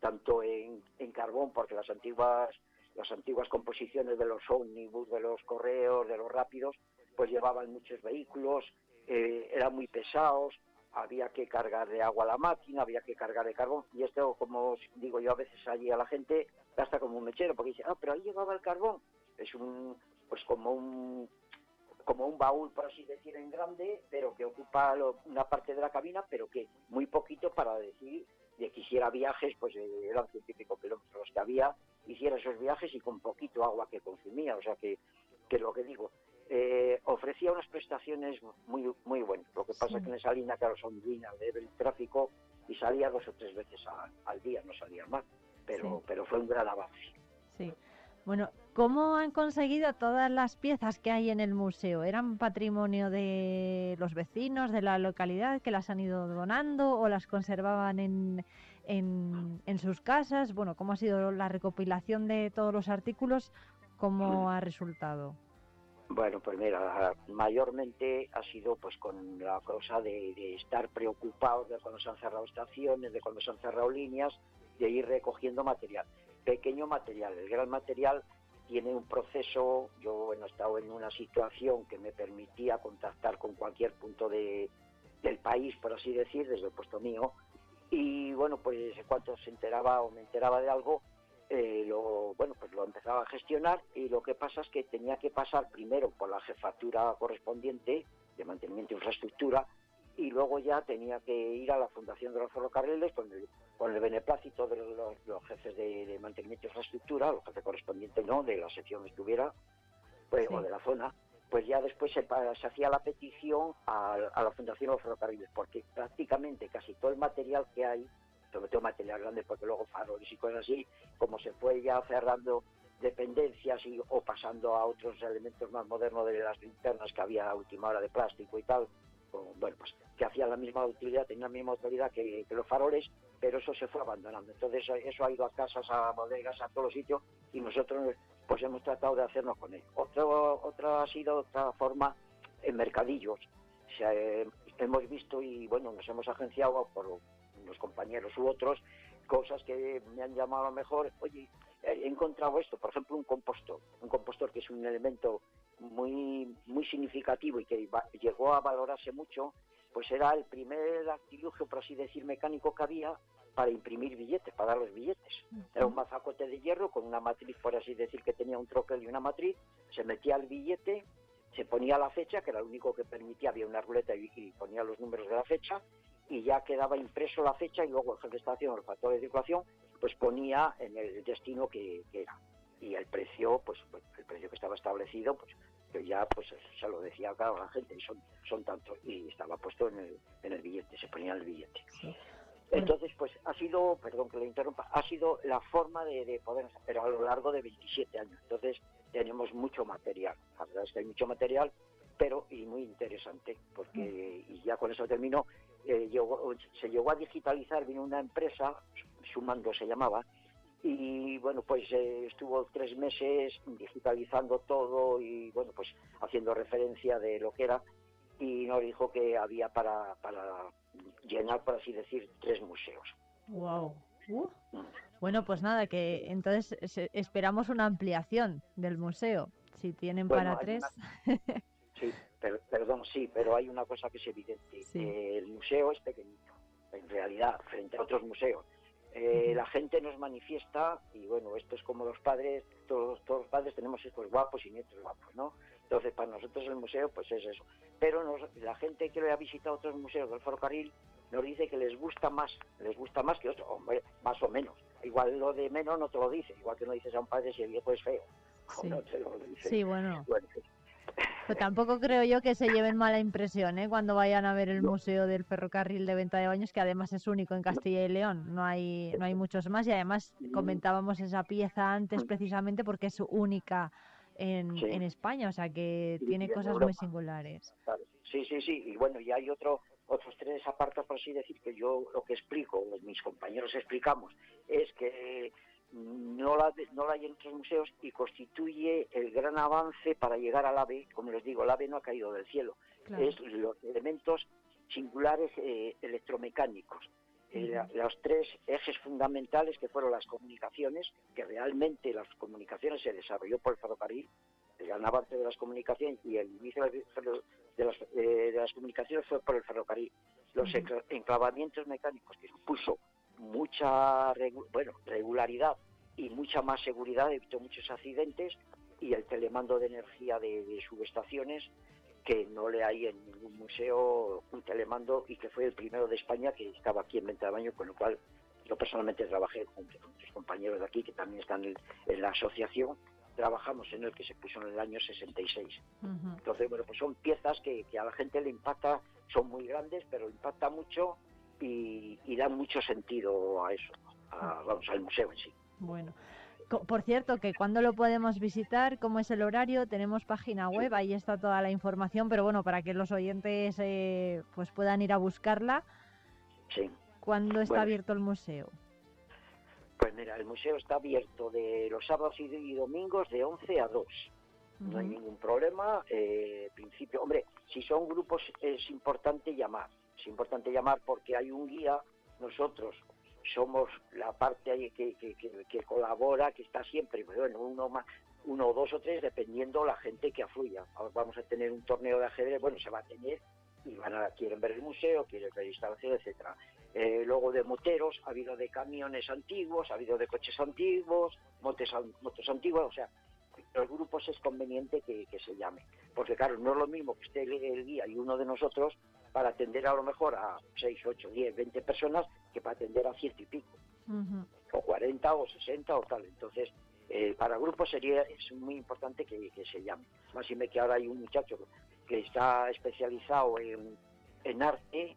[SPEAKER 20] tanto en, carbón, porque las antiguas, las antiguas composiciones de los ómnibus, de los correos, de los rápidos, pues llevaban muchos vehículos, eh, eran muy pesados, había que cargar de agua la máquina, había que cargar de carbón, y esto, como digo yo a veces allí a la gente, gasta como un mechero, porque dice, ah, pero ahí llevaba el carbón. Es un, pues como un, como un baúl, por así decir, en grande, pero que ocupa una parte de la cabina, pero que muy poquito para decir de que hiciera viajes, pues eh, eran científicos kilómetros que había, hiciera esos viajes y con poquito agua que consumía, o sea que, que lo que digo, eh, ofrecía unas prestaciones muy muy buenas. Lo que pasa es que en esa línea, claro, son líneas de tráfico y salía dos o tres veces al día, no salía más, pero, pero fue un gran avance.
[SPEAKER 1] Sí. Bueno, ¿cómo han conseguido todas las piezas que hay en el museo? ¿Eran patrimonio de los vecinos de la localidad que las han ido donando o las conservaban en, en, sus casas? Bueno, ¿cómo ha sido la recopilación de todos los artículos? ¿Cómo ha resultado?
[SPEAKER 20] Bueno, pues mira, mayormente ha sido pues con la cosa de, de, estar preocupados de cuando se han cerrado estaciones, de cuando se han cerrado líneas, de ir recogiendo material pequeño material. El gran material tiene un proceso, yo he estado en una situación que me permitía contactar con cualquier punto de, del país, por así decir, desde el puesto mío, y bueno, pues cuando se enteraba o me enteraba de algo, eh, lo, bueno, pues lo empezaba a gestionar y lo que pasa es que tenía que pasar primero por la jefatura correspondiente de mantenimiento de infraestructura y luego ya tenía que ir a la Fundación de los Ferrocarriles con el, con el beneplácito de los, jefes de, mantenimiento de infraestructura, los jefes correspondientes no, de la sección que estuviera, pues, o de la zona, pues ya después se, se hacía la petición a, la Fundación de los Ferrocarriles, porque prácticamente casi todo el material que hay, sobre todo material grande, porque luego faroles y cosas así, como se fue ya cerrando dependencias y, o pasando a otros elementos más modernos de las linternas que había a última hora de plástico y tal, bueno, pues que hacía la misma utilidad, tenía la misma utilidad que, los faroles, pero eso se fue abandonando. Entonces eso ha ido a casas, a bodegas, a todos los sitios y nosotros pues hemos tratado de hacernos con él. Otro, otra ha sido otra forma en mercadillos. hemos visto y bueno, nos hemos agenciado por unos compañeros u otros cosas que me han llamado mejor, oye, he encontrado esto, por ejemplo, un compostor, un compostor que es un elemento muy, muy significativo y que llegó a valorarse mucho, pues era el primer artilugio, por así decir, mecánico que había para imprimir billetes, para dar los billetes. Era un mazacote de hierro con una matriz, por así decir, que tenía un troquel y una matriz, se metía el billete, se ponía la fecha, que era lo único que permitía, había una ruleta y, ponía los números de la fecha, y ya quedaba impreso la fecha y luego el jefe de estación, el factor de circulación, pues ponía en el destino que, que era. Y el precio, pues, pues, el precio que estaba establecido, pues que ya pues se lo decía a la gente, y son, son tantos, y estaba puesto en el, en el billete, se ponía en el billete. Entonces, pues ha sido, perdón que le interrumpa, ha sido la forma de, de poder, pero a lo largo de 27 años. Entonces, tenemos mucho material. La verdad es que hay mucho material, pero y muy interesante, porque, y ya con eso termino, eh, se llegó a digitalizar, vino una empresa, Sumando se llamaba, y bueno, pues eh, estuvo tres meses digitalizando todo y bueno, pues haciendo referencia de lo que era y nos dijo que había para, para llenar, por así decir, tres museos.
[SPEAKER 1] Wow. Uh. Mm. Bueno, pues nada, que entonces esperamos una ampliación del museo, si tienen para tres. (laughs)
[SPEAKER 20] sí, perdón, sí, pero hay una cosa que es evidente. el museo es pequeñito, en realidad, frente a otros museos Eh, la gente nos manifiesta y bueno, esto es como los padres, todos, todos los padres tenemos hijos guapos y nietos guapos, ¿no? Entonces para nosotros el museo pues es eso. Pero nos, la gente que ha visitado otros museos del ferrocarril nos dice que les gusta más, les gusta más que otros, hombre, más o menos. Igual lo de menos no te lo dice, igual que no dices a un padre si el viejo es feo. (laughs)
[SPEAKER 1] Sí,
[SPEAKER 20] No te lo dice.
[SPEAKER 1] Sí, bueno.
[SPEAKER 20] Bueno,
[SPEAKER 1] Pero tampoco creo yo que se lleven mala impresión ¿eh? cuando vayan a ver el Museo del Ferrocarril de Venta de Baños, que además es único en Castilla y León. No hay, no hay muchos más y además comentábamos esa pieza antes precisamente porque es única en,
[SPEAKER 20] Sí.
[SPEAKER 1] en España, o sea que tiene cosas
[SPEAKER 20] Europa.
[SPEAKER 1] muy singulares.
[SPEAKER 20] Claro. Sí, sí, sí. Y bueno, y hay otro, otros tres apartados, por así decir, que yo lo que explico, mis compañeros explicamos, es que no la, no la hay en otros museos y constituye el gran avance para llegar al AVE. Como les digo, el AVE no ha caído del cielo.
[SPEAKER 1] Claro.
[SPEAKER 20] Es los elementos singulares eh, electromecánicos. Eh, la- los tres ejes fundamentales que fueron las comunicaciones, que realmente las comunicaciones se desarrolló por el ferrocarril, el gran avance de las comunicaciones y el inicio de las, eh, de las comunicaciones fue por el ferrocarril. Los enclavamientos mecánicos que supuso mucha bueno, regularidad y mucha más seguridad, evitó muchos accidentes y el telemando de energía de, de subestaciones que no le hay en ningún museo un telemando y que fue el primero de España que estaba aquí en Venta de Baño, con lo cual yo personalmente trabajé junto con otros compañeros de aquí que también están en, en la asociación, trabajamos en el que se puso en el año 66. Entonces, bueno, pues son piezas que, que a la gente le impacta, son muy grandes, pero impacta mucho y, y dan mucho sentido a eso, a- vamos, al museo en sí.
[SPEAKER 1] Bueno. Por cierto, que cuando lo podemos visitar, cómo es el horario, tenemos página web, ahí está toda la información, pero bueno, para que los oyentes eh, pues puedan ir a buscarla,
[SPEAKER 20] Sí.
[SPEAKER 1] ¿cuándo está
[SPEAKER 20] Bueno.
[SPEAKER 1] abierto el museo?
[SPEAKER 20] Pues mira, el museo está abierto de los sábados y, domingos de 11 a 2. No hay ningún problema. Eh, principio, hombre, si son grupos es importante llamar. Es importante llamar porque hay un guía. Nosotros somos la parte ahí que, colabora, que está siempre. Bueno, uno más, uno, dos o tres, dependiendo la gente que afluya. Vamos a tener un torneo de ajedrez. Bueno, se va a tener y van a quieren ver el museo, quieren ver instalaciones, etcétera. Eh, luego de moteros, ha habido de camiones antiguos, ha habido de coches antiguos, motos, an- motos antiguas, o sea, los grupos es conveniente que, que se llame. Porque claro, no es lo mismo que esté el guía y uno de nosotros para atender a lo mejor a 6, 8, 10, 20 personas que para atender a ciento y pico, o 40 o 60 o tal. Entonces, eh, para grupos sería es muy importante que, que se llame. Más y me que ahora hay un muchacho que está especializado en, en arte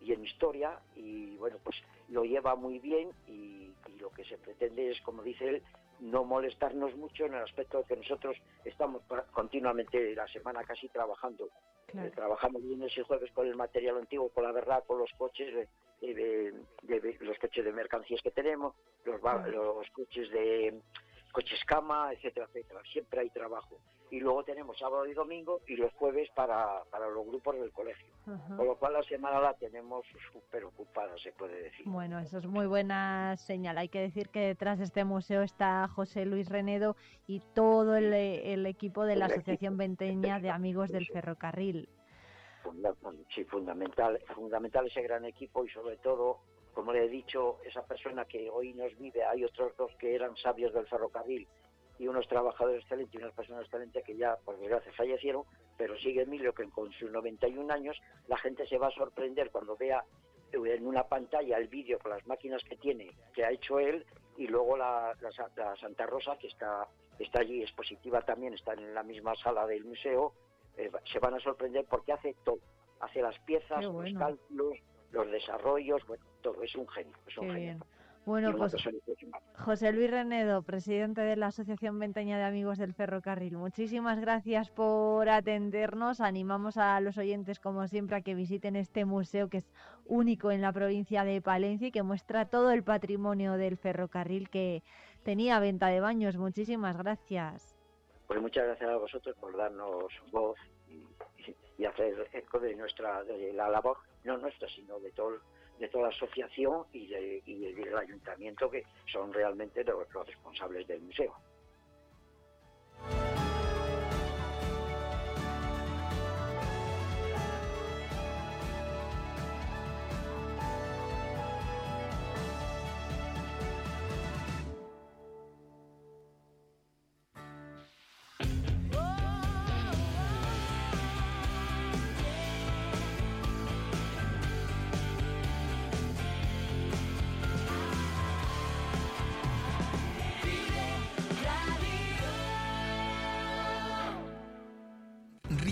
[SPEAKER 20] y en historia y bueno, pues lo lleva muy bien y, y lo que se pretende es, como dice él, no molestarnos mucho en el aspecto de que nosotros estamos continuamente la semana casi trabajando. Eh, trabajamos lunes y jueves con el material antiguo, con la verdad, con los coches de, de- de- de- los coches de mercancías que tenemos, los, los coches de coches cama, etcétera, etcétera. Siempre hay trabajo. Y luego tenemos sábado y domingo y los jueves para, para los grupos del colegio. Con lo cual la semana la tenemos súper ocupada, se puede decir.
[SPEAKER 1] Bueno, eso es muy buena señal. Hay que decir que detrás de este museo está José Luis Renedo y todo el, el equipo de la
[SPEAKER 20] El equipo.
[SPEAKER 1] Asociación Venteña de Amigos del Ferrocarril.
[SPEAKER 20] Sí, fundamental, fundamental ese gran equipo y sobre todo, como le he dicho, esa persona que hoy nos vive, hay otros dos que eran sabios del ferrocarril y unos trabajadores excelentes y unas personas excelentes que ya, por desgracia, fallecieron, pero sigue Emilio que con sus 91 años la gente se va a sorprender cuando vea en una pantalla el vídeo con las máquinas que tiene, que ha hecho él, y luego la, la la Santa Rosa, que está, está allí expositiva también, está en la misma sala del museo, eh, se van a sorprender porque hace todo. Hace las piezas, los cálculos, los desarrollos, bueno, todo. Es un genio, es un
[SPEAKER 1] Qué
[SPEAKER 20] genio.
[SPEAKER 1] bien. Bueno, pues. José Luis Renedo, presidente de la Asociación Venteña de Amigos del Ferrocarril. Muchísimas gracias por atendernos. Animamos a los oyentes, como siempre, a que visiten este museo que es único en la provincia de Palencia y que muestra todo el patrimonio del ferrocarril que tenía venta de baños. Muchísimas gracias.
[SPEAKER 20] Pues muchas gracias a vosotros por darnos voz y, y- y hacer eco de nuestra de la labor, no nuestra, sino de todo de toda la asociación y, de- y del ayuntamiento que son realmente los responsables del museo.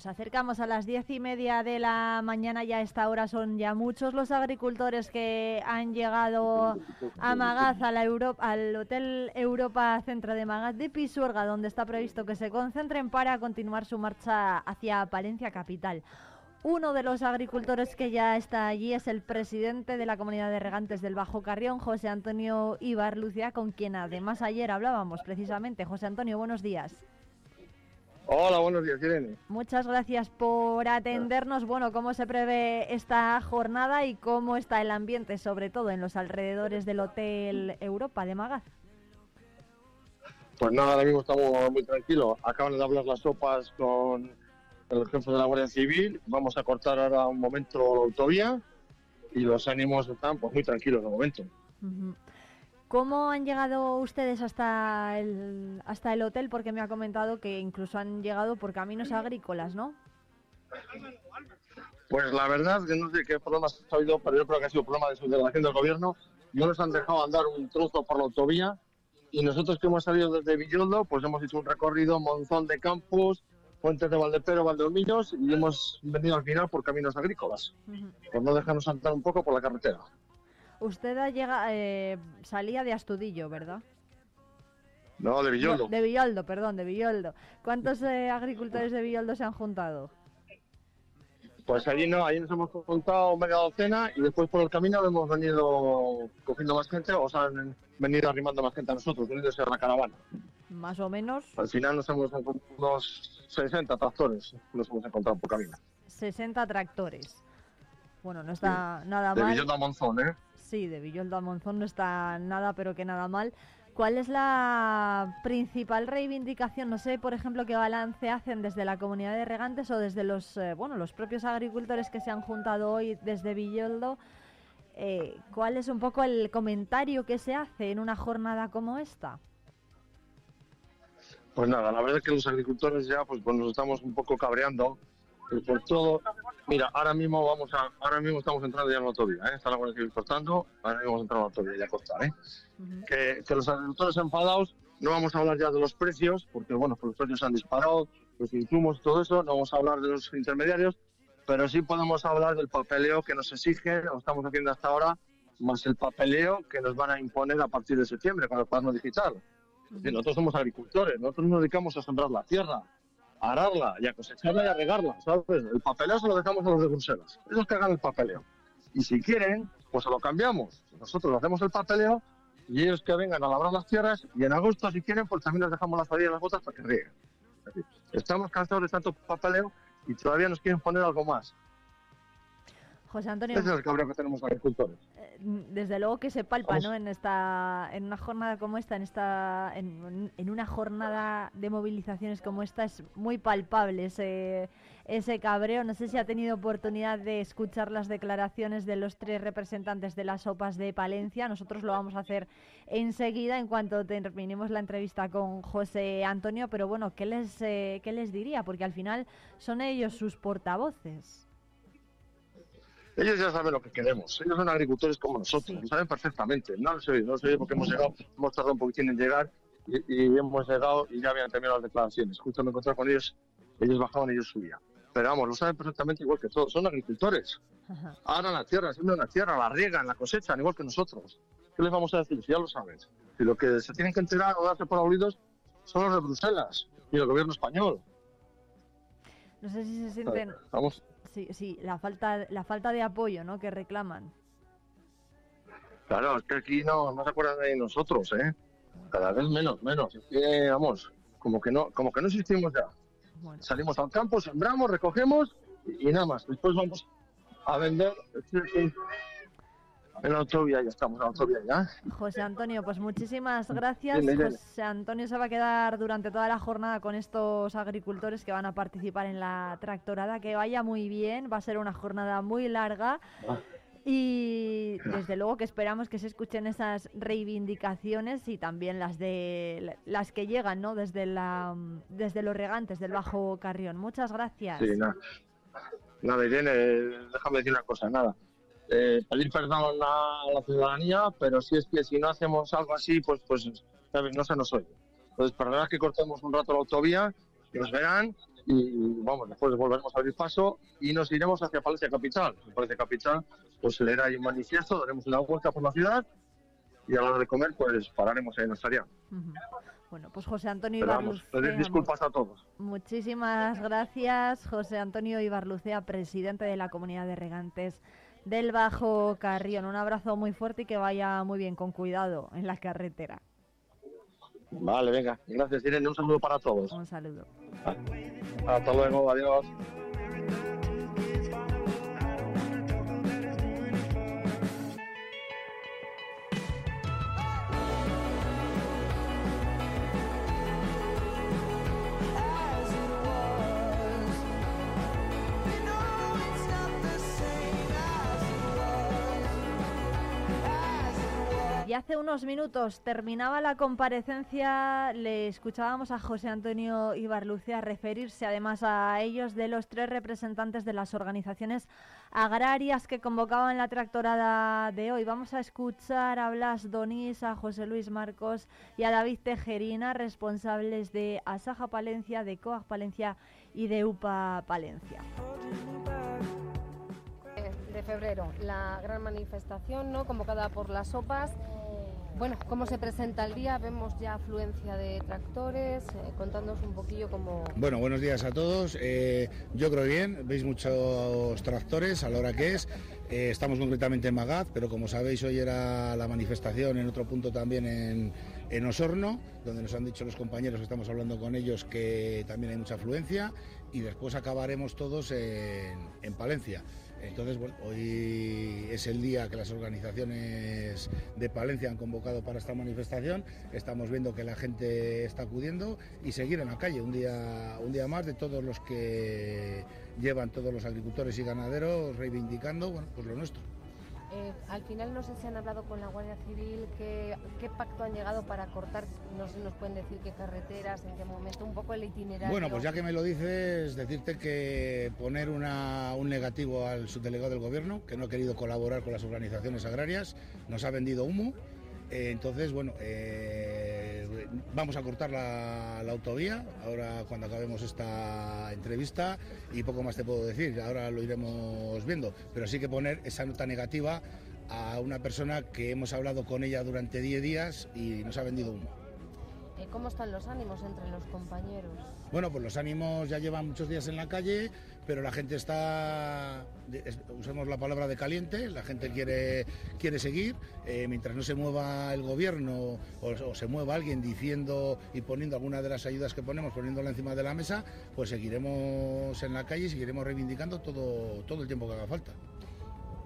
[SPEAKER 1] Nos acercamos a las diez y media de la mañana. Ya a esta hora son ya muchos los agricultores que han llegado a Magaz, a la Euro- al Hotel Europa Centro de Magaz de Pisuerga, donde está previsto que se concentren para continuar su marcha hacia Palencia Capital. Uno de los agricultores que ya está allí es el presidente de la comunidad de regantes del Bajo Carrión, José Antonio Ibar Lucia, con quien además ayer hablábamos precisamente. José Antonio, buenos días.
[SPEAKER 21] Hola, buenos días, Irene.
[SPEAKER 1] Muchas gracias por atendernos. Bueno, ¿cómo se prevé esta jornada y cómo está el ambiente, sobre todo en los alrededores del Hotel Europa de Magaz?
[SPEAKER 21] Pues nada, ahora mismo estamos muy tranquilos. Acaban de hablar las sopas con el jefe de la Guardia Civil. Vamos a cortar ahora un momento la autovía y los ánimos están pues muy tranquilos de momento.
[SPEAKER 1] ¿Cómo han llegado ustedes hasta el, hasta el hotel? Porque me ha comentado que incluso han llegado por caminos agrícolas, ¿no?
[SPEAKER 21] Pues la verdad que no sé qué problemas ha habido, pero yo creo que ha sido problema de subdelegación del gobierno. No nos han dejado andar un trozo por la autovía y nosotros que hemos salido desde Villoldo, pues hemos hecho un recorrido monzón de campos, puentes de Valdepero, Valdeolmillos y hemos venido al final por caminos agrícolas, por no dejarnos andar un poco por la carretera.
[SPEAKER 1] Usted ha llega- eh, salía de Astudillo, ¿verdad?
[SPEAKER 21] No, de Villoldo.
[SPEAKER 1] No, de Villoldo, perdón, de Villoldo. ¿Cuántos eh, agricultores de Villoldo se han juntado?
[SPEAKER 21] Pues allí no, allí nos hemos contado media docena y después por el camino hemos venido cogiendo más gente, o sea, han venido arrimando más gente a nosotros, uniéndose a la caravana.
[SPEAKER 1] Más o menos
[SPEAKER 21] Al final nos hemos encontrado unos 60 tractores, nos hemos encontrado por camino.
[SPEAKER 1] 60 tractores. Bueno, no está nada
[SPEAKER 21] De
[SPEAKER 1] mal.
[SPEAKER 21] Villoldo a Monzón, ¿eh?
[SPEAKER 1] Sí, de Villoldo a Monzón no está nada, pero que nada mal. ¿Cuál es la principal reivindicación? No sé, por ejemplo, qué balance hacen desde la comunidad de regantes o desde los, eh, bueno, los propios agricultores que se han juntado hoy desde Villoldo. Eh, ¿Cuál es un poco el comentario que se hace en una jornada como esta?
[SPEAKER 21] Pues nada, la verdad es que los agricultores ya pues, pues nos estamos un poco cabreando eh, por todo. Mira, ahora mismo vamos a, ahora mismo estamos entrando ya en la autovía, ¿eh? está la Guardia Civil cortando, ahora mismo vamos a entrar en la autovía ya cortar, ¿eh? que, que los agricultores enfadados, no vamos a hablar ya de los precios, porque bueno, pues los precios se han disparado, los insumos y todo eso, no vamos a hablar de los intermediarios, pero sí podemos hablar del papeleo que nos exige, lo estamos haciendo hasta ahora, más el papeleo que nos van a imponer a partir de septiembre con el cuaderno digital. Es decir, nosotros somos agricultores, nosotros nos dedicamos a sembrar la tierra, ararla y a cosecharla y a regarla, ¿sabes? El papeleo se lo dejamos a los de Bruselas, esos que hagan el papeleo. Y si quieren, pues se lo cambiamos. Nosotros hacemos el papeleo y ellos que vengan a labrar las tierras y en agosto, si quieren, pues también les dejamos las varillas y las botas para que rieguen. Estamos cansados de tanto papeleo y todavía nos quieren poner algo más.
[SPEAKER 1] José Antonio.
[SPEAKER 21] Ese es el cabreo que tenemos agricultores.
[SPEAKER 1] Eh, desde luego que se palpa, ¿no? En esta, en una jornada como esta, en esta, en, en, una jornada de movilizaciones como esta, es muy palpable ese, ese cabreo. No sé si ha tenido oportunidad de escuchar las declaraciones de los tres representantes de las sopas de Palencia. Nosotros lo vamos a hacer enseguida en cuanto terminemos la entrevista con José Antonio. Pero bueno, ¿qué les, eh, ¿qué les diría? Porque al final son ellos sus portavoces.
[SPEAKER 21] Ellos ya saben lo que queremos. Ellos son agricultores como nosotros, lo saben perfectamente. No lo sé, no sé porque hemos llegado, hemos tardado un poquitín en llegar y, hemos llegado y ya habían terminado las declaraciones. Justo me encontré con ellos, ellos bajaban y ellos subían. Pero vamos, lo saben perfectamente igual que todos. Son agricultores. Aran la tierra, siembran la tierra, la riegan, la cosechan, igual que nosotros. ¿Qué les vamos a decir si ya lo saben? Si lo que se tienen que enterar o darse por oídos son los de Bruselas y el gobierno español.
[SPEAKER 1] No sé si se sienten.
[SPEAKER 21] Vamos.
[SPEAKER 1] Sí, sí, la falta, la falta de apoyo, ¿no? Que reclaman.
[SPEAKER 21] Claro, es que aquí no, no se acuerdan de nosotros, ¿eh? Cada vez menos, menos. Es que, vamos, como que no, como que no existimos ya. Salimos al campo, sembramos, recogemos y, nada más. Después vamos a vender en la autovía, ya estamos en la autovía ya.
[SPEAKER 1] José Antonio, pues muchísimas gracias. José Antonio se va a quedar durante toda la jornada con estos agricultores que van a participar en la tractorada. Que vaya muy bien, va a ser una jornada muy larga. Ah. Y desde luego que esperamos que se escuchen esas reivindicaciones y también las de las que llegan, ¿no? Desde la desde los regantes del Bajo Carrión. Muchas gracias.
[SPEAKER 21] Sí, nada. Nada, Irene, déjame decir una cosa, nada. Eh, pedir perdón a la ciudadanía, pero si es que si no hacemos algo así, pues pues no se nos oye. Entonces, perdonad que cortemos un rato la autovía, nos verán y vamos, después volveremos a abrir paso y nos iremos hacia Palencia Capital. En Palencia Capital pues se leerá ahí un manifiesto, daremos una vuelta por la ciudad y a la hora de comer pues pararemos ahí en nuestra
[SPEAKER 1] Bueno, pues José Antonio Ibarlucea.
[SPEAKER 21] disculpas a todos.
[SPEAKER 1] Muchísimas gracias, José Antonio Ibarlucea, presidente de la Comunidad de Regantes del Bajo Carrión. Un abrazo muy fuerte y que vaya muy bien, con cuidado en la carretera.
[SPEAKER 21] Vale, venga. Gracias, Irene. Un saludo para todos.
[SPEAKER 1] Un saludo.
[SPEAKER 21] Hasta luego. Adiós.
[SPEAKER 1] Y hace unos minutos terminaba la comparecencia, le escuchábamos a José Antonio Ibarlucea referirse además a ellos de los tres representantes de las organizaciones agrarias que convocaban la tractorada de hoy. Vamos a escuchar a Blas Donís, a José Luis Marcos y a David Tejerina, responsables de Asaja Palencia, de COAG Palencia y de UPA Palencia
[SPEAKER 22] febrero, la gran manifestación ¿no? convocada por las sopas bueno, ¿cómo se presenta el día? Vemos ya afluencia de tractores, eh, contándonos un poquillo cómo...
[SPEAKER 23] Bueno, buenos días a todos. Eh, yo creo bien, veis muchos tractores a la hora que es. Eh, estamos concretamente en Magaz, pero como sabéis hoy era la manifestación en otro punto también en, en Osorno, donde nos han dicho los compañeros que estamos hablando con ellos que también hay mucha afluencia y después acabaremos todos en Palencia. Entonces, bueno, hoy es el día que las organizaciones de Palencia han convocado para esta manifestación. Estamos viendo que la gente está acudiendo y seguir en la calle un día, un día más de todos los que llevan todos los agricultores y ganaderos reivindicando bueno, pues lo nuestro.
[SPEAKER 22] Eh, al final no sé si han hablado con la Guardia Civil, ¿qué, pacto han llegado para cortar, no sé, nos pueden decir qué carreteras, en qué momento, un poco el itinerario.
[SPEAKER 23] Bueno, pues ya que me lo dices, decirte que poner un negativo al subdelegado del gobierno, que no ha querido colaborar con las organizaciones agrarias, nos ha vendido humo. Eh, entonces, bueno, eh, vamos a cortar la, autovía ahora cuando acabemos esta entrevista y poco más te puedo decir, ahora lo iremos viendo, pero sí que poner esa nota negativa a una persona que hemos hablado con ella durante 10 días y nos ha vendido humo.
[SPEAKER 22] Eh, ¿Cómo están los ánimos entre los compañeros?
[SPEAKER 23] Bueno, pues los ánimos ya llevan muchos días en la calle, pero la gente está, usemos la palabra de caliente, la gente quiere, quiere seguir, eh, mientras no se mueva el gobierno o, se mueva alguien diciendo y poniendo alguna de las ayudas que ponemos, poniéndola encima de la mesa, pues seguiremos en la calle y seguiremos reivindicando todo, todo el tiempo que haga falta.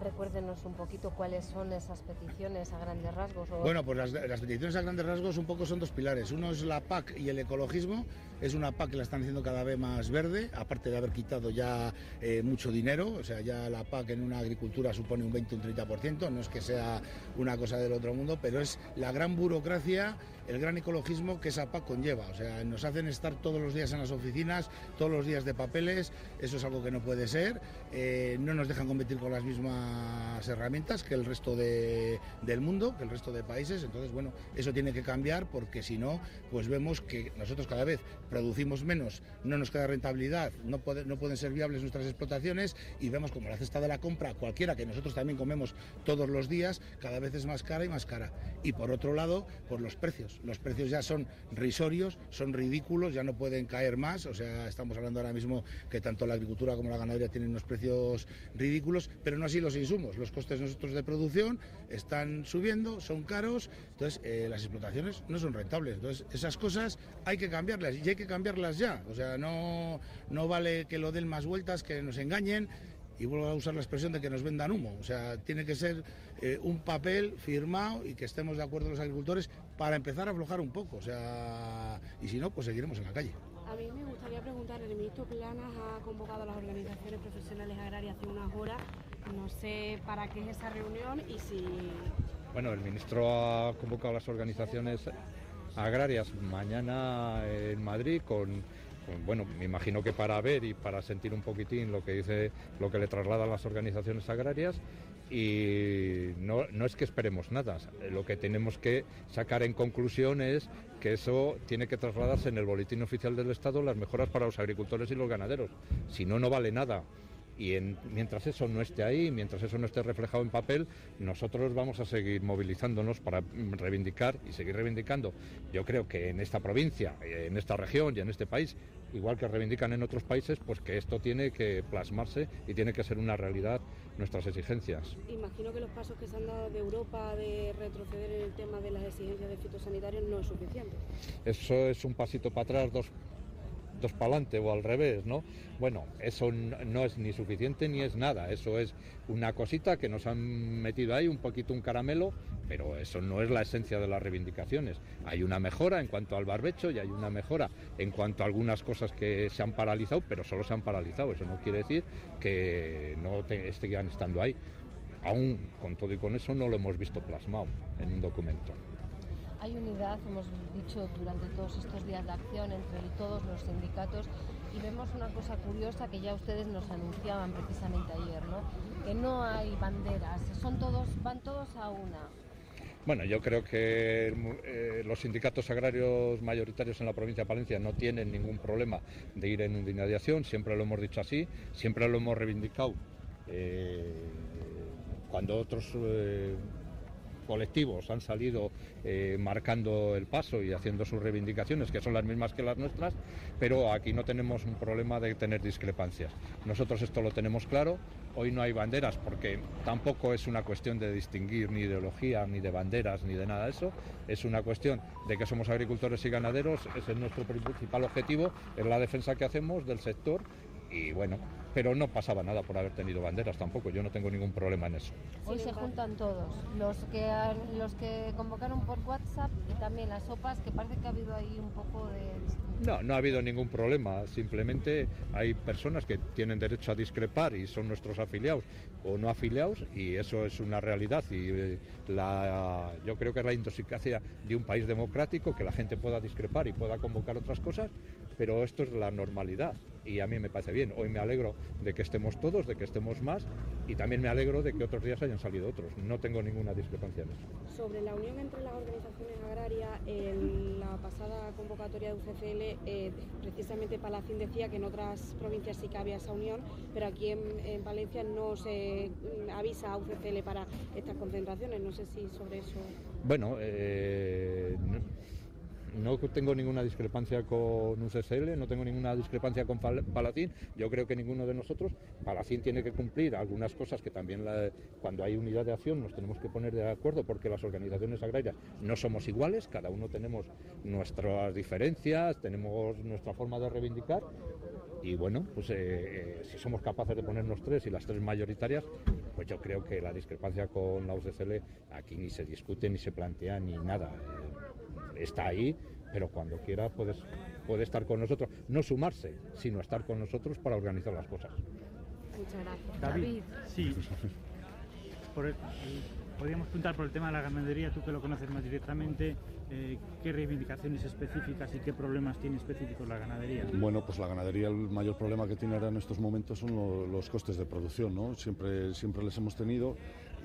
[SPEAKER 22] Recuérdenos un poquito cuáles son esas peticiones a grandes rasgos.
[SPEAKER 23] Bueno, pues las, las, peticiones a grandes rasgos un poco son dos pilares. Uno es la PAC y el ecologismo. Es una PAC que la están haciendo cada vez más verde, aparte de haber quitado ya eh, mucho dinero. O sea, ya la PAC en una agricultura supone un 20 o un 30%. No es que sea una cosa del otro mundo, pero es la gran burocracia el gran ecologismo que esa PAC conlleva. O sea, nos hacen estar todos los días en las oficinas, todos los días de papeles, eso es algo que no puede ser. Eh, no nos dejan competir con las mismas herramientas que el resto de, del mundo, que el resto de países. Entonces, bueno, eso tiene que cambiar porque si no, pues vemos que nosotros cada vez producimos menos, no nos queda rentabilidad, no, pueden ser viables nuestras explotaciones y vemos como la cesta de la compra, cualquiera que nosotros también comemos todos los días, cada vez es más cara y más cara. Y por otro lado, por los precios. Los precios ya son risorios, son ridículos, ya no pueden caer más. O sea, estamos hablando ahora mismo que tanto la agricultura como la ganadería tienen unos precios ridículos, pero no así los insumos. Los costes nosotros de producción están subiendo, son caros, entonces eh, las explotaciones no son rentables. Entonces, esas cosas hay que cambiarlas y hay que cambiarlas ya. O sea, no, no vale que lo den más vueltas, que nos engañen y vuelvo a usar la expresión de que nos vendan humo. O sea, tiene que ser eh, un papel firmado y que estemos de acuerdo los agricultores para empezar a aflojar un poco. O sea, y si no, pues seguiremos en la calle.
[SPEAKER 24] A mí me gustaría preguntar, el ministro Planas ha convocado a las organizaciones profesionales agrarias hace unas horas. No sé para qué es esa reunión y si...
[SPEAKER 25] Bueno, el ministro ha convocado a las organizaciones agrarias mañana en Madrid con bueno, me imagino que para ver y para sentir un poquitín lo que dice, lo que le trasladan las organizaciones agrarias y no, no, es que esperemos nada, lo que tenemos que sacar en conclusión es que eso tiene que trasladarse en el boletín oficial del Estado las mejoras para los agricultores y los ganaderos, si no, no vale nada y mientras eso no esté ahí, mientras eso no esté reflejado en papel, nosotros vamos a seguir movilizándonos para reivindicar y seguir reivindicando. Yo creo que en esta provincia, en esta región y en este país, igual que reivindican en otros países, pues que esto tiene que plasmarse y tiene que ser una realidad nuestras exigencias.
[SPEAKER 24] Imagino que los pasos que se han dado de Europa de retroceder en el tema de las exigencias de fitosanitarios no es suficiente.
[SPEAKER 25] Eso es un pasito para atrás, dos dos para adelante o al revés, ¿no? Bueno, eso no es ni suficiente ni es nada, eso es una cosita que nos han metido ahí, un poquito un caramelo, pero eso no es la esencia de las reivindicaciones. Hay una mejora en cuanto al barbecho y hay una mejora en cuanto a algunas cosas que se han paralizado, pero solo se han paralizado, eso no quiere decir que no estén estando ahí. Aún con todo y con eso no lo hemos visto plasmado en un documento.
[SPEAKER 22] Hay unidad, hemos dicho durante todos estos días de acción entre todos los sindicatos y vemos una cosa curiosa que ya ustedes nos anunciaban precisamente ayer, ¿no? Que no hay banderas, son todos, van todos a una.
[SPEAKER 25] Bueno, yo creo que eh, los sindicatos agrarios mayoritarios en la provincia de Palencia no tienen ningún problema de ir en acción, siempre lo hemos dicho así, siempre lo hemos reivindicado. Eh, cuando otros eh, colectivos han salido eh, marcando el paso y haciendo sus reivindicaciones, que son las mismas que las nuestras, pero aquí no tenemos un problema de tener discrepancias. Nosotros esto lo tenemos claro, hoy no hay banderas porque tampoco es una cuestión de distinguir ni ideología, ni de banderas, ni de nada de eso, es una cuestión de que somos agricultores y ganaderos, ese es nuestro principal objetivo, es la defensa que hacemos del sector y bueno, pero no pasaba nada por haber tenido banderas tampoco, yo no tengo ningún problema en eso.
[SPEAKER 22] Hoy se juntan todos, los que, los que convocaron por WhatsApp y también las sopas, que parece que ha habido ahí un poco de...
[SPEAKER 25] No, no ha habido ningún problema, simplemente hay personas que tienen derecho a discrepar y son nuestros afiliados o no afiliados y eso es una realidad y eh, la, yo creo que es la intoxicación de un país democrático que la gente pueda discrepar y pueda convocar otras cosas, pero esto es la normalidad y a mí me parece bien. Hoy me alegro de que estemos todos, de que estemos más y también me alegro de que otros días hayan salido otros. No tengo ninguna discrepancia en eso.
[SPEAKER 24] Sobre la unión entre las organizaciones agrarias, en la pasada convocatoria de UCCL, eh, precisamente Palacín decía que en otras provincias sí que había esa unión, pero aquí en, Valencia no se mm, avisa a UCCL para estas concentraciones. No sé si sobre eso.
[SPEAKER 25] Bueno, eh, no tengo ninguna discrepancia con UCSL, no tengo ninguna discrepancia con Palacín. Yo creo que ninguno de nosotros, Palacín tiene que cumplir algunas cosas que también cuando hay unidad de acción nos tenemos que poner de acuerdo porque las organizaciones agrarias no somos iguales, cada uno tenemos nuestras diferencias, tenemos nuestra forma de reivindicar y bueno, pues eh, eh, si somos capaces de ponernos tres y las tres mayoritarias, pues yo creo que la discrepancia con la UCCL aquí ni se discute, ni se plantea, ni nada. Está ahí, pero cuando quiera puedes, puede estar con nosotros, no sumarse, sino estar con nosotros para organizar las cosas.
[SPEAKER 22] Muchas gracias.
[SPEAKER 26] David, sí. Por el- podríamos preguntar por el tema de la ganadería, tú que lo conoces más directamente, eh, ¿qué reivindicaciones específicas y qué problemas tiene específicos la ganadería?
[SPEAKER 27] Bueno, pues la ganadería el mayor problema que tiene ahora en estos momentos son lo- los costes de producción, ¿no? Siempre, siempre les hemos tenido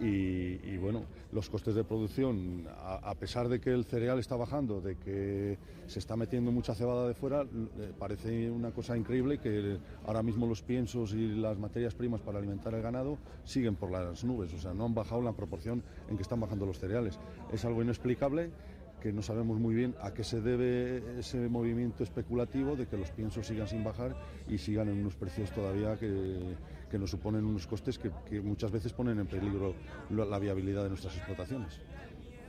[SPEAKER 27] y, bueno, los costes de producción, a, a pesar de que el cereal está bajando, de que se está metiendo mucha cebada de fuera, eh, parece una cosa increíble que ahora mismo los piensos y las materias primas para alimentar el ganado siguen por las nubes, o sea, no han bajado la proporción en que están bajando los cereales. Es algo inexplicable que no sabemos muy bien a qué se debe ese movimiento especulativo de que los piensos sigan sin bajar y sigan en unos precios todavía que, que nos suponen unos costes que, que muchas veces ponen en peligro la, la viabilidad de nuestras explotaciones.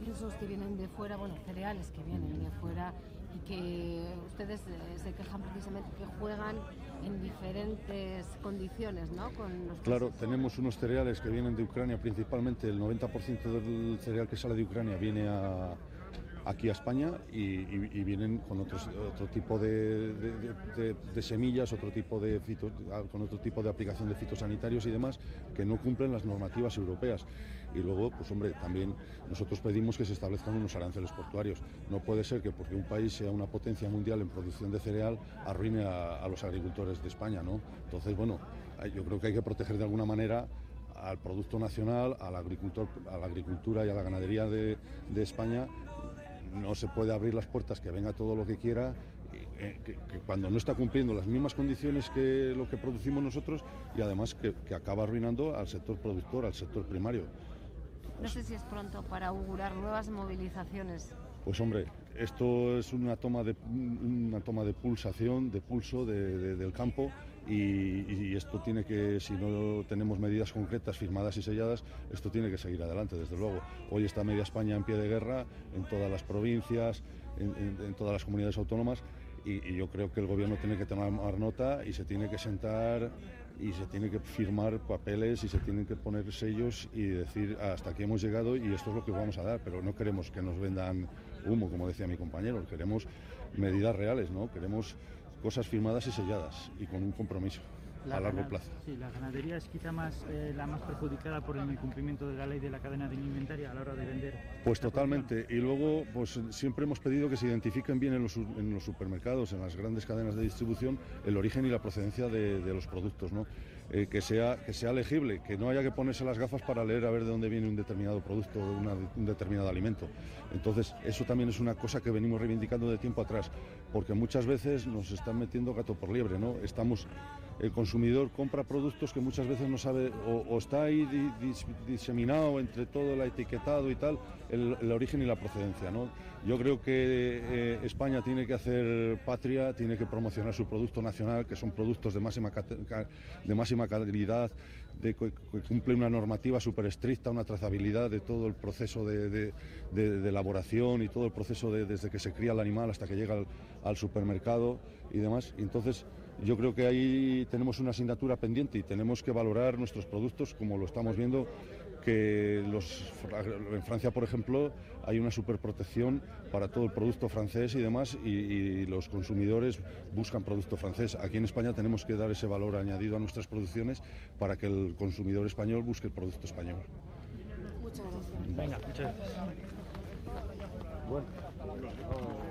[SPEAKER 22] Piensos que vienen de fuera, bueno, cereales que vienen de fuera y que ustedes eh, se quejan precisamente que juegan en diferentes condiciones, ¿no? Con los
[SPEAKER 27] Claro, tenemos unos cereales que vienen de Ucrania, principalmente el 90% del cereal que sale de Ucrania viene a, aquí a España y, vienen con otro tipo de, semillas, otro tipo de fito- con otro tipo de aplicación de fitosanitarios y demás que no cumplen las normativas europeas. Y luego, pues hombre, también nosotros pedimos que se establezcan unos aranceles portuarios. No puede ser que porque un país sea una potencia mundial en producción de cereal arruine a, los agricultores de España, ¿no? Entonces, bueno, yo creo que hay que proteger de alguna manera al producto nacional, al agricultor, a la agricultura y a la ganadería de, de España. No se puede abrir las puertas que venga todo lo que quiera, eh, que, que cuando no está cumpliendo las mismas condiciones que lo que producimos nosotros y además que, que acaba arruinando al sector productor, al sector primario.
[SPEAKER 22] No sé si es pronto para augurar nuevas movilizaciones.
[SPEAKER 27] Pues hombre, esto es una toma de, una toma de pulsación, de pulso de- de- del campo y, esto tiene que, si no tenemos medidas concretas, firmadas y selladas, esto tiene que seguir adelante, desde luego. Hoy está media España en pie de guerra, en todas las provincias, en todas las comunidades autónomas y, y yo creo que el gobierno tiene que tomar nota y se tiene que sentar y se tiene que firmar papeles y se tienen que poner sellos y decir hasta aquí hemos llegado y esto es lo que vamos a dar, pero no queremos que nos vendan humo, como decía mi compañero, queremos medidas reales, ¿no? Queremos cosas firmadas y selladas y con un compromiso a largo plazo.
[SPEAKER 26] Sí, la ganadería es quizá más, eh, la más perjudicada por el incumplimiento de la ley de la cadena alimentaria a la hora de vender.
[SPEAKER 27] Pues totalmente. Y luego, pues siempre hemos pedido que se identifiquen bien en los, en los supermercados, en las grandes cadenas de distribución, el origen y la procedencia de, de los productos, ¿no? Eh, que, sea, que sea legible, que no haya que ponerse las gafas para leer a ver de dónde viene un determinado producto, una- un determinado alimento. Entonces, eso también es una cosa que venimos reivindicando de tiempo atrás, porque muchas veces nos están metiendo gato por liebre, ¿no? Estamos el consumidor compra productos que muchas veces no sabe o, o está ahí di- dis- diseminado entre todo el etiquetado y tal el, origen y la procedencia yo creo que eh, España tiene que hacer patria tiene que promocionar su producto nacional que son productos de máxima de máxima calidad de que, cumple una normativa súper estricta una trazabilidad de todo el proceso de, elaboración y todo el proceso de- desde que se cría el animal hasta que llega al, supermercado y demás. Entonces yo creo que ahí tenemos una asignatura pendiente y tenemos que valorar nuestros productos como lo estamos viendo que los, en Francia, por ejemplo, hay una superprotección para todo el producto francés y demás y, y los consumidores buscan producto francés. Aquí en España tenemos que dar ese valor añadido a nuestras producciones para que el consumidor español busque el producto español.
[SPEAKER 22] Muchas gracias.
[SPEAKER 26] Venga, muchas gracias.
[SPEAKER 27] Bueno.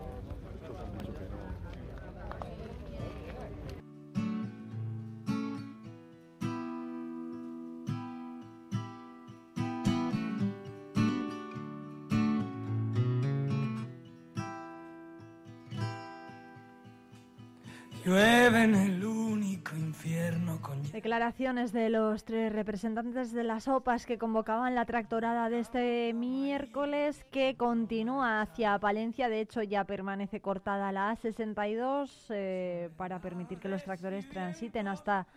[SPEAKER 14] Llueve en el único infierno con
[SPEAKER 1] Declaraciones de los tres representantes de las OPAs que convocaban la tractorada de este miércoles que continúa hacia Palencia. De hecho, ya permanece cortada la A62 eh, para permitir que los tractores transiten hasta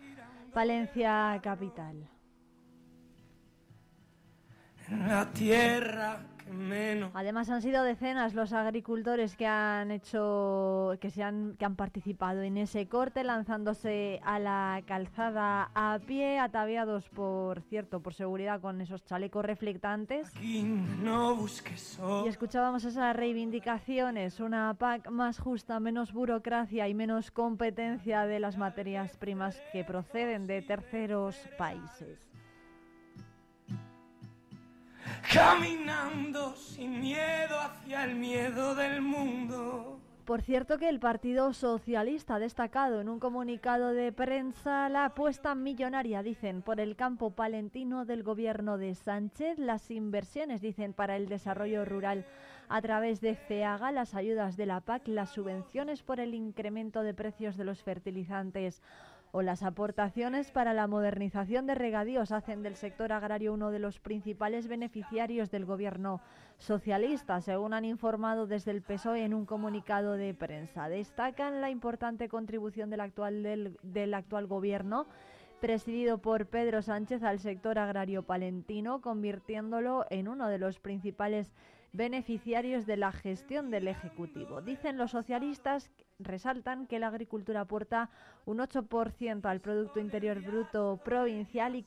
[SPEAKER 1] Palencia capital.
[SPEAKER 14] la tierra
[SPEAKER 1] Además han sido decenas los agricultores que han hecho que se han que han participado en ese corte lanzándose a la calzada a pie ataviados por cierto por seguridad con esos chalecos reflectantes.
[SPEAKER 14] no
[SPEAKER 1] Y escuchábamos esas reivindicaciones, una PAC más justa, menos burocracia y menos competencia de las materias primas que proceden de terceros países
[SPEAKER 14] caminando sin miedo hacia el miedo del mundo.
[SPEAKER 1] Por cierto que el Partido Socialista ha destacado en un comunicado de prensa la apuesta millonaria, dicen, por el campo palentino del gobierno de Sánchez, las inversiones, dicen, para el desarrollo rural a través de FEAGA, las ayudas de la PAC, las subvenciones por el incremento de precios de los fertilizantes o las aportaciones para la modernización de regadíos hacen del sector agrario uno de los principales beneficiarios del gobierno socialista, según han informado desde el PSOE en un comunicado de prensa. Destacan la importante contribución del actual, del, actual gobierno presidido por Pedro Sánchez al sector agrario palentino, convirtiéndolo en uno de los principales beneficiarios de la gestión del Ejecutivo. Dicen los socialistas, resaltan que la agricultura aporta un 8% al Producto Interior Bruto provincial y,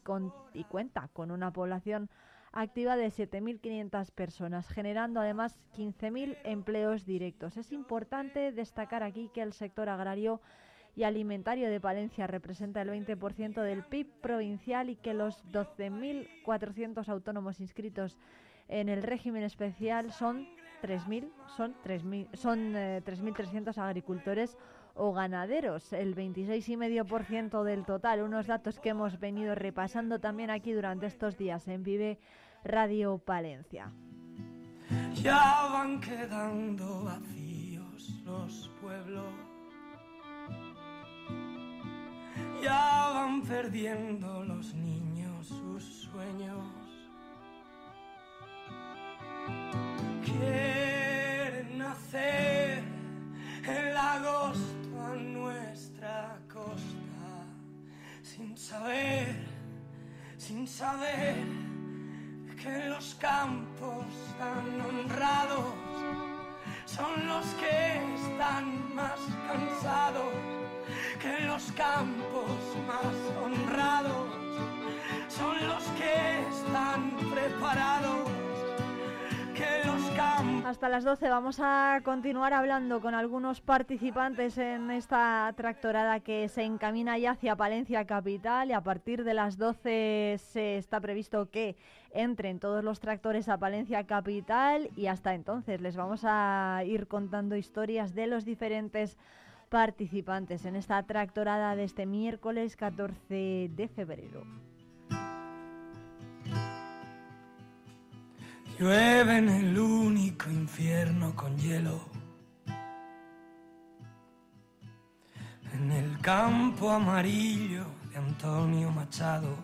[SPEAKER 1] y cuenta con una población activa de 7.500 personas, generando además 15.000 empleos directos. Es importante destacar aquí que el sector agrario y alimentario de Palencia representa el 20% del PIB provincial y que los 12.400 autónomos inscritos en el régimen especial son 3.000, son 3.000, son 3.300 eh, agricultores o ganaderos, el 26,5% del total, unos datos que hemos venido repasando también aquí durante estos días en Vive Radio Palencia.
[SPEAKER 14] Ya van quedando vacíos los pueblos, ya van perdiendo los niños sus sueños quieren nacer el agosto a nuestra costa, sin saber, sin saber que los campos tan honrados son los que están más cansados, que los campos más honrados son los que están preparados
[SPEAKER 1] hasta las 12 vamos a continuar hablando con algunos participantes en esta tractorada que se encamina ya hacia Palencia Capital y a partir de las 12 se está previsto que entren todos los tractores a Palencia Capital y hasta entonces les vamos a ir contando historias de los diferentes participantes en esta tractorada de este miércoles 14 de febrero.
[SPEAKER 14] Llueve en el único infierno con hielo. En el campo amarillo de Antonio Machado.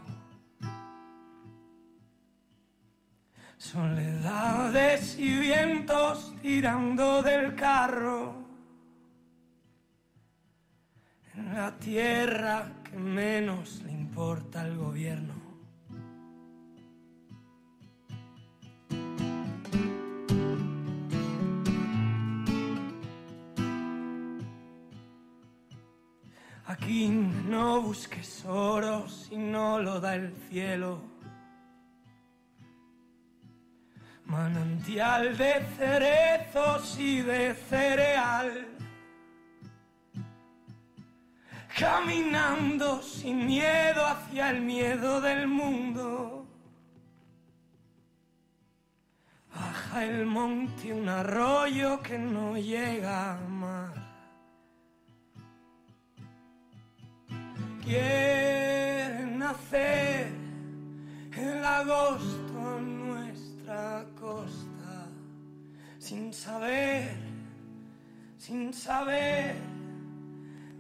[SPEAKER 14] Soledades y vientos tirando del carro. En la tierra que menos le importa al gobierno. Aquí no busques oro si no lo da el cielo. Manantial de cerezos y de cereal. Caminando sin miedo hacia el miedo del mundo. Baja el monte un arroyo que no llega más. Quieren nacer el agosto en nuestra costa, sin saber, sin saber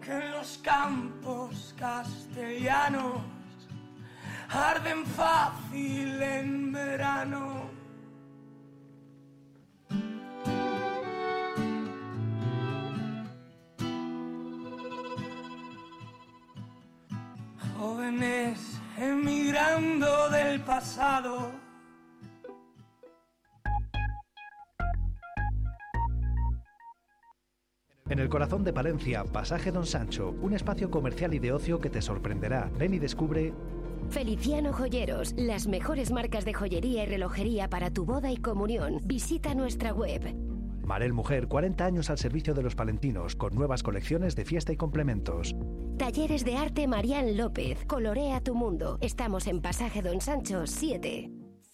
[SPEAKER 14] que los campos castellanos arden fácil en verano viernes emigrando del pasado.
[SPEAKER 13] En el corazón de Palencia, Pasaje Don Sancho, un espacio comercial y de ocio que te sorprenderá. Ven y descubre
[SPEAKER 28] Feliciano Joyeros, las mejores marcas de joyería y relojería para tu boda y comunión. Visita nuestra web.
[SPEAKER 13] Marel Mujer, 40 años al servicio de los palentinos, con nuevas colecciones de fiesta y complementos.
[SPEAKER 28] Talleres de arte Marián López, colorea tu mundo. Estamos en Pasaje Don Sancho 7.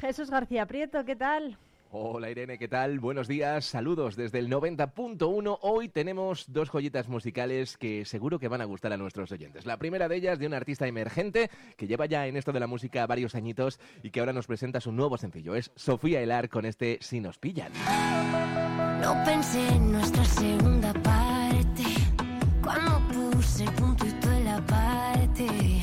[SPEAKER 1] Jesús García Prieto, ¿qué tal?
[SPEAKER 29] Hola Irene, ¿qué tal? Buenos días, saludos desde el 90.1. Hoy tenemos dos joyitas musicales que seguro que van a gustar a nuestros oyentes. La primera de ellas de una artista emergente que lleva ya en esto de la música varios añitos y que ahora nos presenta su nuevo sencillo. Es Sofía Elar con este Si nos pillan.
[SPEAKER 30] No pensé en nuestra segunda parte cuando puse el puntito en la parte.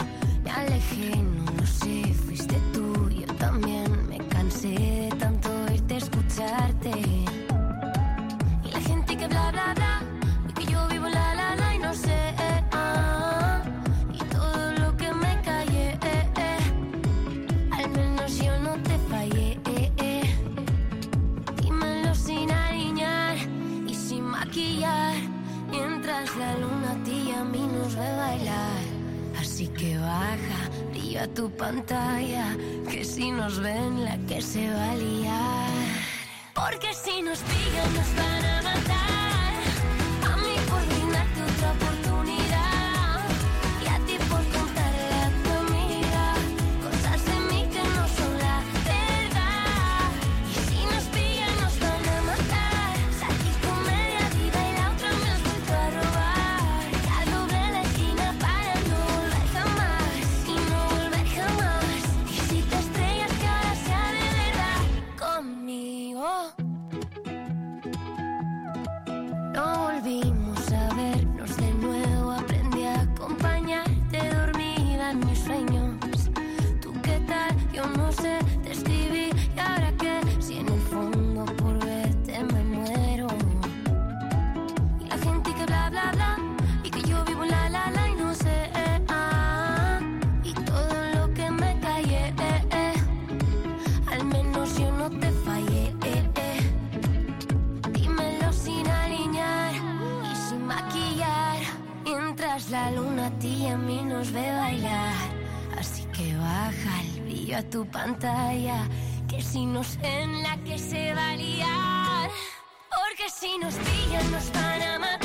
[SPEAKER 30] A tu pantalla. Que si nos ven, la que se va a liar. Porque si nos pillan, nos van a matar. No sé, te escribí. ¿Y ahora qué? Si en el fondo por verte me muero. Y la gente que bla bla bla. Y que yo vivo la la la y no sé. ah, y todo lo que me callé. eh, eh, al menos yo no te fallé. eh, eh. Dímelo sin alinear y sin maquillar. Mientras la luna a ti y a mí nos ve bailar. Brillo a tu pantalla. Que si nos ven la que se va a liar. Porque si nos pillan nos van a matar.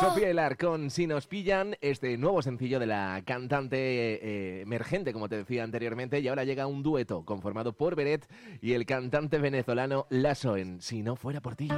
[SPEAKER 30] Sofía Hilar con Si nos pillan, este nuevo sencillo de la cantante eh, emergente, como te decía anteriormente, y ahora llega un dueto conformado por Beret y el cantante venezolano Lasso en Si no fuera por ti.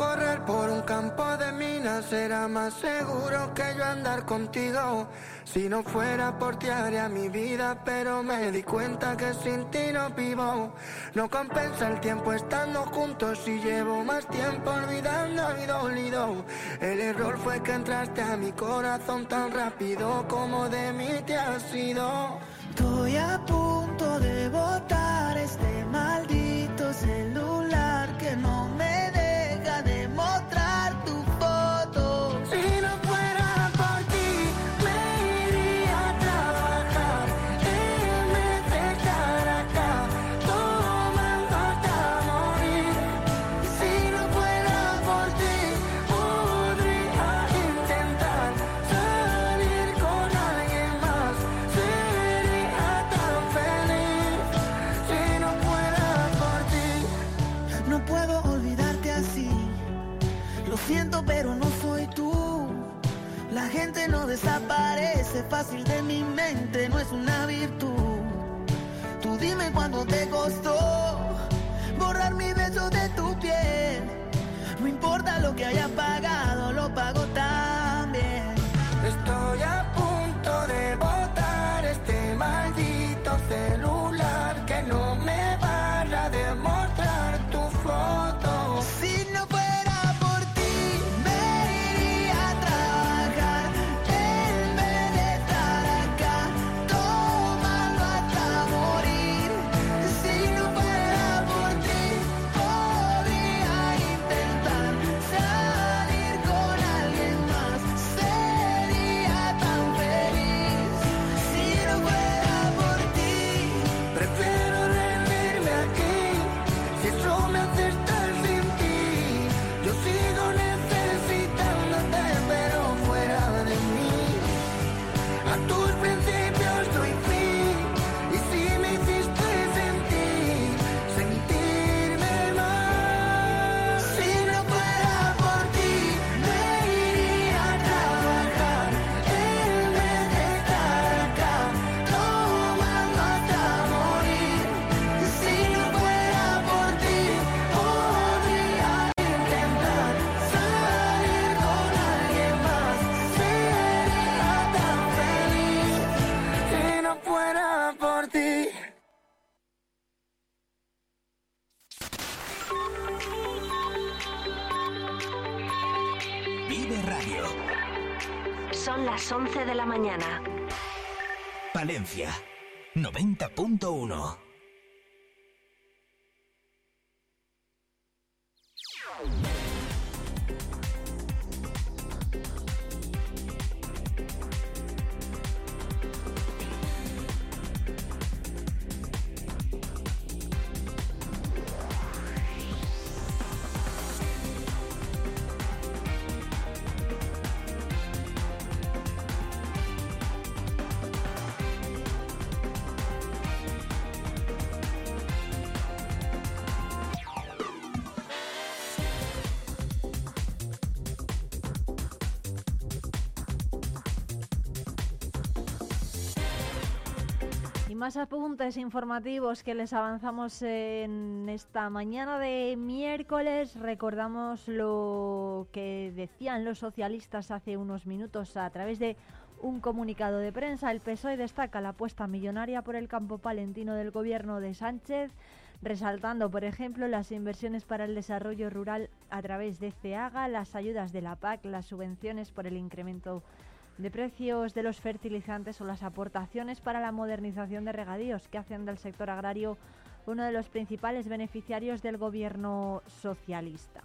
[SPEAKER 31] Correr por un campo de minas será más seguro que yo andar contigo. Si no fuera por ti haría mi vida, pero me di cuenta que sin ti no vivo. No compensa el tiempo estando juntos y llevo más tiempo olvidando y dolido. El error fue que entraste a mi corazón tan rápido como de mí te has ido.
[SPEAKER 32] Estoy a punto de botar este maldito celular que no me Cuándo te costó borrar mi beso de tu piel. No importa lo que haya pagado, lo pago también.
[SPEAKER 31] Estoy a punto de botar este maldito celular que no me va a demostrar
[SPEAKER 19] Palencia. 90.1.
[SPEAKER 1] informativos que les avanzamos en esta mañana de miércoles. Recordamos lo que decían los socialistas hace unos minutos a través de un comunicado de prensa. El PSOE destaca la apuesta millonaria por el campo palentino del gobierno de Sánchez, resaltando, por ejemplo, las inversiones para el desarrollo rural a través de CEAGA, las ayudas de la PAC, las subvenciones por el incremento precios de los fertilizantes o las aportaciones para la modernización de regadíos que hacen del sector agrario uno de los principales beneficiarios del gobierno socialista.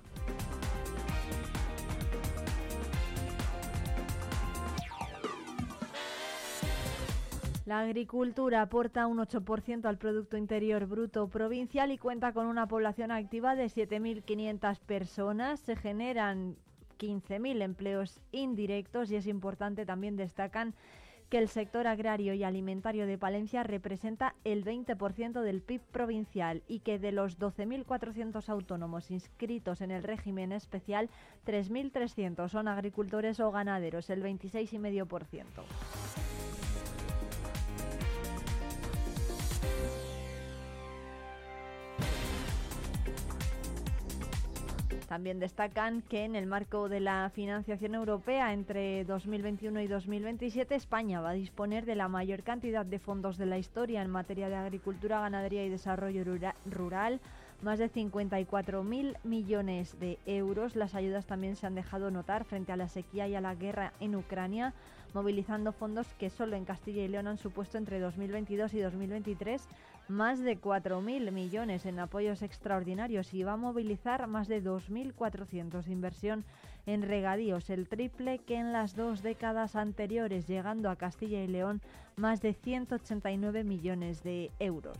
[SPEAKER 1] La agricultura aporta un 8% al Producto Interior Bruto provincial y cuenta con una población activa de 7.500 personas. Se generan 15.000 empleos indirectos y es importante también destacan que el sector agrario y alimentario de Palencia representa el 20% del PIB provincial y que de los 12.400 autónomos inscritos en el régimen especial, 3.300 son agricultores o ganaderos, el 26,5%. También destacan que en el marco de la financiación europea entre 2021 y 2027 España va a disponer de la mayor cantidad de fondos de la historia en materia de agricultura, ganadería y desarrollo rura- rural más de 54.000 millones de euros. Las ayudas también se han dejado notar frente a la sequía y a la guerra en Ucrania, movilizando fondos que solo en Castilla y León han supuesto entre 2022 y 2023 más de 4.000 millones en apoyos extraordinarios y va a movilizar más de 2.400 de inversión en regadíos, el triple que en las dos décadas anteriores, llegando a Castilla y León más de 189 millones de euros.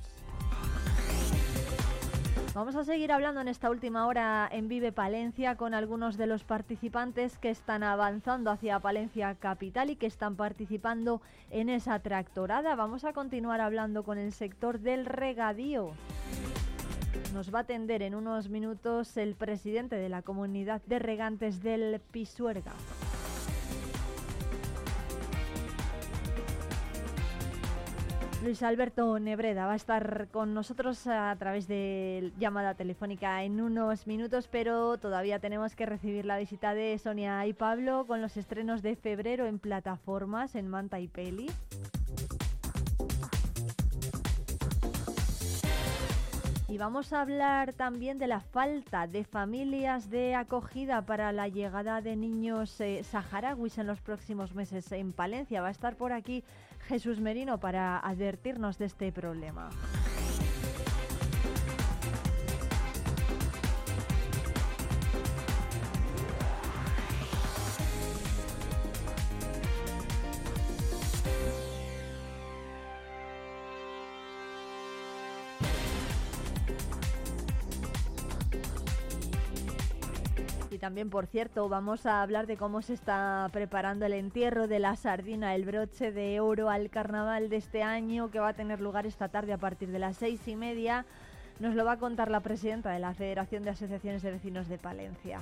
[SPEAKER 1] Vamos a seguir hablando en esta última hora en Vive Palencia con algunos de los participantes que están avanzando hacia Palencia Capital y que están participando en esa tractorada. Vamos a continuar hablando con el sector del regadío. Nos va a atender en unos minutos el presidente de la comunidad de regantes del Pisuerga. Luis Alberto Nebreda va a estar con nosotros a través de llamada telefónica en unos minutos, pero todavía tenemos que recibir la visita de Sonia y Pablo con los estrenos de febrero en plataformas en Manta y Peli. Y vamos a hablar también de la falta de familias de acogida para la llegada de niños eh, saharauis en los próximos meses en Palencia. Va a estar por aquí Jesús Merino para advertirnos de este problema. También, por cierto, vamos a hablar de cómo se está preparando el entierro de la sardina, el broche de oro al carnaval de este año, que va a tener lugar esta tarde a partir de las seis y media. Nos lo va a contar la presidenta de la Federación de Asociaciones de Vecinos de Palencia.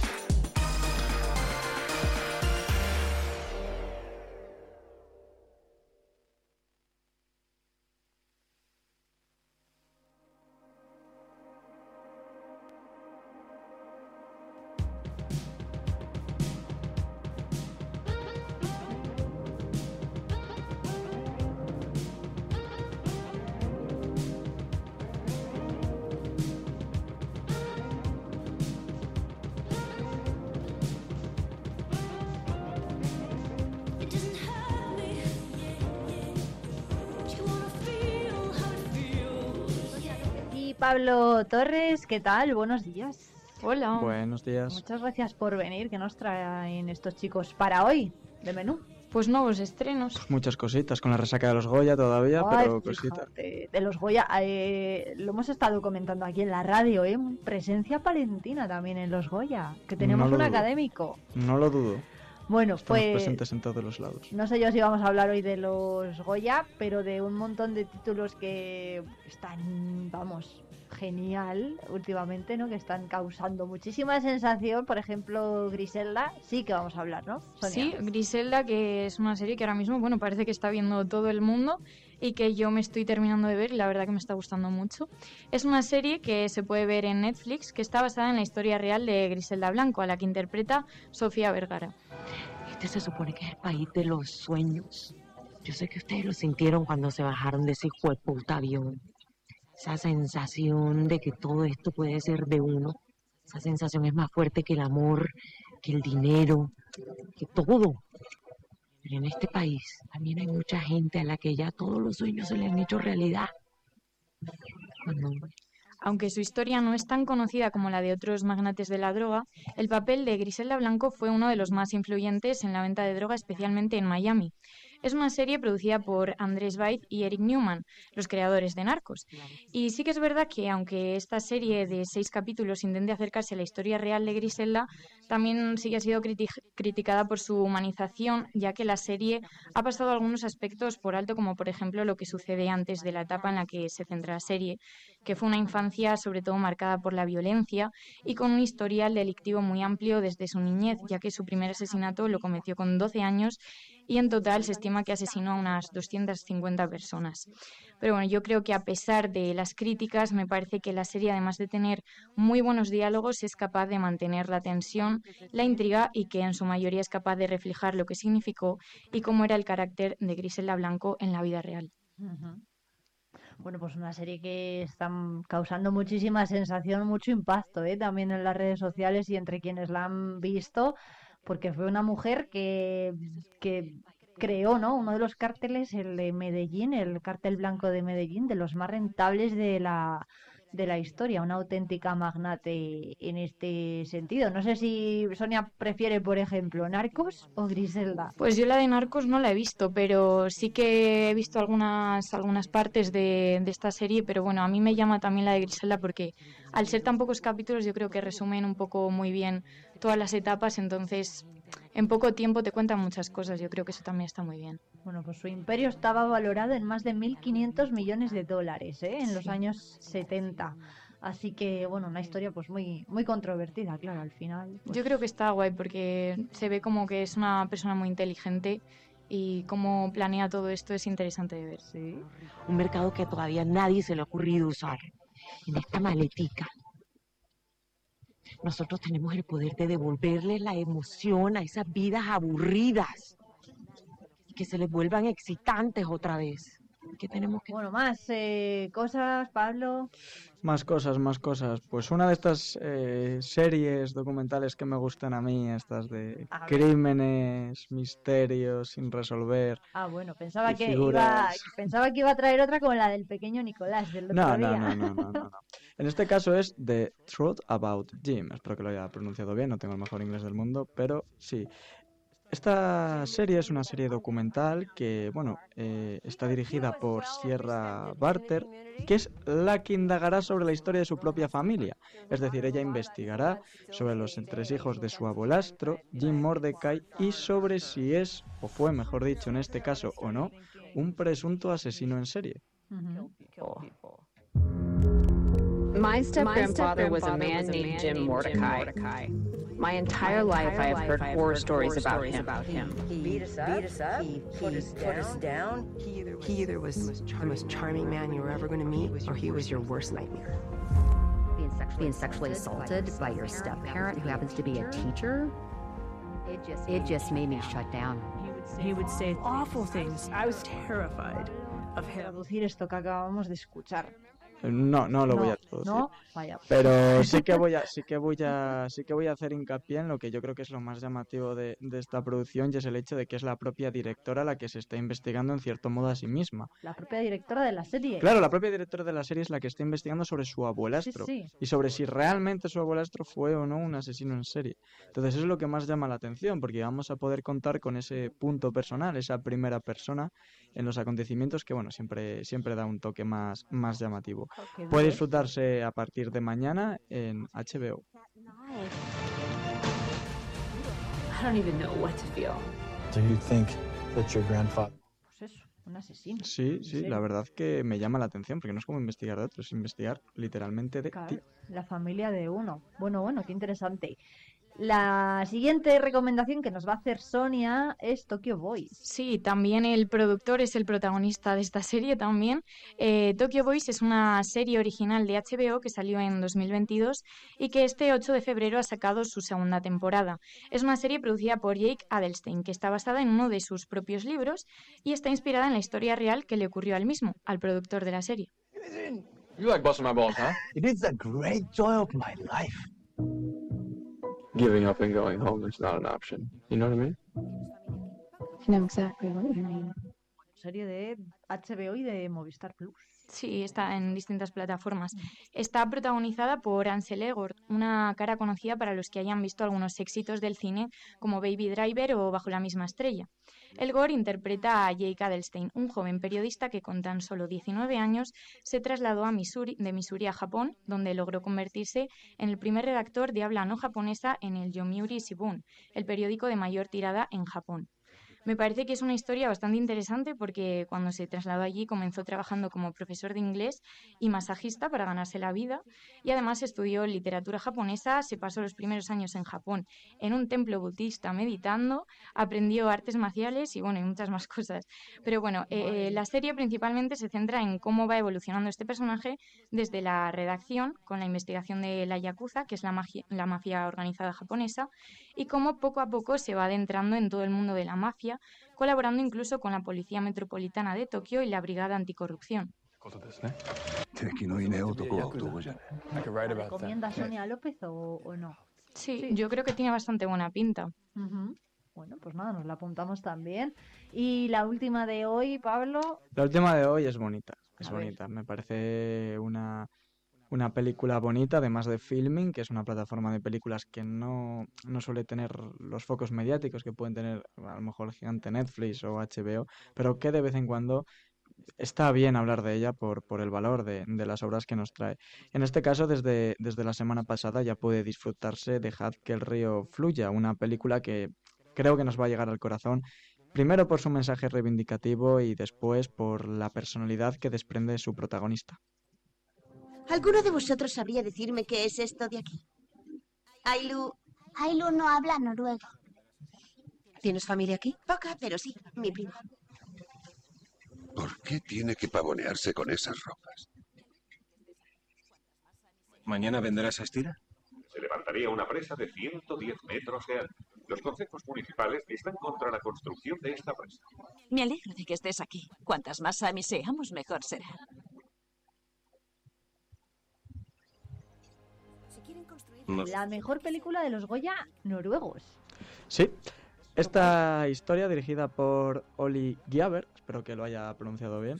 [SPEAKER 1] Pablo Torres, ¿qué tal? Buenos días.
[SPEAKER 33] Hola. Buenos días.
[SPEAKER 1] Muchas gracias por venir. ¿Qué nos traen estos chicos para hoy de menú?
[SPEAKER 33] Pues nuevos estrenos. (laughs) Muchas cositas, con la resaca de los Goya todavía,
[SPEAKER 1] Ay,
[SPEAKER 33] pero cositas.
[SPEAKER 1] de los Goya, eh, lo hemos estado comentando aquí en la radio, ¿eh? Presencia palentina también en los Goya, que tenemos
[SPEAKER 33] No
[SPEAKER 1] un
[SPEAKER 33] dudo.
[SPEAKER 1] académico.
[SPEAKER 33] No lo dudo.
[SPEAKER 1] Bueno,
[SPEAKER 33] Estamos
[SPEAKER 1] pues
[SPEAKER 33] presentes en todos los lados.
[SPEAKER 1] no sé yo si vamos a hablar hoy de los Goya, pero de un montón de títulos que están, vamos, genial últimamente, ¿no? Que están causando muchísima sensación. Por ejemplo, Griselda, sí que vamos a hablar, ¿no? Sonia?
[SPEAKER 34] Sí, Griselda, que es una serie que ahora mismo, bueno, parece que está viendo todo el mundo y que yo me estoy terminando de ver y la verdad que me está gustando mucho. Es una serie que se puede ver en Netflix, que está basada en la historia real de Griselda Blanco, a la que interpreta Sofía Vergara.
[SPEAKER 35] Este se supone que es el país de los sueños. Yo sé que ustedes lo sintieron cuando se bajaron de ese puta avión. Esa sensación de que todo esto puede ser de uno. Esa sensación es más fuerte que el amor, que el dinero, que todo. Pero en este país también hay mucha gente a la que ya todos los sueños se le han hecho realidad.
[SPEAKER 34] Aunque su historia no es tan conocida como la de otros magnates de la droga, el papel de Griselda Blanco fue uno de los más influyentes en la venta de droga, especialmente en Miami. Es una serie producida por Andrés Baiz y Eric Newman, los creadores de Narcos. Y sí que es verdad que aunque esta serie de seis capítulos intente acercarse a la historia real de Griselda, también sí que ha sido criti- criticada por su humanización, ya que la serie ha pasado algunos aspectos por alto, como por ejemplo lo que sucede antes de la etapa en la que se centra la serie, que fue una infancia sobre todo marcada por la violencia y con un historial delictivo muy amplio desde su niñez, ya que su primer asesinato lo cometió con 12 años y en total se estima que asesinó a unas 250 personas. Pero bueno, yo creo que a pesar de las críticas, me parece que la serie, además de tener muy buenos diálogos, es capaz de mantener la tensión, la intriga y que en su mayoría es capaz de reflejar lo que significó y cómo era el carácter de Griselda Blanco en la vida real.
[SPEAKER 1] Bueno, pues una serie que está causando muchísima sensación, mucho impacto, ¿eh? También en las redes sociales y entre quienes la han visto, porque fue una mujer que, que creó, ¿no? Uno de los cárteles, el de Medellín, el cártel blanco de Medellín, de los más rentables de la de la historia, una auténtica magnate en este sentido. No sé si Sonia prefiere, por ejemplo, Narcos o Griselda.
[SPEAKER 34] Pues yo la de Narcos no la he visto, pero sí que he visto algunas, algunas partes de, de esta serie, pero bueno, a mí me llama también la de Griselda porque al ser tan pocos capítulos yo creo que resumen un poco muy bien todas las etapas, entonces en poco tiempo te cuentan muchas cosas, yo creo que eso también está muy bien.
[SPEAKER 1] Bueno, pues su imperio estaba valorado en más de 1.500 millones de dólares ¿eh? en los
[SPEAKER 34] Sí.
[SPEAKER 1] años 70. Así que, bueno, una historia pues muy, muy controvertida, claro, al final. pues,
[SPEAKER 34] Yo creo que está guay porque se ve como que es una persona muy inteligente y cómo planea todo esto es interesante de ver.
[SPEAKER 35] un mercado que todavía nadie se le ha ocurrido usar. En esta maletica. Nosotros tenemos el poder de devolverle la emoción a esas vidas aburridas que se les vuelvan excitantes otra vez. ¿Qué tenemos que
[SPEAKER 1] Bueno, más eh, cosas, Pablo.
[SPEAKER 33] Más cosas, más cosas. Pues una de estas eh, series documentales que me gustan a mí, estas de
[SPEAKER 1] A
[SPEAKER 33] crímenes, misterios sin resolver.
[SPEAKER 1] Ah, bueno, pensaba que, iba, pensaba que iba a traer otra como la del pequeño Nicolás del otro
[SPEAKER 33] No, no,
[SPEAKER 1] día.
[SPEAKER 33] no, no, no, no, no. En este caso es The Truth About Jim. Espero que lo haya pronunciado bien, no tengo el mejor inglés del mundo, pero sí. Esta serie es una serie documental que, bueno, eh, está dirigida por Sierra Barter, que es la que indagará sobre la historia de su propia familia. Es decir, ella investigará sobre los entresijos de su abuelastro, Jim Mordecai, y sobre si es, o fue, mejor dicho, en este caso o no, un presunto asesino en serie.
[SPEAKER 36] Jim Mordecai. My entire life, I have heard horror stories about him.
[SPEAKER 37] He beat us up. He put, us, put us down. He either, was the most charming man you were ever going to meet, or he was your worst nightmare.
[SPEAKER 38] being sexually, being sexually assaulted by your step parent who happens to be a teacher, it just it just made me shut down.
[SPEAKER 39] He would say awful things. I was terrified of him.
[SPEAKER 1] Traducir esto que acabamos de escuchar.
[SPEAKER 33] No, no lo voy a.
[SPEAKER 1] No, vaya.
[SPEAKER 33] Pero (laughs) sí que voy a, sí que voy a, sí que voy a hacer hincapié en lo que yo creo que es lo más llamativo de, de esta producción y es el hecho de que es la propia directora la que se está investigando en cierto modo a sí misma.
[SPEAKER 1] La propia directora de la serie.
[SPEAKER 33] Claro, la propia directora de la serie es la que está investigando sobre su abuelastro
[SPEAKER 1] Sí, sí.
[SPEAKER 33] y sobre si realmente su abuelastro fue o no un asesino en serie. Entonces eso es lo que más llama la atención porque vamos a poder contar con ese punto personal, esa primera persona en los acontecimientos que bueno, siempre siempre da un toque más más llamativo. Puede disfrutarse a partir de mañana en HBO.
[SPEAKER 1] Pues eso, un asesino.
[SPEAKER 33] Sí,
[SPEAKER 1] ¿En
[SPEAKER 33] sí, la verdad que me llama la atención, porque no es como investigar de otros, es investigar literalmente de
[SPEAKER 1] Claro,
[SPEAKER 33] ti.
[SPEAKER 1] la familia de uno. Bueno, bueno, qué interesante. La siguiente recomendación que nos va a hacer Sonia es Tokyo Boys.
[SPEAKER 34] Sí, también el productor es el protagonista de esta serie también. Eh, Tokyo Boys es una serie original de HBO que salió en 2022 y que este 8 de febrero ha sacado su segunda temporada. Es una serie producida por Jake Adelstein que está basada en uno de sus propios libros y está inspirada en la historia real que le ocurrió al mismo, al productor de la serie.
[SPEAKER 40] You like busting my balls, huh? It is the great joy of my life. Giving up and going home is not an option. You know what I mean?
[SPEAKER 34] I know exactly what you mean.
[SPEAKER 1] Serie de HBO y de Movistar Plus.
[SPEAKER 34] Sí, está en distintas plataformas. Está protagonizada por Ansel Elgort, una cara conocida para los que hayan visto algunos éxitos del cine como Baby Driver o Bajo la misma estrella. Elgort interpreta a Jake Adelstein, un joven periodista que con tan solo 19 años se trasladó a Missouri, de Missouri a Japón, donde logró convertirse en el primer redactor de habla no japonesa en el Yomiuri Shimbun, el periódico de mayor tirada en Japón. Me parece que es una historia bastante interesante porque cuando se trasladó allí comenzó trabajando como profesor de inglés y masajista para ganarse la vida y además estudió literatura japonesa, se pasó los primeros años en Japón en un templo budista meditando, aprendió artes marciales y bueno, y muchas más cosas. Pero bueno, eh, la serie principalmente se centra en cómo va evolucionando este personaje desde la redacción con la investigación de la Yakuza, que es la, magia- la mafia organizada japonesa, y cómo poco a poco se va adentrando en todo el mundo de la mafia, Colaborando incluso con la Policía Metropolitana de Tokio y la Brigada Anticorrupción.
[SPEAKER 1] ¿Recomienda Sonia López o, o no?
[SPEAKER 34] Sí, sí, yo creo que tiene bastante buena pinta.
[SPEAKER 1] Uh -huh. Bueno, pues nada, nos la apuntamos también. Y la última de hoy, Pablo.
[SPEAKER 33] La última de hoy es bonita, es
[SPEAKER 1] A
[SPEAKER 33] bonita. Ver. Me parece una una película bonita, además de Filming, que es una plataforma de películas que no, no suele tener los focos mediáticos que pueden tener a lo mejor el gigante Netflix o HBO, pero que de vez en cuando está bien hablar de ella por, por el valor de, de las obras que nos trae. En este caso, desde, desde la semana pasada ya puede disfrutarse Dejad que el río fluya, una película que creo que nos va a llegar al corazón, primero por su mensaje reivindicativo y después por la personalidad que desprende su protagonista.
[SPEAKER 41] ¿Alguno de vosotros sabría decirme qué es esto de aquí? Ailu. Ailu no habla noruego. ¿Tienes familia aquí? Poca, pero sí, mi primo.
[SPEAKER 42] ¿Por qué tiene que pavonearse con esas ropas?
[SPEAKER 43] ¿Mañana vendrás a Estira?
[SPEAKER 44] Se levantaría una presa de 110 metros de alto. Los consejos municipales están contra la construcción de esta presa.
[SPEAKER 45] Me alegro de que estés aquí. Cuantas más Sami seamos, mejor será.
[SPEAKER 1] La mejor película de los Goya noruegos.
[SPEAKER 33] Sí, esta historia dirigida por Oli Giaber, espero que lo haya pronunciado bien,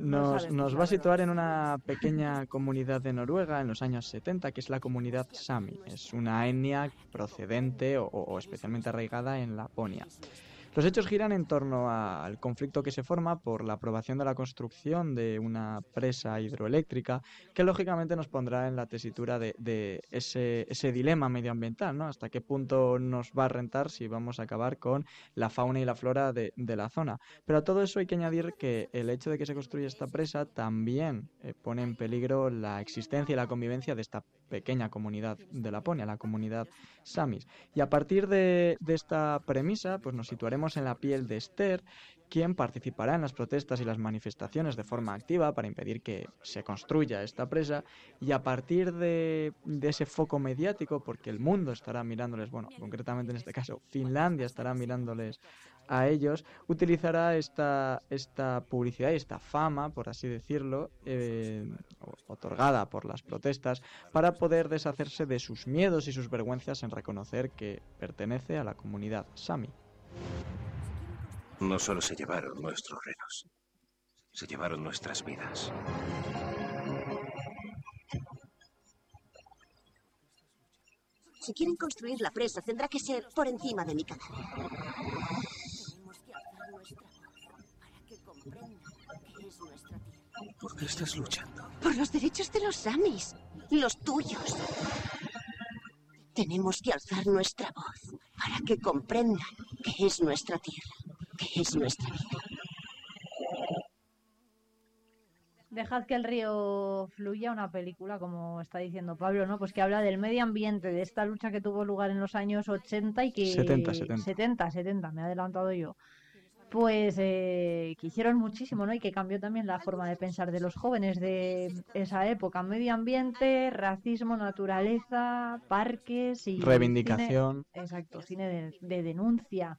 [SPEAKER 33] nos, va a situar en una pequeña comunidad de Noruega en los años 70, que es la comunidad Sami. Es una etnia procedente o, o especialmente arraigada en Laponia. Los hechos giran en torno al conflicto que se forma por la aprobación de la construcción de una presa hidroeléctrica que lógicamente nos pondrá en la tesitura de, ese, dilema medioambiental, ¿no? Hasta qué punto nos va a rentar si vamos a acabar con la fauna y la flora de, de la zona. Pero a todo eso hay que añadir que el hecho de que se construya esta presa también eh, pone en peligro la existencia y la convivencia de esta pequeña comunidad de Laponia, la comunidad Samis. Y a partir de, de esta premisa, pues nos situaremos en la piel de Esther, quien participará en las protestas y las manifestaciones de forma activa para impedir que se construya esta presa. Y a partir de, de ese foco mediático, porque el mundo estará mirándoles, bueno, concretamente en este caso Finlandia estará mirándoles a ellos, utilizará esta, esta publicidad y esta fama, por así decirlo, eh, otorgada por las protestas, para poder deshacerse de sus miedos y sus vergüenzas en reconocer que pertenece a la comunidad Sami.
[SPEAKER 43] No solo se llevaron nuestros renos, se llevaron nuestras vidas.
[SPEAKER 41] Si quieren construir la presa, tendrá que ser por encima de mi cadáver.
[SPEAKER 43] ¿Por qué estás luchando?
[SPEAKER 41] Por los derechos de los Samis, los tuyos. Tenemos que alzar nuestra voz para que comprendan que es nuestra tierra, es nuestra vida.
[SPEAKER 1] Dejad que el río fluya, una película, como está diciendo Pablo, ¿no? Pues que habla del medio ambiente, de esta lucha que tuvo lugar en los años 80 y que...
[SPEAKER 33] 70, 70.
[SPEAKER 1] 70, 70, me he adelantado yo. Pues eh, que hicieron muchísimo, ¿no? Y que cambió también la forma de pensar de los jóvenes de esa época. Medio ambiente, racismo, naturaleza, parques y...
[SPEAKER 33] Reivindicación.
[SPEAKER 1] cine- exacto, cine de, de denuncia.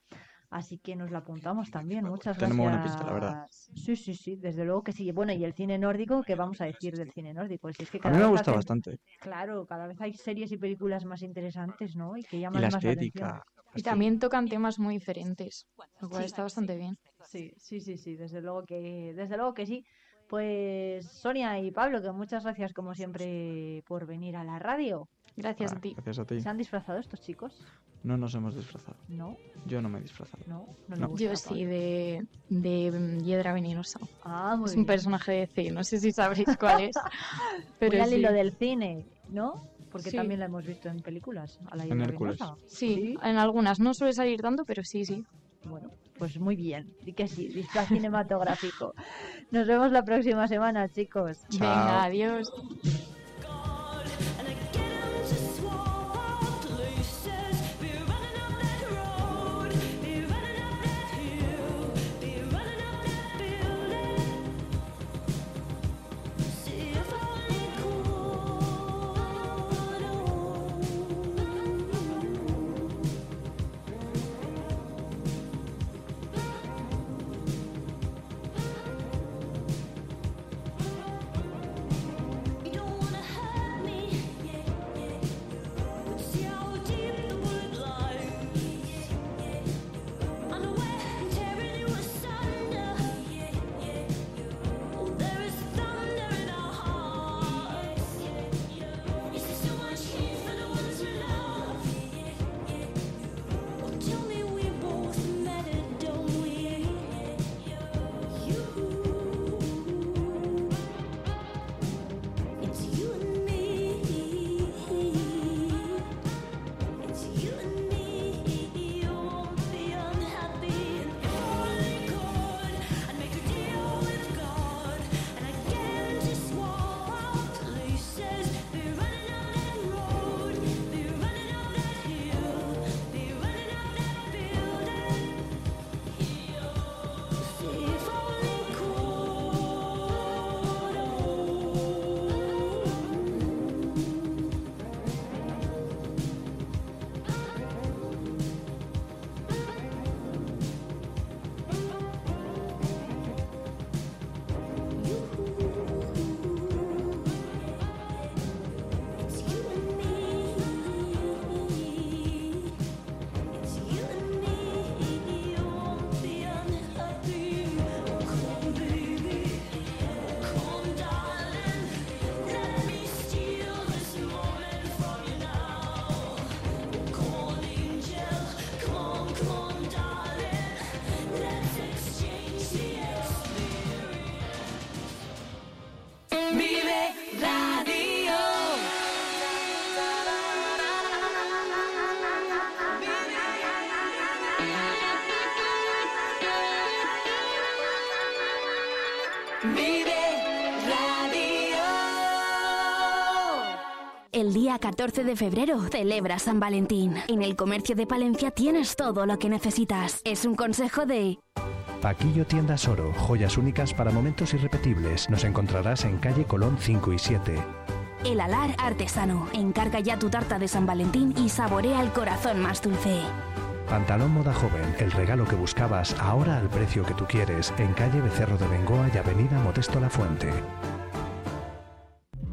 [SPEAKER 1] Así que nos la apuntamos también. Muchas
[SPEAKER 33] Tiene
[SPEAKER 1] gracias.
[SPEAKER 33] muy buena pinta, la verdad.
[SPEAKER 1] Sí, sí, sí, desde luego que sí. Bueno, y el cine nórdico, ¿qué vamos a decir del cine nórdico? Si es que
[SPEAKER 33] A
[SPEAKER 1] cada
[SPEAKER 33] mí me
[SPEAKER 1] vez
[SPEAKER 33] gusta
[SPEAKER 1] hacen-
[SPEAKER 33] bastante.
[SPEAKER 1] Claro, cada vez hay series y películas más interesantes, ¿no? Y que
[SPEAKER 33] Y
[SPEAKER 1] llaman
[SPEAKER 33] la
[SPEAKER 1] más la atención.
[SPEAKER 46] Y también tocan temas muy diferentes, lo cual
[SPEAKER 1] Sí.
[SPEAKER 46] está bastante bien.
[SPEAKER 1] Sí, sí, sí, sí, desde luego que, desde luego que sí. Pues Sonia y Pablo, que muchas gracias como siempre por venir a la radio.
[SPEAKER 46] Gracias
[SPEAKER 33] a ti. Gracias a ti.
[SPEAKER 1] ¿Se han disfrazado estos chicos?
[SPEAKER 33] No nos hemos disfrazado.
[SPEAKER 1] No.
[SPEAKER 33] Yo no me he disfrazado.
[SPEAKER 1] No, no
[SPEAKER 33] No.
[SPEAKER 1] gusta
[SPEAKER 46] Yo sí, de, de Hiedra Venenosa.
[SPEAKER 1] Ah, muy
[SPEAKER 46] es un
[SPEAKER 1] bien.
[SPEAKER 46] personaje de C, no sé si sabréis cuál es. (laughs) pero
[SPEAKER 1] al
[SPEAKER 46] sí.
[SPEAKER 1] hilo del cine, ¿no? Porque
[SPEAKER 46] Sí.
[SPEAKER 1] también la hemos visto en películas. A la
[SPEAKER 33] En
[SPEAKER 1] Hiedra
[SPEAKER 33] Hércules.
[SPEAKER 1] Venenosa.
[SPEAKER 46] Sí, en algunas. No suele salir tanto, pero sí, sí.
[SPEAKER 1] Bueno, pues muy bien. Y que sí, disfraz cinematográfico. Nos vemos la próxima semana, chicos.
[SPEAKER 46] Venga, adiós.
[SPEAKER 28] 14 de febrero celebra San Valentín. En el comercio de Palencia tienes todo lo que necesitas. Es un consejo de
[SPEAKER 9] Paquillo Tiendas Oro, joyas únicas para momentos irrepetibles. Nos encontrarás en calle Colón 5 y 7.
[SPEAKER 28] El Alar Artesano. Encarga ya tu tarta de San Valentín y saborea el corazón más dulce.
[SPEAKER 9] Pantalón Moda Joven, el regalo que buscabas, ahora al precio que tú quieres, en calle Becerro de Bengoa y avenida Modesto La Fuente.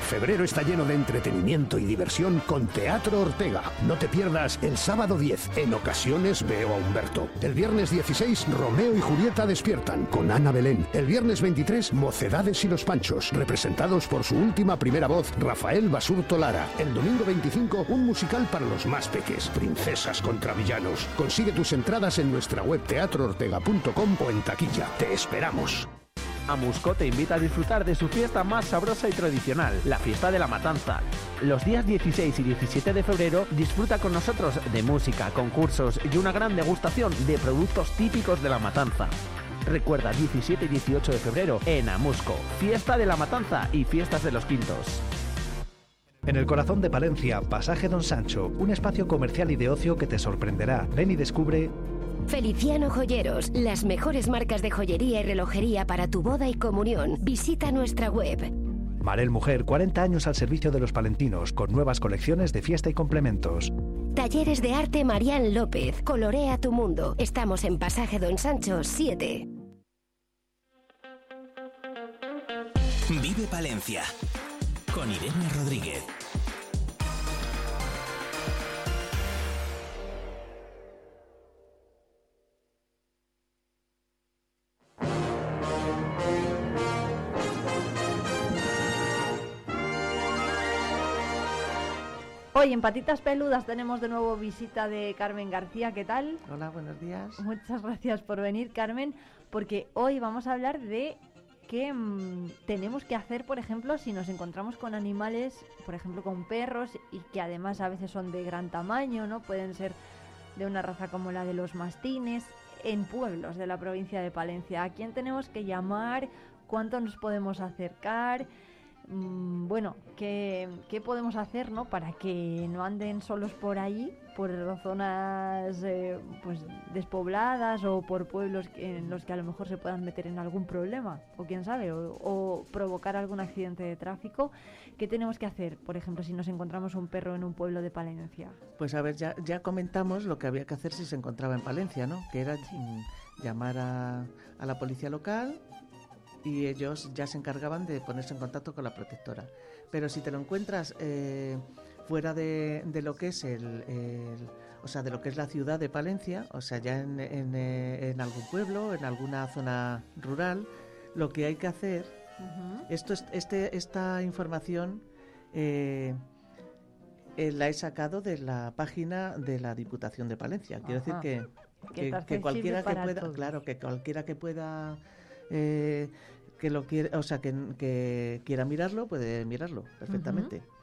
[SPEAKER 47] Febrero está lleno de entretenimiento y diversión con Teatro Ortega. No te pierdas el sábado 10, en ocasiones veo a Humberto. El viernes 16, Romeo y Julieta despiertan con Ana Belén. El viernes 23, Mocedades y los Panchos, representados por su última primera voz, Rafael Basurto Lara. El domingo 25, un musical para los más peques, Princesas contra Villanos. Consigue tus entradas en nuestra web teatroortega.com o en taquilla. Te esperamos.
[SPEAKER 48] Amusco te invita a disfrutar de su fiesta más sabrosa y tradicional, la fiesta de la matanza. Los días 16 y 17 de febrero disfruta con nosotros de música, concursos y una gran degustación de productos típicos de la matanza. Recuerda 17 y 18 de febrero en Amusco, fiesta de la matanza y fiestas de los quintos.
[SPEAKER 49] En el corazón de Palencia, Pasaje Don Sancho, un espacio comercial y de ocio que te sorprenderá. Ven y descubre
[SPEAKER 28] Feliciano Joyeros, las mejores marcas de joyería y relojería para tu boda y comunión. Visita nuestra web.
[SPEAKER 49] Marel Mujer, 40 años al servicio de los palentinos, con nuevas colecciones de fiesta y complementos.
[SPEAKER 28] Talleres de arte Marian López, colorea tu mundo. Estamos en Pasaje Don Sancho 7.
[SPEAKER 19] Vive Palencia con Irene Rodríguez.
[SPEAKER 1] Hoy en Patitas Peludas tenemos de nuevo visita de Carmen García. ¿Qué tal?
[SPEAKER 50] Hola, buenos días.
[SPEAKER 1] Muchas gracias por venir, Carmen, porque hoy vamos a hablar de qué mm, tenemos que hacer, por ejemplo, si nos encontramos con animales, por ejemplo, con perros, y que además a veces son de gran tamaño, ¿no? Pueden ser de una raza como la de los mastines, en pueblos de la provincia de Palencia. ¿A quién tenemos que llamar? ¿Cuánto nos podemos acercar? Mm, bueno, ¿qué, ¿qué, podemos hacer ¿no? para que no anden solos por allí, por zonas eh, pues despobladas o por pueblos en los que a lo mejor se puedan meter en algún problema, o quién sabe, o, provocar algún accidente de tráfico? ¿Qué tenemos que hacer, por ejemplo, si nos encontramos un perro en un pueblo de Palencia?
[SPEAKER 50] Pues a ver, ya, ya comentamos lo que había que hacer si se encontraba en Palencia, ¿no? Que era mm, llamar a la policía local y ellos ya se encargaban de ponerse en contacto con la protectora. Pero si te lo encuentras eh, fuera de, de, lo que es el, el, o sea, de lo que es la ciudad de Palencia, o sea, ya en, en, eh, en algún pueblo, en alguna zona rural, lo que hay que hacer, uh -huh. esto es, este, esta información eh, eh, la he sacado de la página de la Diputación de Palencia. Quiero Ajá. decir que, que, que cualquiera que pueda, todos. claro, que cualquiera que pueda eh, que lo quiere, o sea, que, que, quiera mirarlo, puede mirarlo perfectamente. Uh -huh.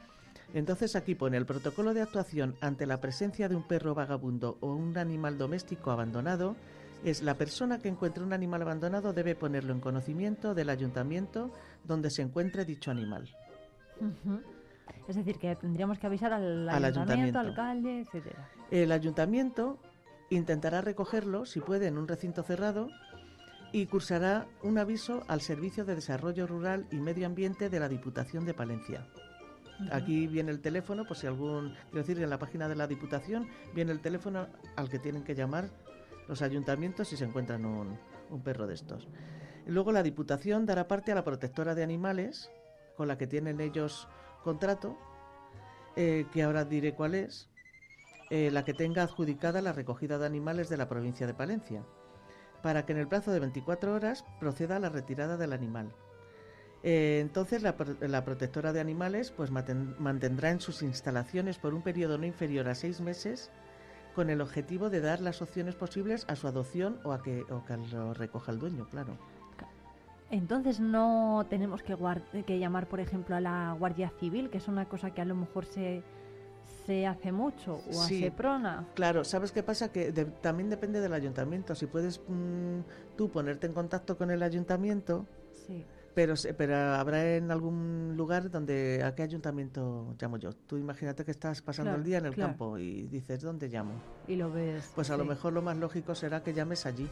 [SPEAKER 50] Entonces aquí pone el protocolo de actuación ante la presencia de un perro vagabundo o un animal doméstico abandonado es la persona que encuentre un animal abandonado debe ponerlo en conocimiento del ayuntamiento donde se encuentre dicho animal.
[SPEAKER 1] Uh -huh. Es decir, que tendríamos que avisar al,
[SPEAKER 50] al
[SPEAKER 1] ayuntamiento, ayuntamiento, alcalde, etcétera.
[SPEAKER 50] El ayuntamiento intentará recogerlo, si puede, en un recinto cerrado y cursará un aviso al Servicio de Desarrollo Rural y Medio Ambiente de la Diputación de Palencia. Uh -huh. Aquí viene el teléfono, por si algún, quiero decir, en la página de la Diputación viene el teléfono al que tienen que llamar los ayuntamientos si se encuentran un, un perro de estos. Luego la Diputación dará parte a la protectora de animales, con la que tienen ellos contrato, eh, que ahora diré cuál es, eh, la que tenga adjudicada la recogida de animales de la provincia de Palencia para que en el plazo de 24 horas proceda a la retirada del animal. Eh, entonces la, la, protectora de animales pues mantendrá en sus instalaciones por un periodo no inferior a seis meses con el objetivo de dar las opciones posibles a su adopción o a que, o que lo recoja el dueño, claro.
[SPEAKER 1] Entonces no tenemos que, que llamar, por ejemplo, a la Guardia Civil, que es una cosa que a lo mejor se, se hace mucho o
[SPEAKER 50] sí,
[SPEAKER 1] a Seprona.
[SPEAKER 50] Claro, ¿sabes qué pasa? Que de, también depende del ayuntamiento. Si puedes mmm, tú ponerte en contacto con el ayuntamiento,
[SPEAKER 1] sí.
[SPEAKER 50] pero, pero habrá en algún lugar donde a qué ayuntamiento llamo yo. Tú imagínate que estás pasando
[SPEAKER 1] claro,
[SPEAKER 50] el día en el
[SPEAKER 1] claro.
[SPEAKER 50] campo y dices, ¿dónde llamo?
[SPEAKER 1] Y lo ves.
[SPEAKER 50] Pues a
[SPEAKER 1] sí.
[SPEAKER 50] lo mejor lo más lógico será que llames allí.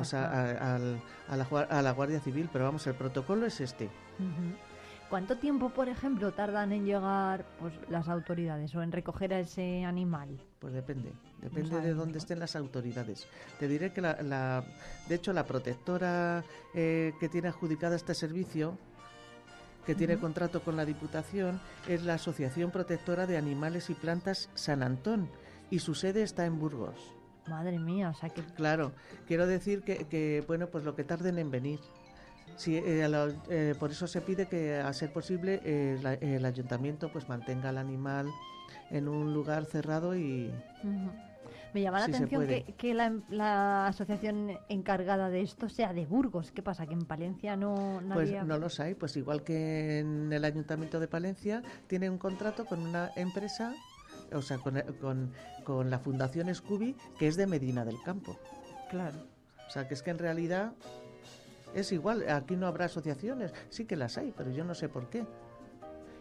[SPEAKER 50] O sea, a, a, a, la, a, la, Guardia Civil, pero vamos, el protocolo es este.
[SPEAKER 1] Uh -huh. ¿Cuánto tiempo, por ejemplo, tardan en llegar pues, las autoridades o en recoger a ese animal?
[SPEAKER 50] Pues depende, depende no de dónde estén las autoridades. Te diré que, la, la de hecho, la protectora eh, que tiene adjudicada este servicio, que tiene contrato con la Diputación es la Asociación Protectora de Animales y Plantas San Antón y su sede está en Burgos.
[SPEAKER 1] Madre mía, o sea que
[SPEAKER 50] Claro, quiero decir que, que, bueno, pues lo que tarden en venir. Sí, eh, la- eh, por eso se pide que, a ser posible, eh, la- el ayuntamiento pues mantenga al animal en un lugar cerrado y.
[SPEAKER 1] Me llama la
[SPEAKER 50] Sí
[SPEAKER 1] atención que, que la, la asociación encargada de esto sea de Burgos. ¿Qué pasa? ¿Que en Palencia no
[SPEAKER 50] pues
[SPEAKER 1] nadie...?
[SPEAKER 50] no los hay. Pues igual que en el ayuntamiento de Palencia tiene un contrato con una empresa, o sea, con, con, con la Fundación Scooby, que es de Medina del Campo.
[SPEAKER 1] Claro.
[SPEAKER 50] O sea, que es que en realidad es igual. Aquí no habrá asociaciones. Sí que las hay, pero yo no sé por qué.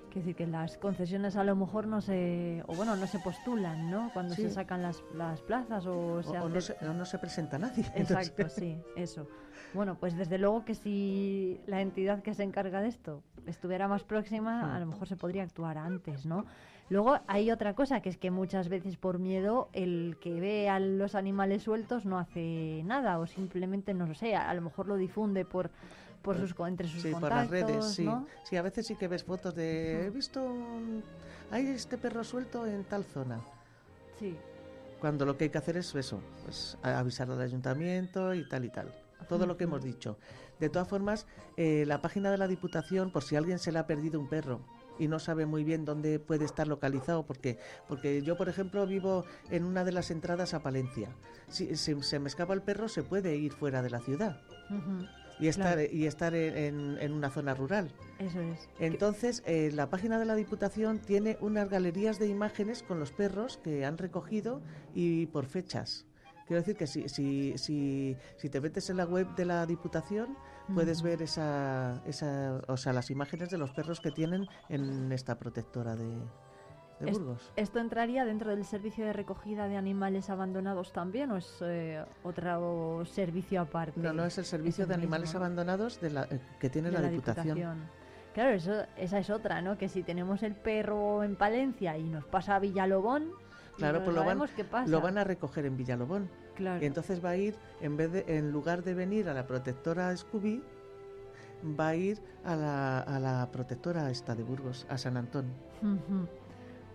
[SPEAKER 1] Quiero decir que las concesiones a lo mejor no se... O bueno, no se postulan, ¿no? Cuando
[SPEAKER 50] Sí.
[SPEAKER 1] se sacan las, las plazas o se
[SPEAKER 50] O, o no, se, o no se presenta nadie. (laughs)
[SPEAKER 1] Exacto,
[SPEAKER 50] Entonces-
[SPEAKER 1] sí, eso. Bueno, pues desde luego que si la entidad que se encarga de esto estuviera más próxima, a lo mejor se podría actuar antes, ¿no? Luego hay otra cosa, que es que muchas veces por miedo el que ve a los animales sueltos no hace nada o simplemente, no lo sé, a, a lo mejor lo difunde por, por sus, entre sus
[SPEAKER 50] Sí, por
[SPEAKER 1] contactos,
[SPEAKER 50] las redes, sí.
[SPEAKER 1] ¿no?
[SPEAKER 50] Sí, a veces sí que ves fotos de... He visto... un- Hay este perro suelto en tal zona.
[SPEAKER 1] Sí.
[SPEAKER 50] Cuando lo que hay que hacer es eso, pues avisar al ayuntamiento y tal y tal. Todo lo que hemos dicho. De todas formas, eh, la página de la Diputación, por si alguien se le ha perdido un perro y no sabe muy bien dónde puede estar localizado, porque, porque yo, por ejemplo, vivo en una de las entradas a Palencia. Si, si se me escapa el perro, se puede ir fuera de la ciudad
[SPEAKER 1] Ujú.
[SPEAKER 50] y estar,
[SPEAKER 1] Claro.
[SPEAKER 50] y estar en, en- en una zona rural.
[SPEAKER 1] Eso es.
[SPEAKER 50] Entonces, eh, la página de la Diputación tiene unas galerías de imágenes con los perros que han recogido y por fechas. Quiero decir que si, si, si, si te metes en la web de la Diputación, puedes ver esa, esa, o sea, las imágenes de los perros que tienen en esta protectora de, Burgos.
[SPEAKER 1] ¿Esto entraría dentro del servicio de recogida de animales abandonados también o es eh, otro servicio aparte?
[SPEAKER 50] No, no, es el servicio
[SPEAKER 1] el
[SPEAKER 50] de animales abandonados de la, eh, que tiene
[SPEAKER 1] de
[SPEAKER 50] la, Diputación.
[SPEAKER 1] Claro, eso, esa es otra, ¿no? Que si tenemos el perro en Palencia y nos pasa a Villalobón,
[SPEAKER 50] Claro, pues lo van,
[SPEAKER 1] pasa.
[SPEAKER 50] lo van a recoger en Villalobón.
[SPEAKER 1] Claro.
[SPEAKER 50] Y entonces va a ir, en vez de, en lugar de venir a la protectora Scooby, va a ir a la, a la protectora esta de Burgos, a San Antón.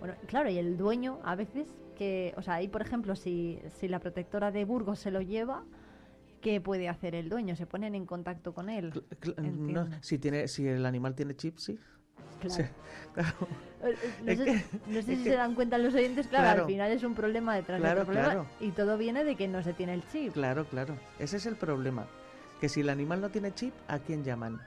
[SPEAKER 1] Bueno, claro, y el dueño a veces que, o sea, ahí por ejemplo, si, si la protectora de Burgos se lo lleva, ¿qué puede hacer el dueño? ¿Se ponen en contacto con él?
[SPEAKER 50] No, si, tiene, si el animal tiene chip, sí.
[SPEAKER 1] Claro.
[SPEAKER 50] Sí, (laughs) claro.
[SPEAKER 1] Eh, eh, No sé,
[SPEAKER 50] que-
[SPEAKER 1] no sé
[SPEAKER 50] es
[SPEAKER 1] si
[SPEAKER 50] que-
[SPEAKER 1] se dan cuenta los oyentes, claro,
[SPEAKER 50] Claro.
[SPEAKER 1] al final es un problema detrás de
[SPEAKER 50] Claro,
[SPEAKER 1] otro problema y todo viene de que no se tiene el chip.
[SPEAKER 50] Claro, claro. Ese es el problema. Que si el animal no tiene chip, ¿a quién llaman?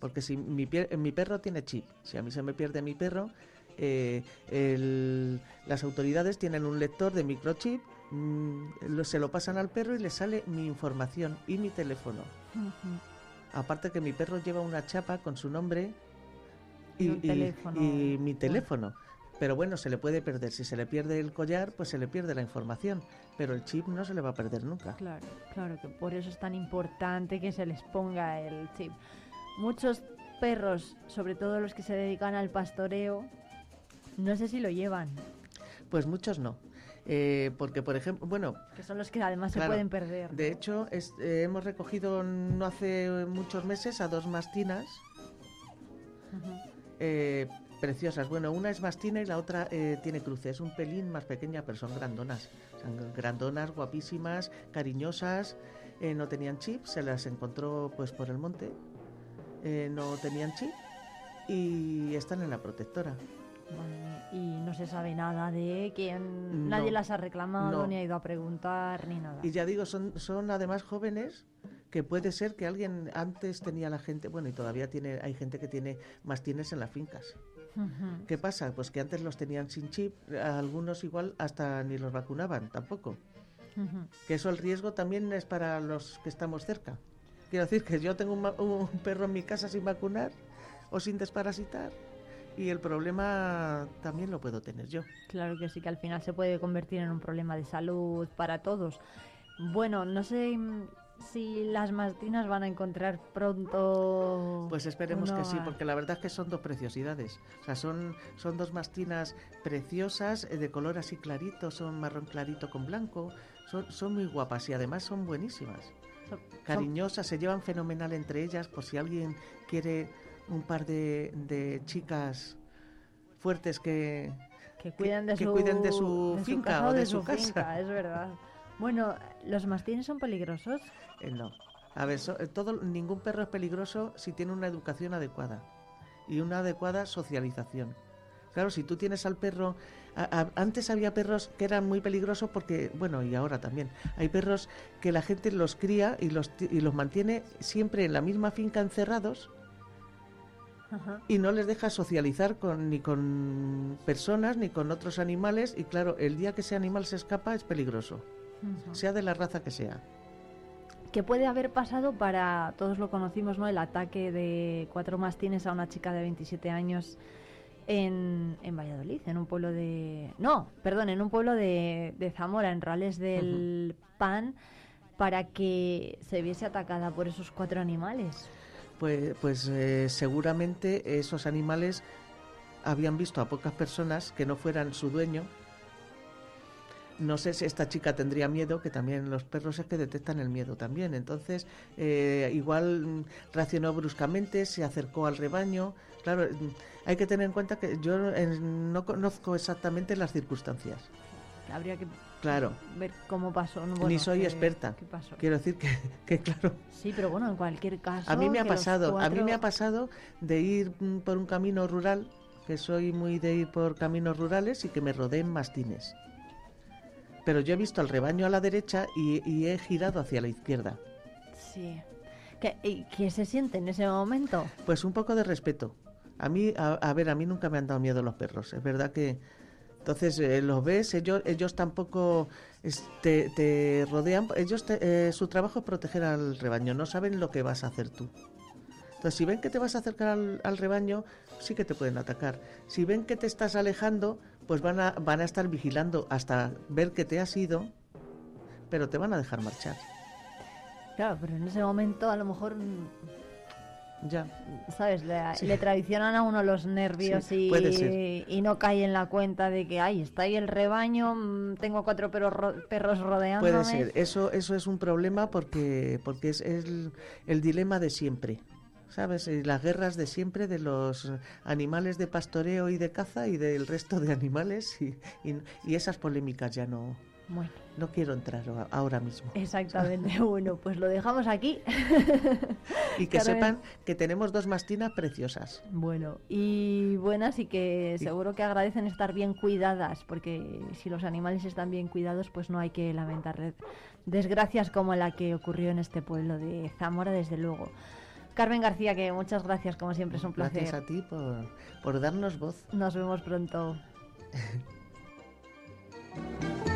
[SPEAKER 50] Porque si mi, pier- mi perro tiene chip, si a mí se me pierde mi perro, eh, el- las autoridades tienen un lector de microchip, mm, lo- se lo pasan al perro y le sale mi información y mi teléfono. Aparte que mi perro lleva una chapa con su nombre
[SPEAKER 1] Y un teléfono.
[SPEAKER 50] y mi teléfono. Pero bueno, se le puede perder. Si se le pierde el collar, pues se le pierde la información. Pero el chip no se le va a perder nunca.
[SPEAKER 1] Claro, claro, que por eso es tan importante que se les ponga el chip. Muchos perros, sobre todo los que se dedican al pastoreo, no sé si lo llevan,
[SPEAKER 50] Pues muchos no. Eh, porque, por ejemplo, bueno,
[SPEAKER 1] que son los que además se pueden perder.
[SPEAKER 50] de hecho, es- eh, hemos recogido no hace muchos meses a dos mastinas
[SPEAKER 1] Ujú.
[SPEAKER 50] Eh, preciosas. Bueno, una es mastina y la otra eh, tiene cruce. Es un pelín más pequeña, pero son grandonas. Son grandonas, guapísimas, cariñosas. eh, no tenían chip, se las encontró pues por el monte. No tenían chip y están en la protectora.
[SPEAKER 1] Y no se sabe nada de quién,
[SPEAKER 50] No,
[SPEAKER 1] nadie las ha reclamado,
[SPEAKER 50] no.
[SPEAKER 1] ni ha ido a preguntar, ni nada.
[SPEAKER 50] Y ya digo, son, son además jóvenes que puede ser que alguien antes tenía la gente, bueno, y todavía tiene, hay gente que tiene mastines en las fincas. ¿Qué pasa? Pues que antes los tenían sin chip, a algunos igual hasta ni los vacunaban tampoco. Que eso el riesgo también es para los que estamos cerca. Quiero decir que yo tengo un, un perro en mi casa sin vacunar o sin desparasitar y el problema también lo puedo tener yo.
[SPEAKER 1] Claro que sí, que al final se puede convertir en un problema de salud para todos. Bueno, no sé si las mastinas van a encontrar pronto.
[SPEAKER 50] Pues esperemos que sí, porque la verdad es que son dos preciosidades. O sea, son, son dos mastinas preciosas, eh, de color así clarito, son marrón clarito con blanco. Son, son muy guapas y además son buenísimas.
[SPEAKER 1] Son-
[SPEAKER 50] Cariñosas, se llevan fenomenal entre ellas, por si alguien quiere un par de, de chicas fuertes que,
[SPEAKER 1] que cuiden de,
[SPEAKER 50] que
[SPEAKER 1] su,
[SPEAKER 50] cuiden de su finca
[SPEAKER 1] casa
[SPEAKER 50] o de,
[SPEAKER 1] de
[SPEAKER 50] su, casa.
[SPEAKER 1] finca, es verdad. Bueno, ¿los mastines son peligrosos?
[SPEAKER 50] Eh, no. A ver, so- eh, todo, ningún perro es peligroso si tiene una educación adecuada y una adecuada socialización. Claro, si tú tienes al perro... a- a- antes había perros que eran muy peligrosos porque, bueno, y ahora también, hay perros que la gente los cría y los, y los mantiene siempre en la misma finca encerrados
[SPEAKER 1] Ajá.
[SPEAKER 50] y no les deja socializar con, ni con personas ni con otros animales y claro, el día que ese animal se escapa es peligroso, sea de la raza que sea.
[SPEAKER 1] ¿Qué puede haber pasado para, todos lo conocimos, ¿no? El ataque de cuatro mastines a una chica de 27 años en, en Valladolid, en un pueblo de... No, perdón, en un pueblo de, de Zamora, en Rales del Pan, para que se viese atacada por esos cuatro animales.
[SPEAKER 50] Pues, pues eh, seguramente esos animales habían visto a pocas personas que no fueran su dueño. No sé si esta chica tendría miedo, que también los perros es que detectan el miedo también. Entonces, eh, igual mm, reaccionó bruscamente, se acercó al rebaño. Claro, mm, hay que tener en cuenta que yo no conozco exactamente las circunstancias.
[SPEAKER 1] Habría que
[SPEAKER 50] Claro.
[SPEAKER 1] ver cómo pasó. ¿no?
[SPEAKER 50] Ni
[SPEAKER 1] Bueno,
[SPEAKER 50] soy
[SPEAKER 1] qué-
[SPEAKER 50] experta.
[SPEAKER 1] ¿Qué pasó?
[SPEAKER 50] Quiero decir que, (laughs) que, claro,
[SPEAKER 1] Sí, pero bueno, en cualquier caso...
[SPEAKER 50] A mí me ha pasado, a mí me ha pasado de ir mm, por un camino rural, que soy muy de ir por caminos rurales y que me rodeen mastines. Pero yo he visto al rebaño a la derecha y, y he girado hacia la izquierda.
[SPEAKER 1] Sí. ¿Qué, y qué se siente en ese momento?
[SPEAKER 50] Pues un poco de respeto. A mí, a, a ver, a mí nunca me han dado miedo los perros. Es verdad que entonces eh, los ves, ellos, tampoco te, rodean. Ellos, te- eh, su trabajo es proteger al rebaño. No saben lo que vas a hacer tú. Entonces, si ven que te vas a acercar al, al rebaño, sí que te pueden atacar. Si ven que te estás alejando, pues van a, van a estar vigilando hasta ver que te has ido, pero te van a dejar marchar.
[SPEAKER 1] Claro, pero en ese momento a lo mejor,
[SPEAKER 50] Ya.
[SPEAKER 1] ¿sabes? Le,
[SPEAKER 50] Sí.
[SPEAKER 1] le traicionan a uno los nervios
[SPEAKER 50] Sí,
[SPEAKER 1] y, y no cae en la cuenta de que, ay, está ahí el rebaño, mm, tengo cuatro perros, ro- perros rodeándome.
[SPEAKER 50] Puede ser. Eso, eso es un problema porque, porque es, el, el dilema de siempre. ¿Sabes? Y Las guerras de siempre de los animales de pastoreo y de caza y del resto de (laughs) animales y, y- y esas polémicas ya no,
[SPEAKER 1] Bueno.
[SPEAKER 50] no quiero entrar ahora mismo.
[SPEAKER 1] Exactamente, (laughs) bueno, pues lo dejamos aquí.
[SPEAKER 50] Y que (laughs)
[SPEAKER 1] Carmen.
[SPEAKER 50] sepan que tenemos dos mastinas preciosas.
[SPEAKER 1] Bueno, y buenas y que seguro que agradecen estar bien cuidadas, porque si los animales están bien cuidados, pues no hay que lamentar desgracias como la que ocurrió en este pueblo de Zamora, desde luego. Carmen García, que muchas gracias, como siempre, es un placer.
[SPEAKER 50] Gracias a ti por, por darnos voz.
[SPEAKER 1] Nos vemos pronto. (laughs)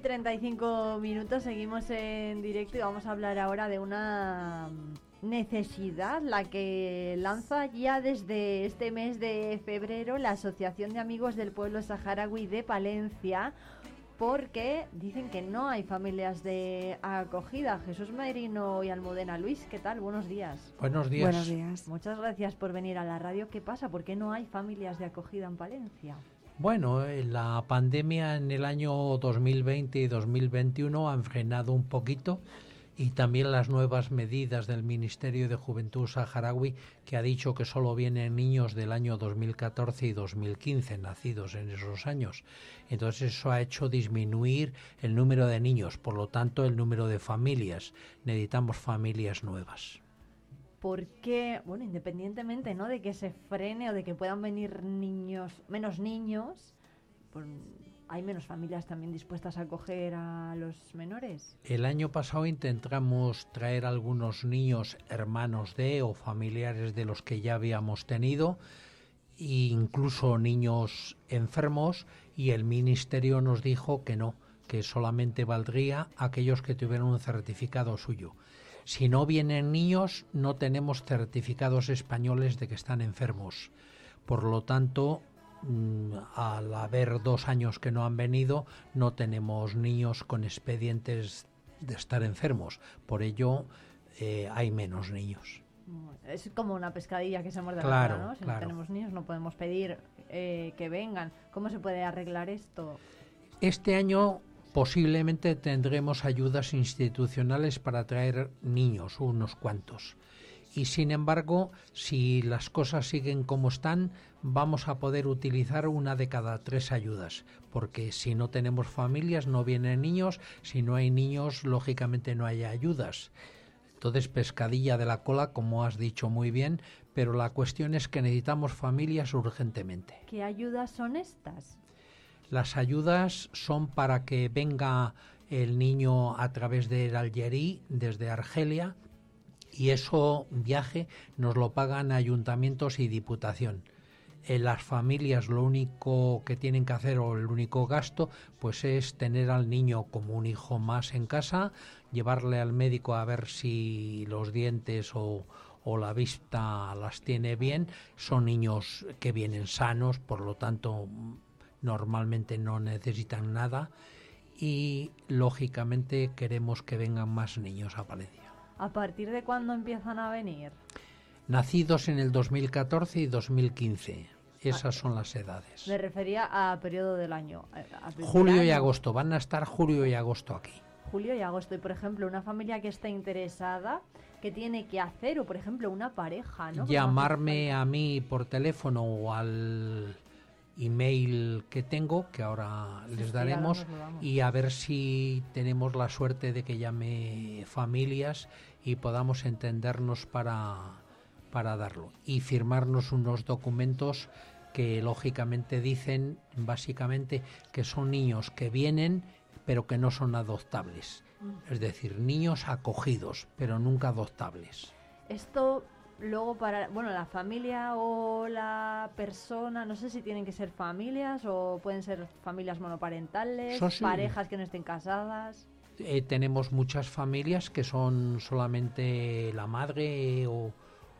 [SPEAKER 1] Y 35 minutos, seguimos en directo y vamos a hablar ahora de una mm, necesidad, la que lanza ya desde este mes de febrero la Asociación de Amigos del Pueblo Saharaui de Palencia, porque dicen que no hay familias de acogida. Jesús Merino y Almudena Luis, ¿qué tal? Buenos días.
[SPEAKER 51] Buenos días. Buenos días.
[SPEAKER 1] Muchas gracias por venir a la radio. ¿Qué pasa? ¿Por qué no hay familias de acogida en Palencia?
[SPEAKER 51] Bueno, eh, la pandemia en el año 2020 y 2021 han frenado un poquito y también las nuevas medidas del Ministerio de Juventud saharaui que ha dicho que solo vienen niños del año 2014 y 2015 nacidos en esos años. Entonces eso ha hecho disminuir el número de niños, por lo tanto el número de familias. Necesitamos familias nuevas.
[SPEAKER 1] Porque, bueno, independientemente ¿no? de que se frene o de que puedan venir niños, menos niños, ¿hay menos familias también dispuestas a acoger a los menores?
[SPEAKER 51] El año pasado intentamos traer algunos niños hermanos de o familiares de los que ya habíamos tenido, incluso niños enfermos, y el ministerio nos dijo que no, que solamente valdría aquellos que tuvieran un certificado suyo. Si no vienen niños, no tenemos certificados españoles de que están enfermos. Por lo tanto, mm, al haber dos años que no han venido, no tenemos niños con expedientes de estar enfermos. Por ello, eh, hay menos niños.
[SPEAKER 1] Es como una pescadilla que se muerde
[SPEAKER 51] claro,
[SPEAKER 1] la ¿no? Si no tenemos niños, no podemos pedir eh, que vengan. ¿Cómo se puede arreglar esto?
[SPEAKER 51] Este año posiblemente tendremos ayudas institucionales para traer niños, unos cuantos. Y sin embargo, si las cosas siguen como están, vamos a poder utilizar una de cada tres ayudas, porque si no tenemos familias no vienen niños, si no hay niños, lógicamente no hay ayudas. Entonces, pescadilla de la cola, como has dicho muy bien, pero la cuestión es que necesitamos familias urgentemente.
[SPEAKER 1] ¿Qué ayudas son estas?
[SPEAKER 51] Las ayudas son para que venga el niño a través del Algerí, desde Argelia, y eso viaje nos lo pagan ayuntamientos y diputación. En las familias lo único que tienen que hacer o el único gasto pues es tener al niño como un hijo más en casa, llevarle al médico a ver si los dientes o, o la vista las tiene bien. Son niños que vienen sanos, por lo tanto normalmente no necesitan nada y lógicamente queremos que vengan más niños a Palencia.
[SPEAKER 1] ¿A partir de cuándo empiezan a venir?
[SPEAKER 51] Nacidos en el 2014 y 2015. Esas son las edades.
[SPEAKER 1] Me refería a periodo del año.
[SPEAKER 51] Julio y agosto. Van a estar julio y agosto aquí.
[SPEAKER 1] Julio y agosto. Y por ejemplo, una familia que está interesada, ¿qué tiene que hacer? O por ejemplo, una pareja, ¿no?
[SPEAKER 51] Llamarme a mí por teléfono o al email que tengo, que ahora les daremos, y a ver si tenemos la suerte de que llame familias y podamos entendernos para, para darlo. Y firmarnos unos documentos que lógicamente dicen básicamente que son niños que vienen pero que no son adoptables. Mm. Es decir, niños acogidos, pero nunca adoptables.
[SPEAKER 1] Esto luego para, bueno, la familia o la persona, no sé si tienen que ser familias o pueden ser familias monoparentales, parejas que no estén casadas.
[SPEAKER 51] Eh, tenemos muchas familias que son solamente la madre o,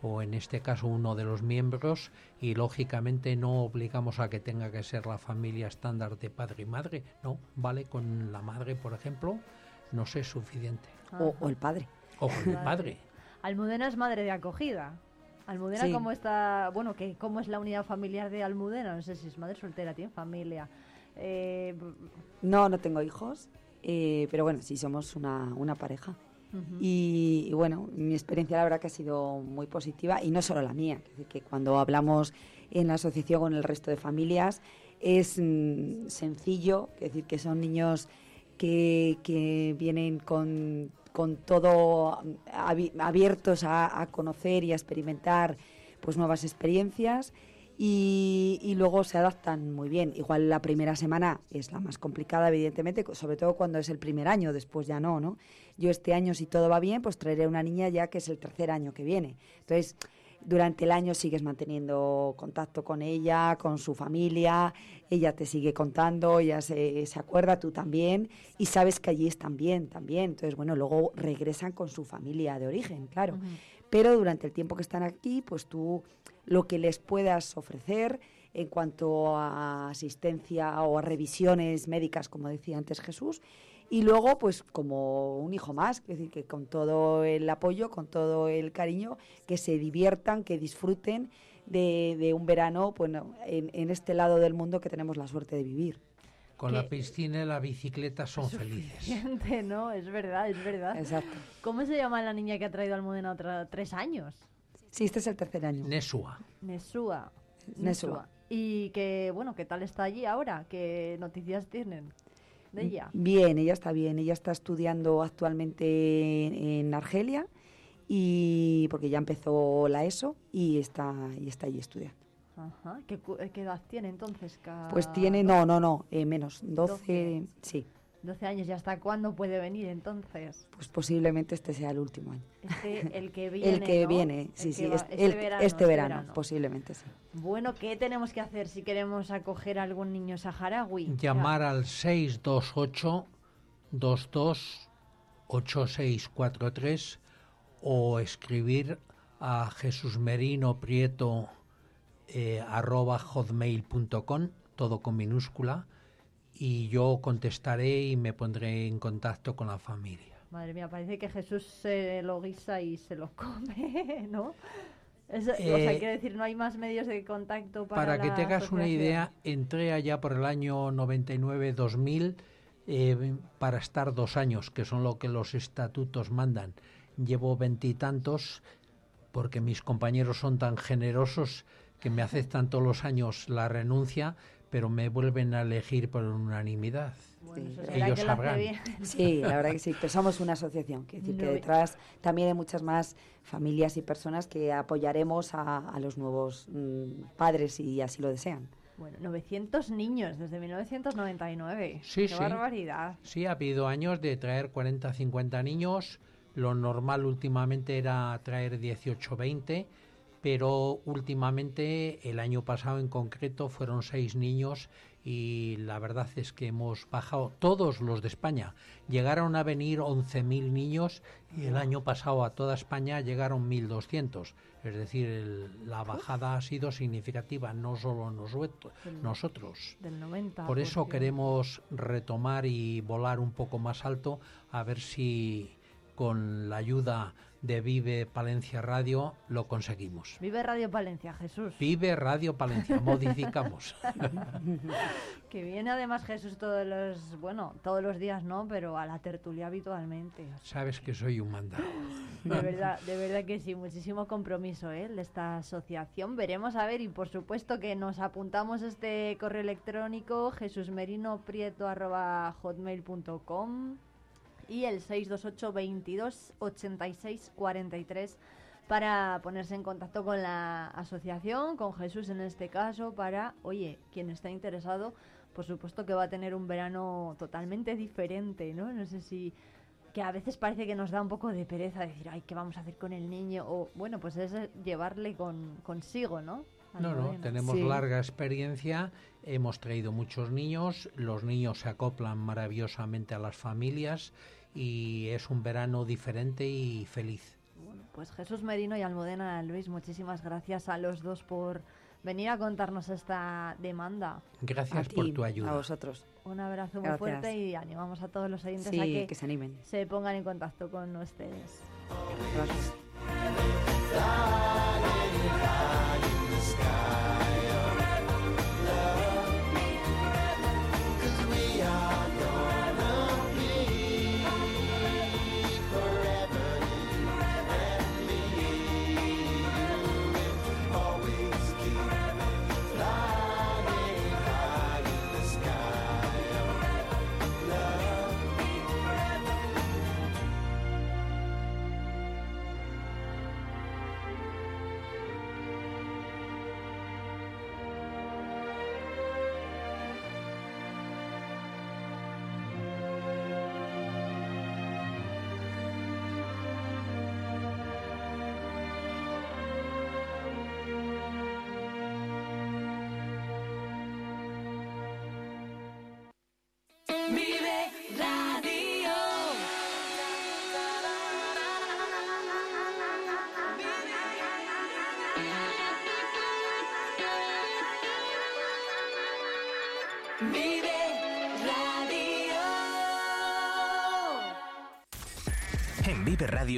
[SPEAKER 51] o en este caso uno de los miembros y lógicamente no obligamos a que tenga que ser la familia estándar de padre y madre, no, vale con la madre, por ejemplo, no sé, suficiente.
[SPEAKER 52] O, o el padre.
[SPEAKER 51] O el padre.
[SPEAKER 1] Almudena es madre de acogida. Almudena, ¿cómo está? Bueno, ¿qué, ¿cómo es la unidad familiar de Almudena? No sé si es madre soltera, tiene familia. Eh,
[SPEAKER 52] no, no tengo hijos, eh, pero bueno, sí somos una, una pareja. y, bueno, mi experiencia la verdad que ha sido muy positiva y no solo la mía, que cuando hablamos en la asociación con el resto de familias es mm, sencillo, es decir, que son niños que, que vienen con con todo abiertos a, conocer y a experimentar pues nuevas experiencias y, luego se adaptan muy bien. Igual la primera semana es la más complicada, evidentemente, sobre todo cuando es el primer año, después ya no, ¿no? Yo este año, si todo va bien, pues traeré una niña ya que es el tercer año que viene. Entonces, durante el año sigues manteniendo contacto con ella, con su familia, ella te sigue contando, ella se, se acuerda, tú también, y sabes que allí están bien también. Entonces, bueno, luego regresan con su familia de origen, claro. Pero durante el tiempo que están aquí, pues tú lo que les puedas ofrecer en cuanto a asistencia o a revisiones médicas, como decía antes Jesús, y luego, pues como un hijo más, es decir, que con todo el apoyo, con todo el cariño, que se diviertan, que disfruten de, un verano bueno, en, este lado del mundo que tenemos la suerte de vivir.
[SPEAKER 51] Con la piscina y la bicicleta son felices.
[SPEAKER 1] ¿no? Es verdad, es verdad.
[SPEAKER 52] Exacto.
[SPEAKER 1] ¿Cómo se llama la niña que ha traído a Almudena otra tres años?
[SPEAKER 52] Sí, este es el tercer año.
[SPEAKER 51] Nesua.
[SPEAKER 1] Nesúa.
[SPEAKER 52] Nesúa.
[SPEAKER 1] Y que, bueno, ¿qué tal está allí ahora? ¿Qué noticias tienen de ella?
[SPEAKER 52] Bien, ella está bien. Ella está estudiando actualmente en Argelia y porque ya empezó la ESO y está y está allí estudiando.
[SPEAKER 1] Ajá. ¿Qué, eh, qué edad tiene entonces?
[SPEAKER 52] Pues tiene, no, no, no, eh, menos, 12,
[SPEAKER 1] Doce.
[SPEAKER 52] sí.
[SPEAKER 1] 12 años. ¿Y hasta cuándo puede venir entonces?
[SPEAKER 52] Pues posiblemente este sea el último año.
[SPEAKER 1] Este, el que (laughs) viene,
[SPEAKER 52] el que
[SPEAKER 1] ¿no?
[SPEAKER 52] viene,
[SPEAKER 1] El
[SPEAKER 52] sí,
[SPEAKER 1] que
[SPEAKER 52] sí,
[SPEAKER 1] va-
[SPEAKER 52] este,
[SPEAKER 1] este
[SPEAKER 52] el-
[SPEAKER 1] verano,
[SPEAKER 52] este verano,
[SPEAKER 1] verano.
[SPEAKER 52] posiblemente sí.
[SPEAKER 1] Bueno, ¿qué tenemos que hacer si queremos acoger a algún niño saharaui?
[SPEAKER 51] Llamar al 628 22 8643 o escribir a Jesús Merino Prieto eh, arroba hotmail.com, todo con minúscula, y yo contestaré y me pondré en contacto con la familia.
[SPEAKER 1] Madre mía, parece que Jesús se lo guisa y se lo come, (laughs) ¿no? Es- o sea,
[SPEAKER 51] Eh,
[SPEAKER 1] quiero decir, no hay más medios de contacto para
[SPEAKER 51] Para que
[SPEAKER 1] la
[SPEAKER 51] te hagas una idea, entré allá por el año 99-2000 eh, para estar dos años, que son lo que los estatutos mandan. Llevo veintitantos porque mis compañeros son tan generosos que me aceptan todos los años la renuncia, pero me vuelven a elegir por unanimidad. Ellos sabrán.
[SPEAKER 52] Sí, la verdad que sí, pero somos una asociación, quiere decir que
[SPEAKER 1] No,
[SPEAKER 52] detrás también hay muchas más familias y personas que apoyaremos a, a los nuevos mm, padres si así lo desean.
[SPEAKER 1] Bueno, 900 niños desde 1999.
[SPEAKER 51] Sí,
[SPEAKER 1] Qué
[SPEAKER 51] sí.
[SPEAKER 1] barbaridad.
[SPEAKER 51] Sí, ha habido años de traer 40, 50 niños. Lo normal últimamente era traer 18, 20, pero últimamente, el año pasado en concreto, fueron seis niños y la verdad es que hemos bajado todos los de España. Llegaron a venir 11.000 niños y el año pasado a toda España llegaron 1.200. Es decir, el- la bajada ha sido significativa, no solo
[SPEAKER 1] Del-
[SPEAKER 51] nosotros.
[SPEAKER 1] Del 90.
[SPEAKER 51] Por eso queremos retomar y volar un poco más alto, a ver si con la ayuda de Vive Palencia Radio lo conseguimos.
[SPEAKER 1] Vive Radio Palencia, Jesús.
[SPEAKER 51] Vive Radio Palencia, modificamos. (laughs)
[SPEAKER 1] que viene además Jesús todos los, bueno, todos los días no, pero a la tertulia habitualmente.
[SPEAKER 51] Sabes que soy un mandado.
[SPEAKER 1] De verdad, de verdad que sí, muchísimo compromiso ¿eh? de esta asociación. Veremos a ver y por supuesto que nos apuntamos este correo electrónico jesusmerinoprieto.hotmail.com y el 628 22 86 43 para ponerse en contacto con la asociación, con Jesús en este caso, para, oye, quien está interesado, por supuesto que va a tener un verano totalmente diferente, ¿no? No sé si que a veces parece que nos da un poco de pereza decir, ay, ¿qué vamos a hacer con el niño? O bueno, pues es llevarle con, consigo, ¿no?
[SPEAKER 51] No, no, tenemos larga experiencia, hemos traído muchos niños, los niños se acoplan maravillosamente a las familias y es un verano diferente y feliz.
[SPEAKER 1] Pues Jesús Merino y Almudena Luis, muchísimas gracias a los dos por venir a contarnos esta demanda.
[SPEAKER 51] Gracias
[SPEAKER 52] A
[SPEAKER 51] por
[SPEAKER 52] ti,
[SPEAKER 51] tu ayuda.
[SPEAKER 52] A vosotros.
[SPEAKER 1] Un abrazo muy
[SPEAKER 52] Gracias.
[SPEAKER 1] fuerte y animamos a todos los oyentes
[SPEAKER 52] Sí,
[SPEAKER 1] a que,
[SPEAKER 52] que se animen.
[SPEAKER 1] se pongan en contacto con ustedes.
[SPEAKER 52] Gracias.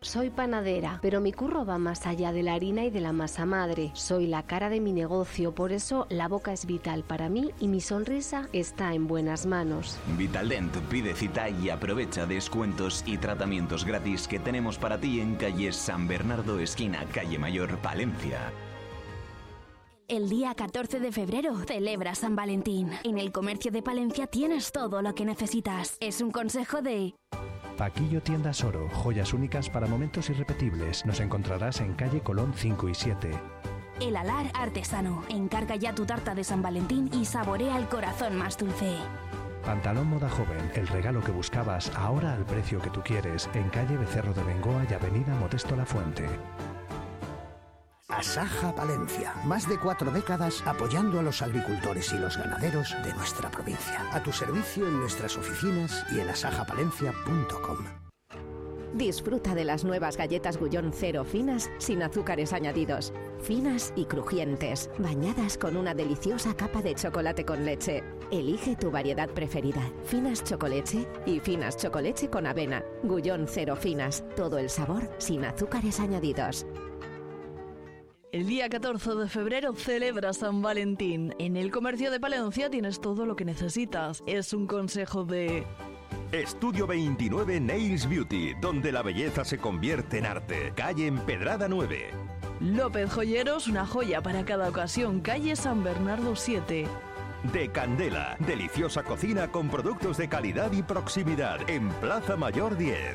[SPEAKER 53] Soy panadera, pero mi curro va más allá de la harina y de la masa madre. Soy la cara de mi negocio, por eso la boca es vital para mí y mi sonrisa está en buenas manos.
[SPEAKER 54] Vitaldent pide cita y aprovecha descuentos y tratamientos gratis que tenemos para ti en calle San Bernardo, esquina Calle Mayor, Palencia.
[SPEAKER 28] El día 14 de febrero celebra San Valentín. En el comercio de Palencia tienes todo lo que necesitas. Es un consejo de...
[SPEAKER 9] Paquillo Tiendas Oro, joyas únicas para momentos irrepetibles. Nos encontrarás en calle Colón 5 y 7.
[SPEAKER 28] El Alar Artesano. Encarga ya tu tarta de San Valentín y saborea el corazón más dulce.
[SPEAKER 9] Pantalón Moda Joven, el regalo que buscabas ahora al precio que tú quieres, en calle Becerro de Bengoa y avenida Modesto La Fuente.
[SPEAKER 47] Asaja Palencia. Más de cuatro décadas apoyando a los agricultores y los ganaderos de nuestra provincia. A tu servicio en nuestras oficinas y en asajapalencia.com.
[SPEAKER 53] Disfruta de las nuevas galletas Gullón Cero finas sin azúcares añadidos. Finas y crujientes, bañadas con una deliciosa capa de chocolate con leche. Elige tu variedad preferida. Finas chocoleche y finas chocoleche con avena. Gullón Cero finas. Todo el sabor sin azúcares añadidos.
[SPEAKER 31] El día 14 de febrero celebra San Valentín. En el comercio de Palencia tienes todo lo que necesitas. Es un consejo de...
[SPEAKER 7] Estudio 29 Nails Beauty, donde la belleza se convierte en arte. Calle Empedrada 9.
[SPEAKER 31] López Joyeros, una joya para cada ocasión. Calle San Bernardo 7.
[SPEAKER 7] De Candela, deliciosa cocina con productos de calidad y proximidad. En Plaza Mayor 10.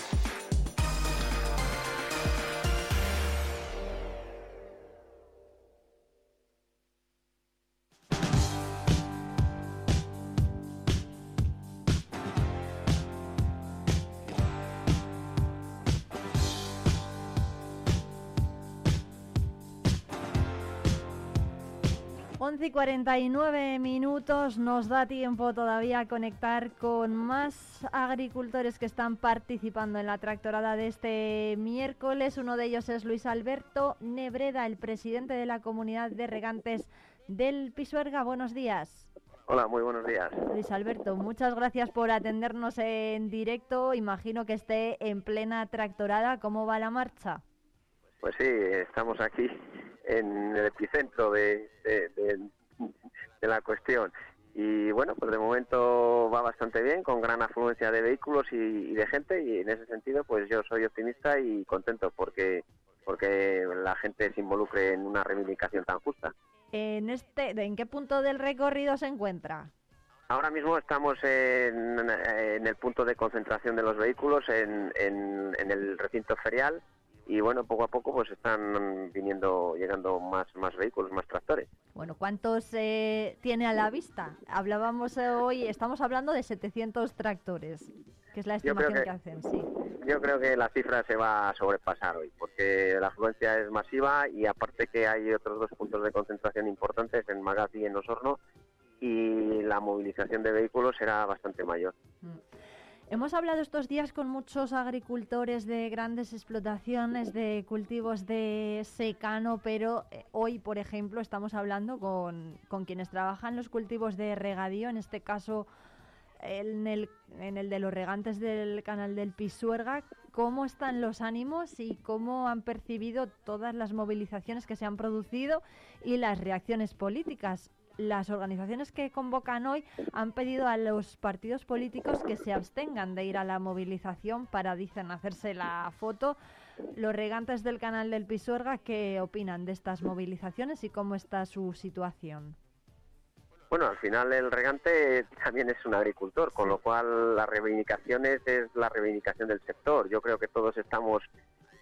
[SPEAKER 1] Y 49 minutos nos da tiempo todavía a conectar con más agricultores que están participando en la tractorada de este miércoles. Uno de ellos es Luis Alberto Nebreda, el presidente de la comunidad de regantes del Pisuerga. Buenos días.
[SPEAKER 55] Hola, muy buenos días.
[SPEAKER 1] Luis Alberto, muchas gracias por atendernos en directo. Imagino que esté en plena tractorada. ¿Cómo va la marcha?
[SPEAKER 55] Pues sí, estamos aquí en el epicentro de, la cuestión. Y bueno, pues de momento va bastante bien, con gran afluencia de vehículos y, de gente, y en ese sentido, pues yo soy optimista y contento porque porque la gente se involucre en una reivindicación tan justa.
[SPEAKER 1] En este, ¿en qué punto del recorrido se encuentra?
[SPEAKER 55] Ahora mismo estamos en, el punto de concentración de los vehículos en, en el recinto ferial y bueno, poco a poco pues están viniendo, llegando más, más vehículos, más tractores.
[SPEAKER 1] Bueno, ¿cuántos eh, tiene a la vista? Hablábamos hoy, estamos hablando de 700 tractores, que es la estimación que, hacen, sí.
[SPEAKER 55] Yo creo que la cifra se va a sobrepasar hoy, porque la afluencia es masiva y aparte que hay otros dos puntos de concentración importantes en Magaz y en Osorno, y la movilización de vehículos será bastante mayor. Mm.
[SPEAKER 1] Hemos hablado estos días con muchos agricultores de grandes explotaciones de cultivos de secano, pero eh, hoy, por ejemplo, estamos hablando con, quienes trabajan los cultivos de regadío, en este caso en el, en el de los regantes del canal del Pisuerga. ¿Cómo están los ánimos y cómo han percibido todas las movilizaciones que se han producido y las reacciones políticas? Las organizaciones que convocan hoy han pedido a los partidos políticos que se abstengan de ir a la movilización para, dicen, hacerse la foto. Los regantes del canal del Pisuerga, ¿qué opinan de estas movilizaciones y cómo está su situación?
[SPEAKER 55] Bueno, al final el regante también es un agricultor, con lo cual las reivindicaciones es la reivindicación del sector. Yo creo que todos estamos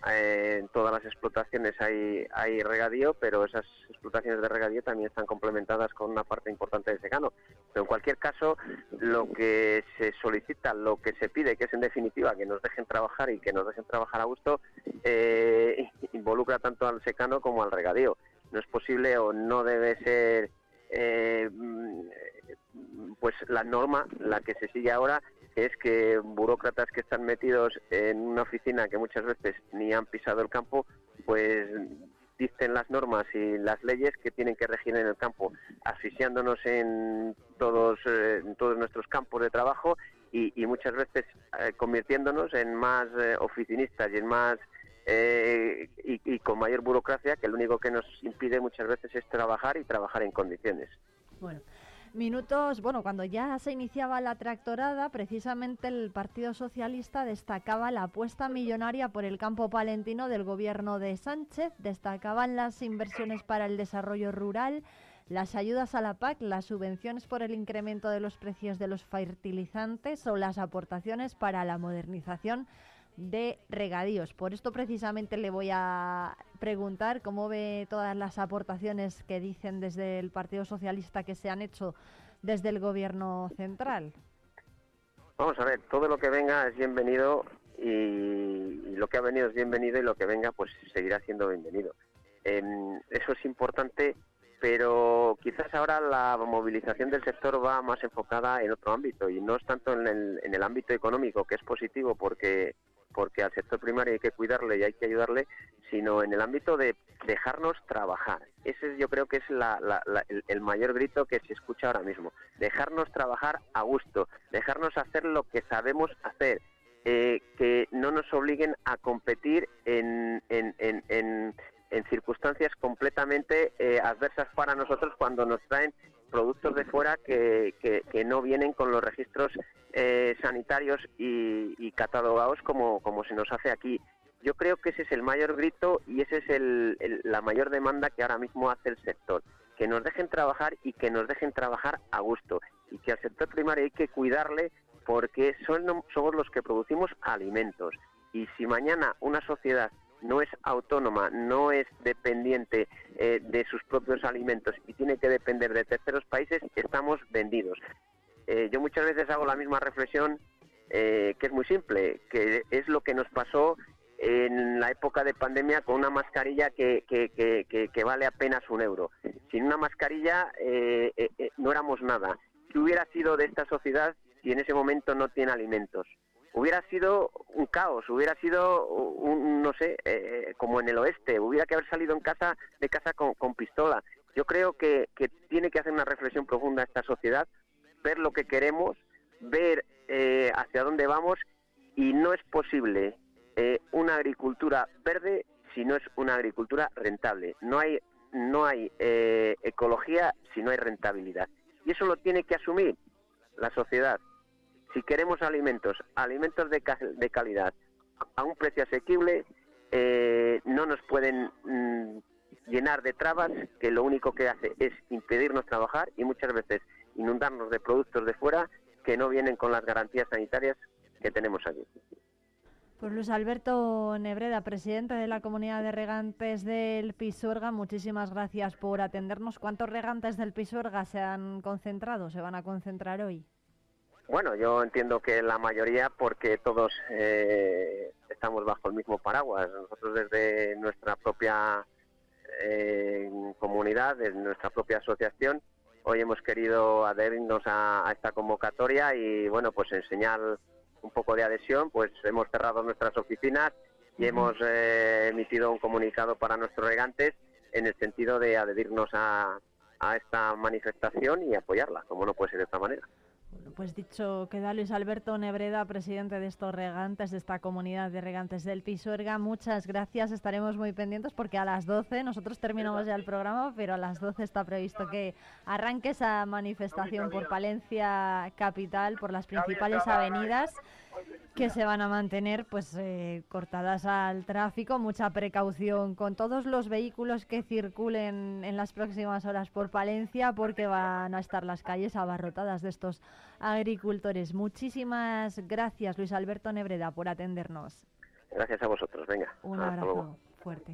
[SPEAKER 55] en todas las explotaciones hay, hay regadío, pero esas explotaciones de regadío también están complementadas con una parte importante de secano. Pero en cualquier caso, lo que se solicita, lo que se pide, que es en definitiva que nos dejen trabajar y que nos dejen trabajar a gusto, eh, (laughs) involucra tanto al secano como al regadío. No es posible o no debe ser eh, pues la norma, la que se sigue ahora, es que burócratas que están metidos en una oficina que muchas veces ni han pisado el campo, pues dicen las normas y las leyes que tienen que regir en el campo, asfixiándonos en todos, eh, todos nuestros campos de trabajo y, muchas veces eh, convirtiéndonos en más eh, oficinistas y en más y, y, con mayor burocracia que lo único que nos impide muchas veces es trabajar y trabajar en condiciones.
[SPEAKER 1] Bueno, minutos, bueno, cuando ya se iniciaba la tractorada, precisamente el Partido Socialista destacaba la apuesta millonaria por el campo palentino del gobierno de Sánchez, destacaban las inversiones para el desarrollo rural, las ayudas a la PAC, las subvenciones por el incremento de los precios de los fertilizantes o las aportaciones para la modernización de regadíos. Por esto precisamente le voy a preguntar cómo ve todas las aportaciones que dicen desde el Partido Socialista que se han hecho desde el Gobierno central.
[SPEAKER 55] Vamos a ver, todo lo que venga es bienvenido y, lo que ha venido es bienvenido y lo que venga pues seguirá siendo bienvenido. eso es importante, pero quizás ahora la movilización del sector va más enfocada en otro ámbito y no es tanto en el, en el ámbito económico, que es positivo porque porque al sector primario hay que cuidarle y hay que ayudarle, sino en el ámbito de dejarnos trabajar. Ese yo creo que es el, mayor grito que se escucha ahora mismo. Dejarnos trabajar a gusto, dejarnos hacer lo que sabemos hacer, eh, que no nos obliguen a competir en, en, en, circunstancias completamente eh, adversas para nosotros cuando nos traen productos de fuera que, que, no vienen con los registros eh, sanitarios y, catalogados como, se nos hace aquí. Yo creo que ese es el mayor grito y esa es el, la mayor demanda que ahora mismo hace el sector. Que nos dejen trabajar y que nos dejen trabajar a gusto. Y que al sector primario hay que cuidarle porque son, somos los que producimos alimentos. Y si mañana una sociedad no es autónoma, no es dependiente eh, de sus propios alimentos y tiene que depender de terceros países, estamos vendidos. Eh, yo muchas veces hago la misma reflexión eh, que es muy simple, que es lo que nos pasó en la época de pandemia con una mascarilla que, que, vale apenas un euro. Sin una mascarilla no éramos nada. ¿Qué hubiera sido de esta sociedad si en ese momento no tiene alimentos? Hubiera sido un caos, hubiera sido un, no sé, eh, como en el oeste, hubiera que haber salido en casa de casa con, pistola. Yo creo que, tiene que hacer una reflexión profunda esta sociedad, ver lo que queremos, ver eh, hacia dónde vamos y no es posible eh, una agricultura verde si no es una agricultura rentable. No hay no hay ecología si no hay rentabilidad y eso lo tiene que asumir la sociedad si queremos alimentos, alimentos de, calidad, a un precio asequible, eh, no nos pueden mm, llenar de trabas que lo único que hace es impedirnos trabajar y muchas veces inundarnos de productos de fuera que no vienen con las garantías sanitarias que tenemos aquí.
[SPEAKER 1] Pues Luis Alberto Nebreda, presidente de la comunidad de regantes del Pisuerga, muchísimas gracias por atendernos. ¿Cuántos regantes del Pisuerga se han concentrado, se van a concentrar hoy?
[SPEAKER 55] Bueno, yo entiendo que la mayoría porque todos eh, estamos bajo el mismo paraguas. Nosotros desde nuestra propia eh, comunidad, desde nuestra propia asociación, hoy hemos querido adherirnos a, esta convocatoria y bueno, pues en señal un poco de adhesión, pues hemos cerrado nuestras oficinas y hemos eh, emitido un comunicado para nuestros regantes en el sentido de adherirnos a, a esta manifestación y apoyarla, como no puede ser de otra manera.
[SPEAKER 1] Pues dicho queda Luis Alberto Nebreda, presidente de estos regantes, de esta comunidad de regantes del Pisuerga, muchas gracias. Estaremos muy pendientes porque a las 12, nosotros terminamos ya el programa, pero a las 12 está previsto que arranque esa manifestación por Palencia Capital, por las principales avenidas que se van a mantener pues eh, cortadas al tráfico, mucha precaución con todos los vehículos que circulen en las próximas horas por Palencia porque van a estar las calles abarrotadas de estos agricultores. Muchísimas gracias Luis Alberto Nebreda por atendernos.
[SPEAKER 55] Gracias a vosotros. Venga.
[SPEAKER 1] Un
[SPEAKER 55] hasta luego.
[SPEAKER 1] abrazo fuerte.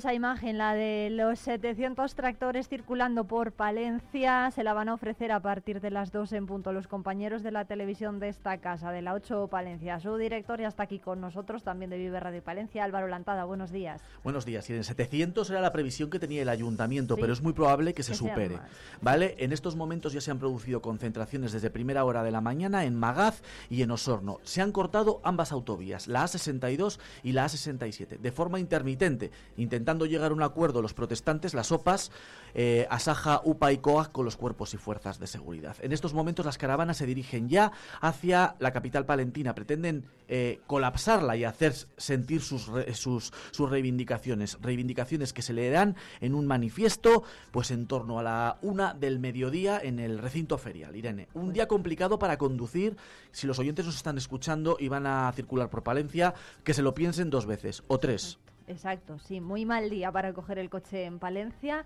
[SPEAKER 1] Esa imagen, la de los 700 tractores circulando por Palencia, se la van a ofrecer a partir de las 2 en punto los compañeros de la televisión de esta casa, de la 8 Palencia. Su director ya está aquí con nosotros, también de Vive Radio Palencia, Álvaro Lantada. Buenos días.
[SPEAKER 56] Buenos días. Y en 700 era la previsión que tenía el ayuntamiento,
[SPEAKER 1] Sí.
[SPEAKER 56] pero es muy probable que se
[SPEAKER 1] Que
[SPEAKER 56] supere. ¿Vale? En estos momentos ya se han producido concentraciones desde primera hora de la mañana en Magaz y en Osorno. Se han cortado ambas autovías, la A62 y la A67, de forma intermitente, intentando llegar a un acuerdo los protestantes, las OPAs, eh, Asaja, UPA y COAG con los cuerpos y fuerzas de seguridad. En estos momentos las caravanas se dirigen ya hacia la capital palentina, pretenden eh, colapsarla y hacer sentir sus, re- sus, sus reivindicaciones, reivindicaciones que se leerán en un manifiesto pues en torno a la una del mediodía en el recinto ferial. Irene, un día complicado para conducir, si los oyentes nos están escuchando y van a circular por Palencia, que se lo piensen dos veces o tres.
[SPEAKER 1] Exacto, sí, muy mal día para coger el coche en Palencia.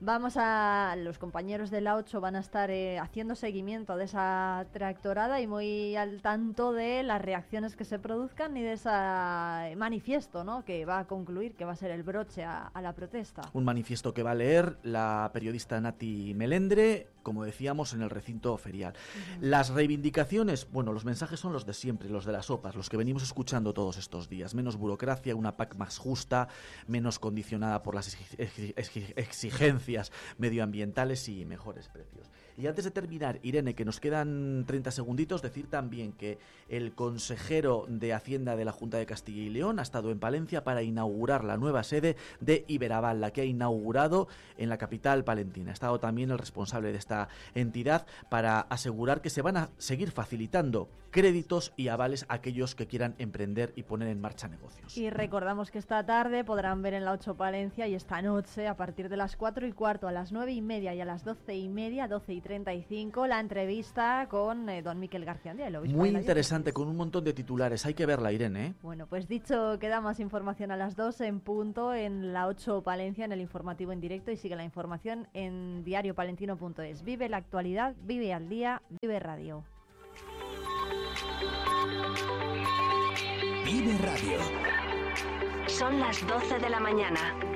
[SPEAKER 1] Vamos a. Los compañeros de la 8 van a estar eh, haciendo seguimiento de esa tractorada y muy al tanto de las reacciones que se produzcan y de ese manifiesto, ¿no? Que va a concluir, que va a ser el broche a, a la protesta.
[SPEAKER 56] Un manifiesto que va a leer la periodista Nati Melendre, como decíamos, en el recinto ferial. Las reivindicaciones, bueno, los mensajes son los de siempre, los de las OPAs, los que venimos escuchando todos estos días. Menos burocracia, una PAC más justa, menos condicionada por las exig- exig- exig- exigencias medioambientales y mejores precios. Y antes de terminar, Irene, que nos quedan 30 segunditos, decir también que el consejero de Hacienda de la Junta de Castilla y León ha estado en Palencia para inaugurar la nueva sede de Iberaval, la que ha inaugurado en la capital palentina. Ha estado también el responsable de esta entidad para asegurar que se van a seguir facilitando créditos y avales a aquellos que quieran emprender y poner en marcha negocios.
[SPEAKER 1] Y recordamos que esta tarde podrán ver en la 8 Palencia y esta noche, a partir de las 4 y cuarto, a las 9 y media y a las 12 y media, 12 y 35, la entrevista con eh, don Miquel García Andía, el obispo
[SPEAKER 56] Muy
[SPEAKER 1] de la
[SPEAKER 56] interesante, con un montón de titulares. Hay que verla, Irene. ¿eh?
[SPEAKER 1] Bueno, pues dicho, queda más información a las 2 en punto en la 8 Palencia, en el informativo en directo y sigue la información en diariopalentino.es. Vive la actualidad, vive al día, vive radio.
[SPEAKER 19] Vive Radio.
[SPEAKER 57] Son las 12 de la mañana.